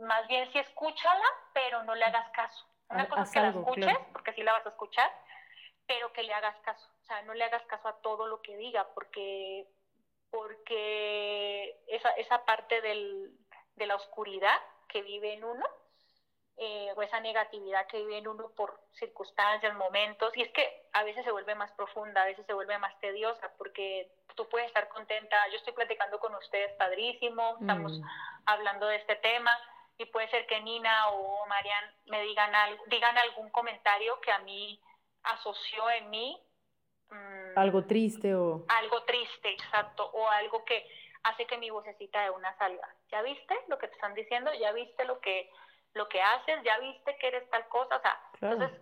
más bien sí escúchala, pero no le hagas caso. Una cosa es que la escuches, porque sí la vas a escuchar, pero que le hagas caso. O sea, no le hagas caso a todo lo que diga, porque, porque esa, esa parte del, de la oscuridad que vive en uno, eh, o esa negatividad que vive en uno por circunstancias, momentos, y es que a veces se vuelve más profunda, a veces se vuelve más tediosa, porque tú puedes estar contenta, yo estoy platicando con ustedes padrísimo, estamos mm. hablando de este tema, y puede ser que Nina o Marian me digan, algo, digan algún comentario que a mí asoció en mí. Mm, algo triste o... Algo triste, exacto, o algo que hace que mi vocecita de una salga. ¿Ya viste lo que te están diciendo? ¿Ya viste lo que, lo que haces? ¿Ya viste que eres tal cosa? O sea, entonces,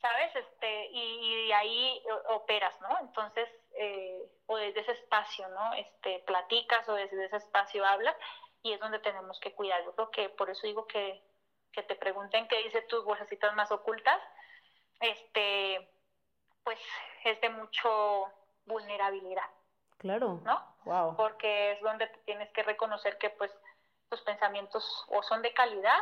¿sabes? Este, y, y ahí operas, ¿no? Entonces, eh, o desde ese espacio, ¿no? Este, platicas o desde ese espacio hablas. Y es donde tenemos que cuidar. Yo creo que por eso digo que, que te pregunten qué dice tus bolsecitas más ocultas, este, pues es de mucho vulnerabilidad. Claro. ¿No? Wow. Porque es donde tienes que reconocer que pues tus pensamientos o son de calidad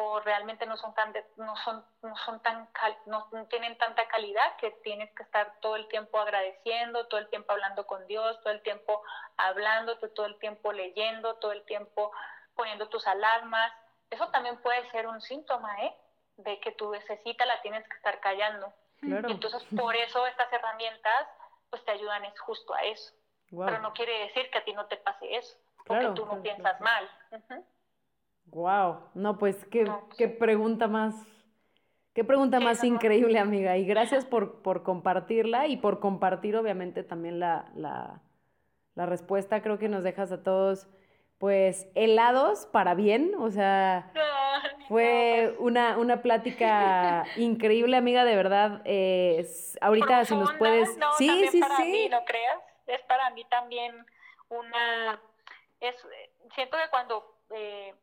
o realmente no son tan no son no son tan no, tienen tanta calidad que tienes que estar todo el tiempo agradeciendo todo el tiempo hablando con Dios todo el tiempo hablándote todo el tiempo leyendo todo el tiempo poniendo tus alarmas eso también puede ser un síntoma ¿eh? de que tu necesita la tienes que estar callando Claro. entonces (laughs) por eso estas herramientas pues te ayudan es justo a eso Wow. pero no quiere decir que a ti no te pase eso Claro, porque tú no claro, piensas claro. mal Ujú. Wow. No, pues qué, No, pues qué pregunta más, qué pregunta más increíble, amiga. Y gracias (laughs) por, por compartirla y por compartir, obviamente, también la, la, la respuesta. Creo que nos dejas a todos, pues, helados para bien. O sea, No, fue no, pues, una, una plática (laughs) increíble, amiga, de verdad. Eh, es- ahorita, si nos puedes. no, sí, sí, para sí. mí, no creas, es para mí también una, es, siento que cuando eh,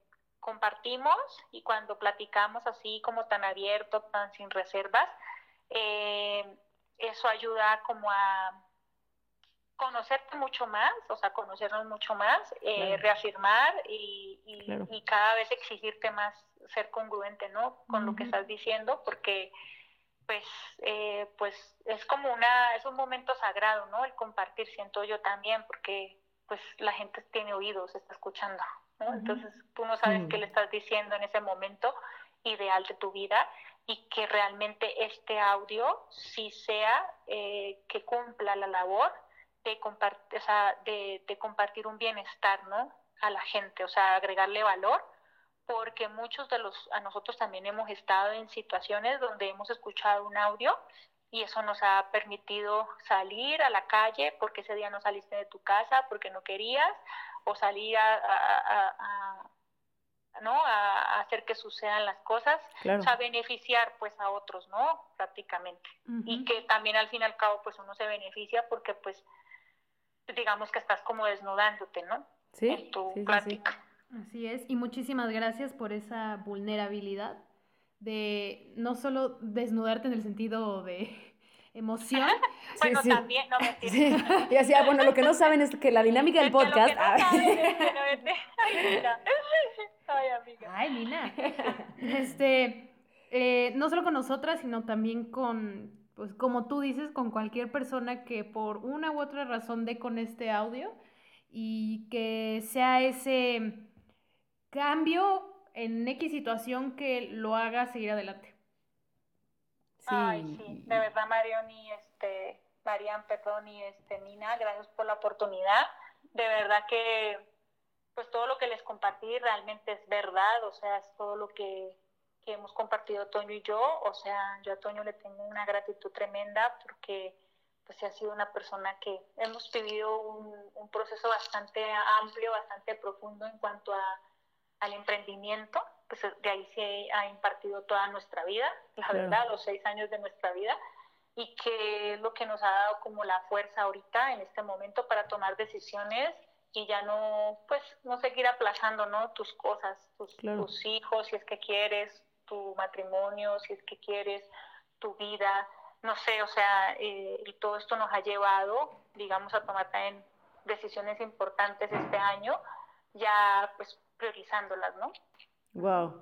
compartimos y cuando platicamos así como tan abierto, tan sin reservas, eh, eso ayuda como a conocerte mucho más, o sea, conocernos mucho más, eh, Claro. reafirmar y, y- Claro. y cada vez exigirte más ser congruente, ¿no? Con lo que estás diciendo, porque pues, eh, pues es como una, es un momento sagrado, ¿no? El compartir, siento yo también, porque pues la gente tiene oídos, está escuchando, Entonces tú no sabes Mm. qué le estás diciendo en ese momento ideal de tu vida y que realmente este audio sí sea eh, que cumpla la labor de, compartir, o sea, de, de compartir un bienestar, ¿no? A la gente, o sea, agregarle valor porque muchos de los, a nosotros también hemos estado en situaciones donde hemos escuchado un audio y eso nos ha permitido salir a la calle porque ese día no saliste de tu casa porque no querías o salir a, a- a- a- ¿no? a, a hacer que sucedan las cosas, Claro. o sea, beneficiar pues a otros, ¿no? Prácticamente. Y que también al fin y al cabo pues uno se beneficia porque pues digamos que estás como desnudándote, ¿no? Sí, En tu sí, sí, sí. Así es, y muchísimas gracias por esa vulnerabilidad de no solo desnudarte en el sentido de emoción, (laughs) Bueno, sí. también, no mentira. Sí, y así, ah, bueno, lo que no saben es que la (laughs) dinámica del Es que lo podcast. que no saben es que (laughs) no vete- Ay, mira. Ay, amiga. Ay, Nina. Este, eh, no solo con nosotras, sino también con, pues como tú dices, con cualquier persona que por una u otra razón dé con este audio y que sea ese cambio en X situación que lo haga seguir adelante. Ay, sí, de verdad, Marion y este, Marian, perdón, y este, Nina, gracias por la oportunidad. De verdad que, pues todo lo que les compartí realmente es verdad, o sea, es todo lo que, que hemos compartido Toño y yo, o sea, yo a Toño le tengo una gratitud tremenda porque pues ha sido una persona que hemos vivido un, un proceso bastante amplio, bastante profundo en cuanto a, al emprendimiento, pues de ahí se ha impartido toda nuestra vida, la Claro. verdad, los seis años de nuestra vida, y que es lo que nos ha dado como la fuerza ahorita en este momento para tomar decisiones y ya no, pues, no seguir aplazando, ¿no? Tus cosas, tus, Claro. tus hijos, si es que quieres, tu matrimonio, si es que quieres, tu vida, no sé, o sea, eh, y todo esto nos ha llevado, digamos, a tomar también decisiones importantes este año, ya pues priorizándolas, ¿no? Wow.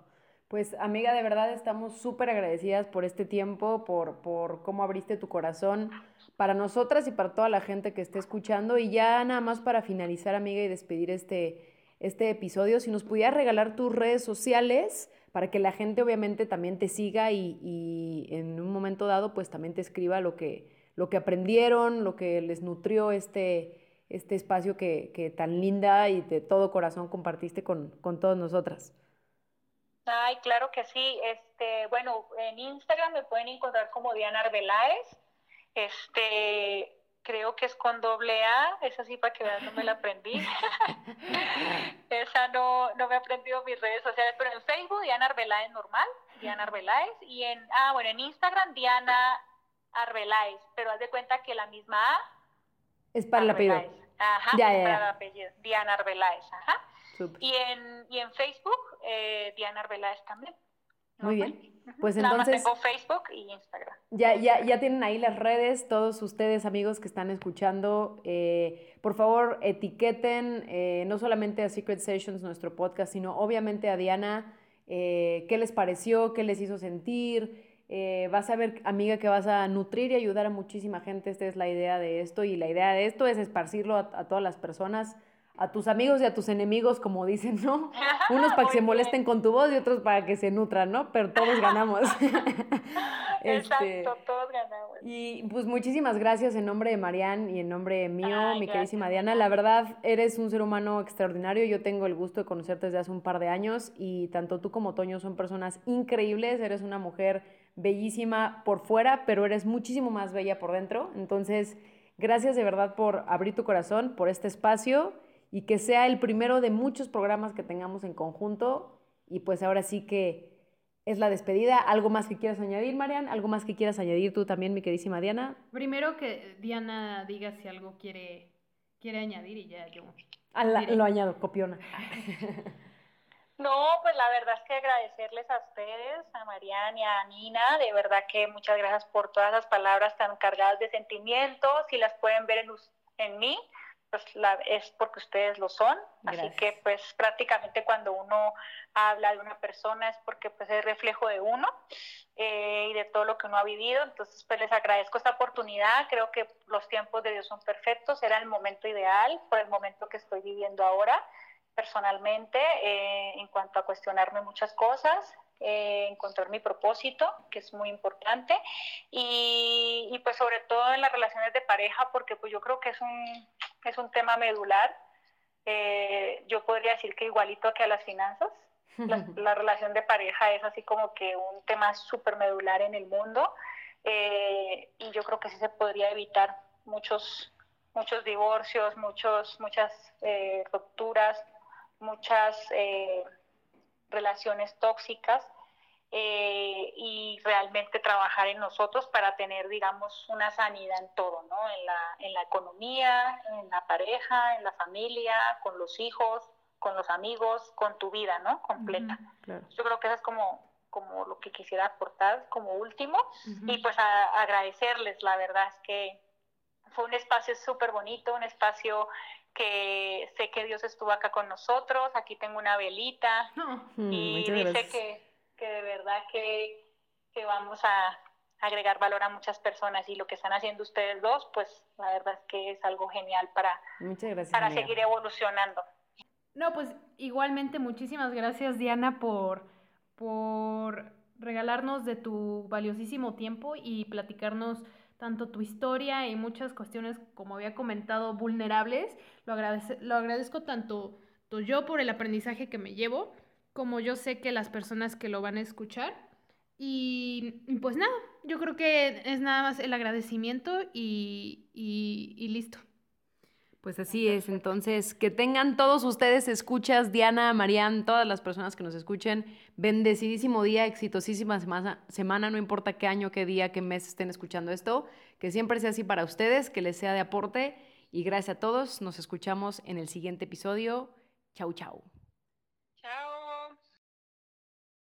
Pues amiga, de verdad estamos súper agradecidas por este tiempo, por, por cómo abriste tu corazón para nosotras y para toda la gente que esté escuchando. Y ya nada más para finalizar, amiga, y despedir este, este episodio, si nos pudieras regalar tus redes sociales para que la gente obviamente también te siga y, y en un momento dado pues también te escriba lo que, lo que aprendieron, lo que les nutrió este, este espacio que, que tan linda y de todo corazón compartiste con, con todas nosotras. Ay, claro que sí. Este, bueno, en Instagram me pueden encontrar como Diana Arbeláez. Este, creo que es con doble A, esa sí para que vean no me la aprendí. (laughs) esa no, no me he aprendido mis redes sociales, pero en Facebook Diana Arbeláez normal, Diana Arbeláez, y en, ah, bueno, en Instagram Diana Arbeláez, pero haz de cuenta que la misma A Es para el apellido. Arbeláez. Ajá, Ya, es ya, para el apellido. Diana Arbeláez, ajá. Y en, y en Facebook, eh, Diana Arbeláez también. Muy bien. Pues Nada más entonces tengo Facebook y Instagram. ya, ya, ya tienen ahí las redes, todos ustedes amigos que están escuchando, eh, por favor etiqueten eh, no solamente a Secret Sessions, nuestro podcast, sino obviamente a Diana, eh, qué les pareció, qué les hizo sentir. Eh, vas a ver, amiga, que vas a nutrir y ayudar a muchísima gente. Esta es la idea de esto y la idea de esto es esparcirlo a, a todas las personas, a tus amigos y a tus enemigos, como dicen, ¿no? (laughs) Unos para que se molesten con tu voz y otros para que se nutran, ¿no? Pero todos ganamos. (laughs) (laughs) Este, Exacto, todos ganamos. y pues muchísimas gracias en nombre de Marian y en nombre mío, Ay, mi queridísima gracias. Diana. La verdad, eres un ser humano extraordinario. Yo tengo el gusto de conocerte desde hace un par de años y tanto tú como Toño son personas increíbles. Eres una mujer bellísima por fuera, pero eres muchísimo más bella por dentro. Entonces, gracias de verdad por abrir tu corazón, por este espacio y que sea el primero de muchos programas que tengamos en conjunto. Y pues ahora sí que es la despedida. ¿Algo más que quieras añadir, Marian? ¿Algo más que quieras añadir tú también, mi queridísima Diana? Primero que Diana diga si algo quiere, quiere añadir y ya yo. Ah, la- lo añado, copiona. (laughs) No, pues la verdad es que agradecerles a ustedes, a Mariana y a Nina, de verdad que muchas gracias por todas las palabras tan cargadas de sentimientos, si las pueden ver en, en mí, pues la, es porque ustedes lo son, Gracias. así que pues prácticamente cuando uno habla de una persona es porque pues es reflejo de uno eh, y de todo lo que uno ha vivido, entonces pues les agradezco esta oportunidad, creo que los tiempos de Dios son perfectos, era el momento ideal, por el momento que estoy viviendo ahora personalmente eh, en cuanto a cuestionarme muchas cosas, eh, encontrar mi propósito, que es muy importante, y, y, pues sobre todo en las relaciones de pareja, porque pues yo creo que es un, es un tema medular. Eh, yo podría decir que igualito que a las finanzas, la, (laughs) la relación de pareja es así como que un tema súper medular en el mundo, eh, y yo creo que sí se podría evitar muchos muchos divorcios, muchos, muchas eh, rupturas, muchas eh, relaciones tóxicas eh, y realmente trabajar en nosotros para tener, digamos, una sanidad en todo, ¿no? En la, en la economía, en la pareja, en la familia, con los hijos, con los amigos, con tu vida, ¿no? Completa. Ujú, claro. Yo creo que eso es como, como lo que quisiera aportar como último. Ujú. Y pues a- agradecerles, la verdad es que fue un espacio súper bonito, un espacio que sé que Dios estuvo acá con nosotros, aquí tengo una velita No, (laughs) Mm, y dice gracias. que, que de verdad que, que vamos a agregar valor a muchas personas y lo que están haciendo ustedes dos, pues la verdad es que es algo genial para, Muchas gracias. para amiga. seguir evolucionando. No, pues igualmente muchísimas gracias Diana por, por regalarnos de tu valiosísimo tiempo y platicarnos tanto tu historia y muchas cuestiones, como había comentado, vulnerables. Lo, agradece- lo agradezco tanto, tanto yo por el aprendizaje que me llevo, como yo sé que las personas que lo van a escuchar. Y, pues nada, yo creo que es nada más el agradecimiento y, y- y listo. Pues así es, entonces que tengan todos ustedes escuchas, Diana, Marian, todas las personas que nos escuchen, bendecidísimo día, exitosísima semana, semana, no importa qué año, qué día, qué mes estén escuchando esto, que siempre sea así para ustedes, que les sea de aporte y gracias a todos, nos escuchamos en el siguiente episodio. Chau, chau.